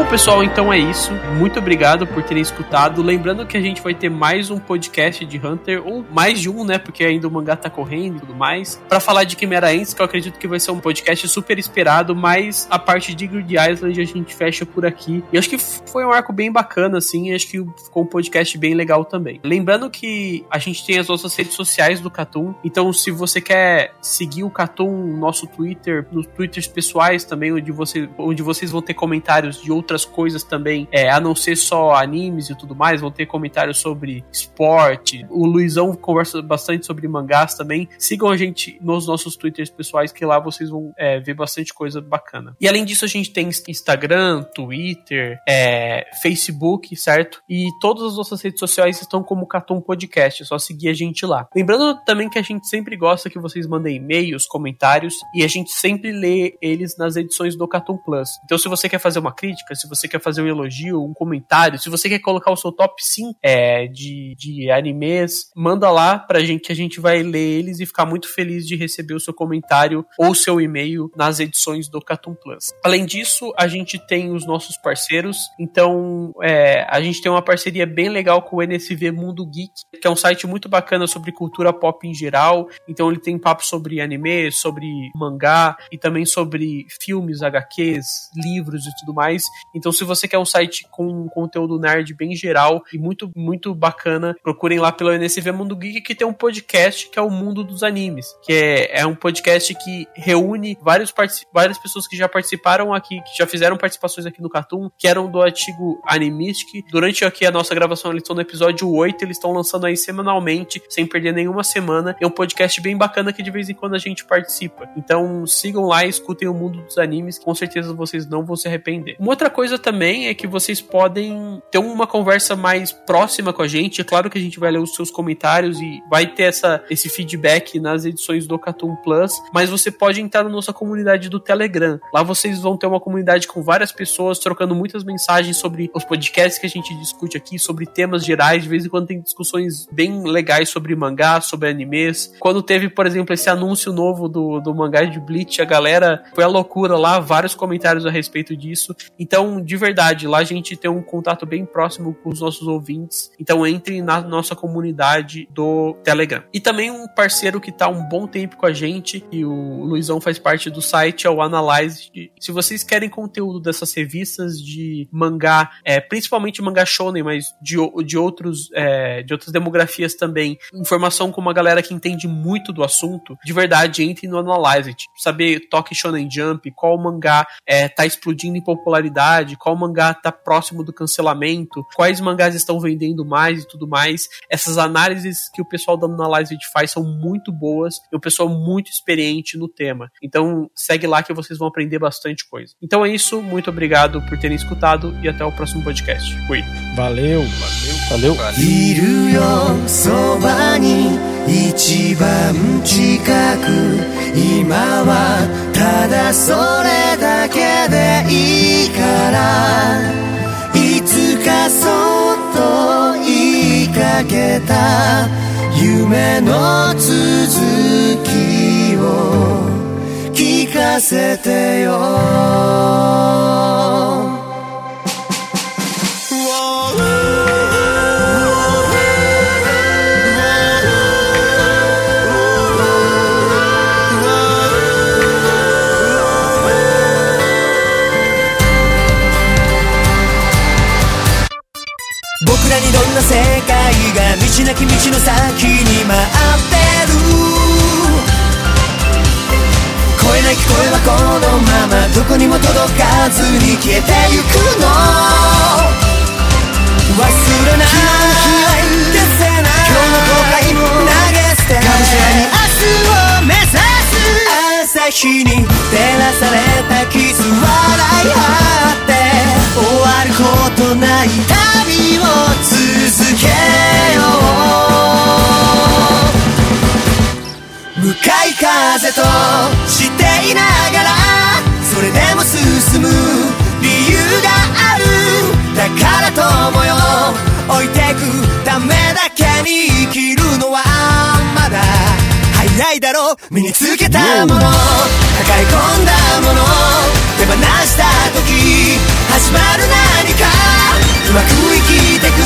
Pessoal, então é isso. Muito obrigado por terem escutado. Lembrando que a gente vai ter mais um podcast de Hunter, ou mais de um, né? Porque ainda o mangá tá correndo e tudo mais. Pra falar de Chimera Ants, que eu acredito que vai ser um podcast super esperado, mas a parte de Grid Island a gente fecha por aqui. E acho que foi um arco bem bacana, assim. Acho que ficou um podcast bem legal também. Lembrando que a gente tem as nossas redes sociais do Catum. Então, se você quer seguir o Catum, nosso Twitter, nos Twitters pessoais também, onde, você, onde vocês vão ter comentários de outras coisas também, é, a não ser só animes e tudo mais, vão ter comentários sobre esporte. O Luizão conversa bastante sobre mangás também. Sigam a gente nos nossos Twitters pessoais, que lá vocês vão é, ver bastante coisa bacana. E além disso, a gente tem Instagram, Twitter, é, Facebook, certo? E todas as nossas redes sociais estão como Catum Podcast, é só seguir a gente lá. Lembrando também que a gente sempre gosta que vocês mandem e-mails, comentários, e a gente sempre lê eles nas edições do Catum Plus. Então, se você quer fazer uma crítica, se você quer fazer um elogio, um comentário, se você quer colocar o seu top 5 é, de, de animes, manda lá pra gente que a gente vai ler eles e ficar muito feliz de receber o seu comentário ou seu e-mail nas edições do Catum Plus. Além disso, a gente tem os nossos parceiros, então é, a gente tem uma parceria bem legal com o NSV Mundo Geek, que é um site muito bacana sobre cultura pop em geral, então ele tem papo sobre anime, sobre mangá e também sobre filmes, HQs, livros e tudo mais. Então, se você quer um site com conteúdo nerd bem geral e muito, muito bacana, procurem lá pelo NSV Mundo Geek, que tem um podcast que é o Mundo dos Animes, que é, é um podcast que reúne vários várias pessoas que já participaram aqui, que já fizeram participações aqui no Cartoon, que eram do antigo Animistic. Durante aqui a nossa gravação, eles estão no episódio 8, eles estão lançando aí semanalmente, sem perder nenhuma semana. É um podcast bem bacana que de vez em quando a gente participa. Então sigam lá e escutem o Mundo dos Animes, com certeza vocês não vão se arrepender. Uma outra coisa também é que vocês podem ter uma conversa mais próxima com a gente. É claro que a gente vai ler os seus comentários e vai ter essa, esse feedback nas edições do Cartoon Plus, mas você pode entrar na nossa comunidade do Telegram. Lá vocês vão ter uma comunidade com várias pessoas trocando muitas mensagens sobre os podcasts que a gente discute aqui, sobre temas gerais. De vez em quando tem discussões bem legais sobre mangá, sobre animes. Quando teve, por exemplo, esse anúncio novo do, do mangá de Bleach, a galera foi a loucura lá, vários comentários a respeito disso. Então, de verdade, lá a gente tem um contato bem próximo com os nossos ouvintes. Então, entrem na nossa comunidade do Telegram. E também um parceiro que tá um bom tempo com a gente, e o Luizão faz parte do site, é o Analyze. Se vocês querem conteúdo dessas revistas de mangá, é, principalmente mangá shonen, mas de, de, outros, é, de outras demografias também, informação com uma galera que entende muito do assunto, de verdade, entre no Analyze. Saber Toque Shonen Jump, qual mangá é, tá explodindo em popularidade, qual mangá tá próximo do cancelamento, quais mangás estão vendendo mais e tudo mais. Essas análises que o pessoal da Analyze faz são muito boas e o pessoal muito experiente no tema. Então, segue lá que vocês vão aprender bastante coisa. Então é isso, muito obrigado por terem escutado e até o próximo podcast. Fui. Valeu, valeu, valeu. いるよそばに一番近く今はただそれだけでいいから いつかそっと言いかけた夢の続きを聞かせてよ。な世界が道なき道の先に待ってる。声なき声はこのままどこにも届かずに消えてゆくの。忘れない消せな。い今日の後悔も投げ捨てがむしらに明日を目指す朝日に照らされたキス笑い合って終わることない旅を続けよう。向かい風としていながらそれでも進む理由があるだから友よ置いてくためだけに生きるのはないだろう。身につけたもの。抱え込んだもの。手放した時始まる何か。うまく生きてく。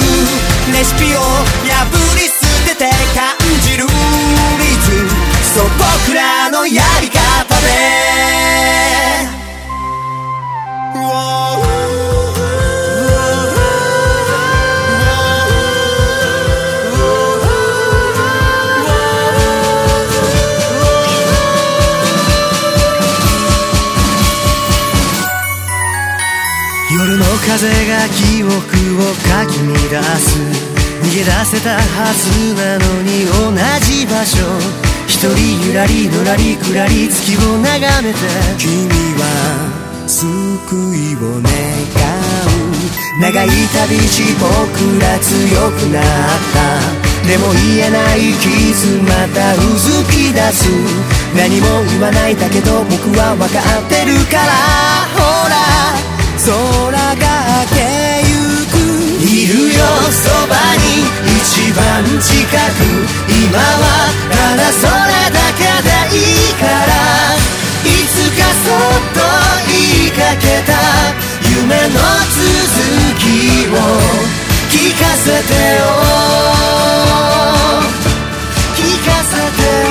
レシピを破り捨てて感じる。リズムそう僕らのやり方。風が記憶をかき乱す。逃げ出せたはずなのに同じ場所。一人ゆらりのらりくらり月を眺めて。君は救いを願う。長い旅路僕ら強くなった。でも言えない傷またうずき出す。何も言わないだけど僕は分かってるから。ほら。空が明けゆく。いるよそばに一番近く今はただそれだけでいいから。いつかそっと言いかけた夢の続きを聞かせてよ聞かせてよ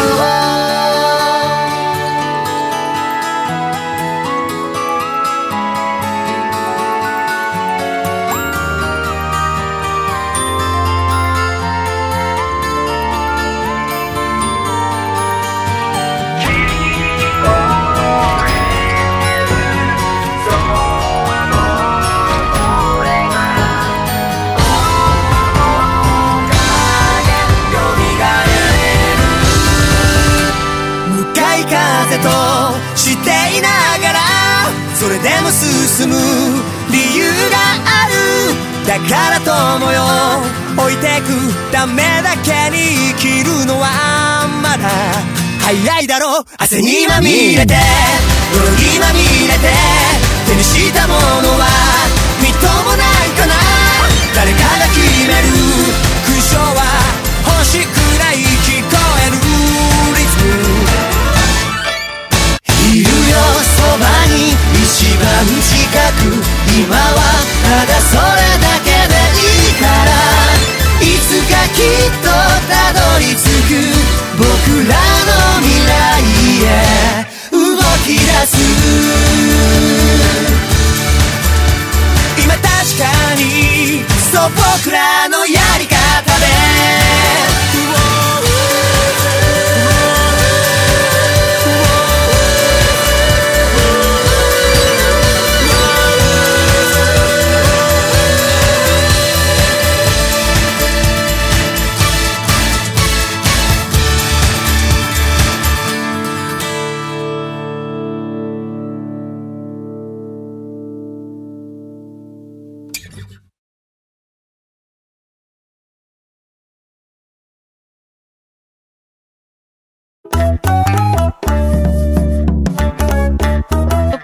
進む理由がある。だから友よ。置いてくためだけに生きるのはまだ早いだろう。汗にまみれて。泥にまみれて。手にしたものはみっともないかな。誰かが決める？勲章は欲しくない聞こえる。リズム。いるよそばに。番近く今はただそれだけでいいからいつかきっとたどり着く僕らの未来へ動き出す今確かにそう僕らの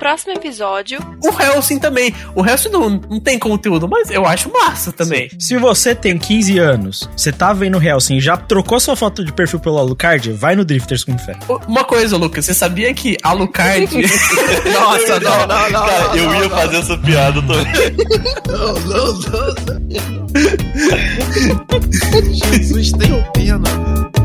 próximo episódio, O Hellsing também. O Hellsing não, não tem conteúdo, mas eu acho massa também. Se você tem 15 anos, você tá vendo Hellsing e já trocou sua foto de perfil pelo Alucard, vai no Drifters com fé. Uma coisa, Lucas, você sabia que Alucard. Nossa, não, não, não. Cara, não, eu não, ia não. fazer essa piada também. Não, não, não. Jesus, tenho pena.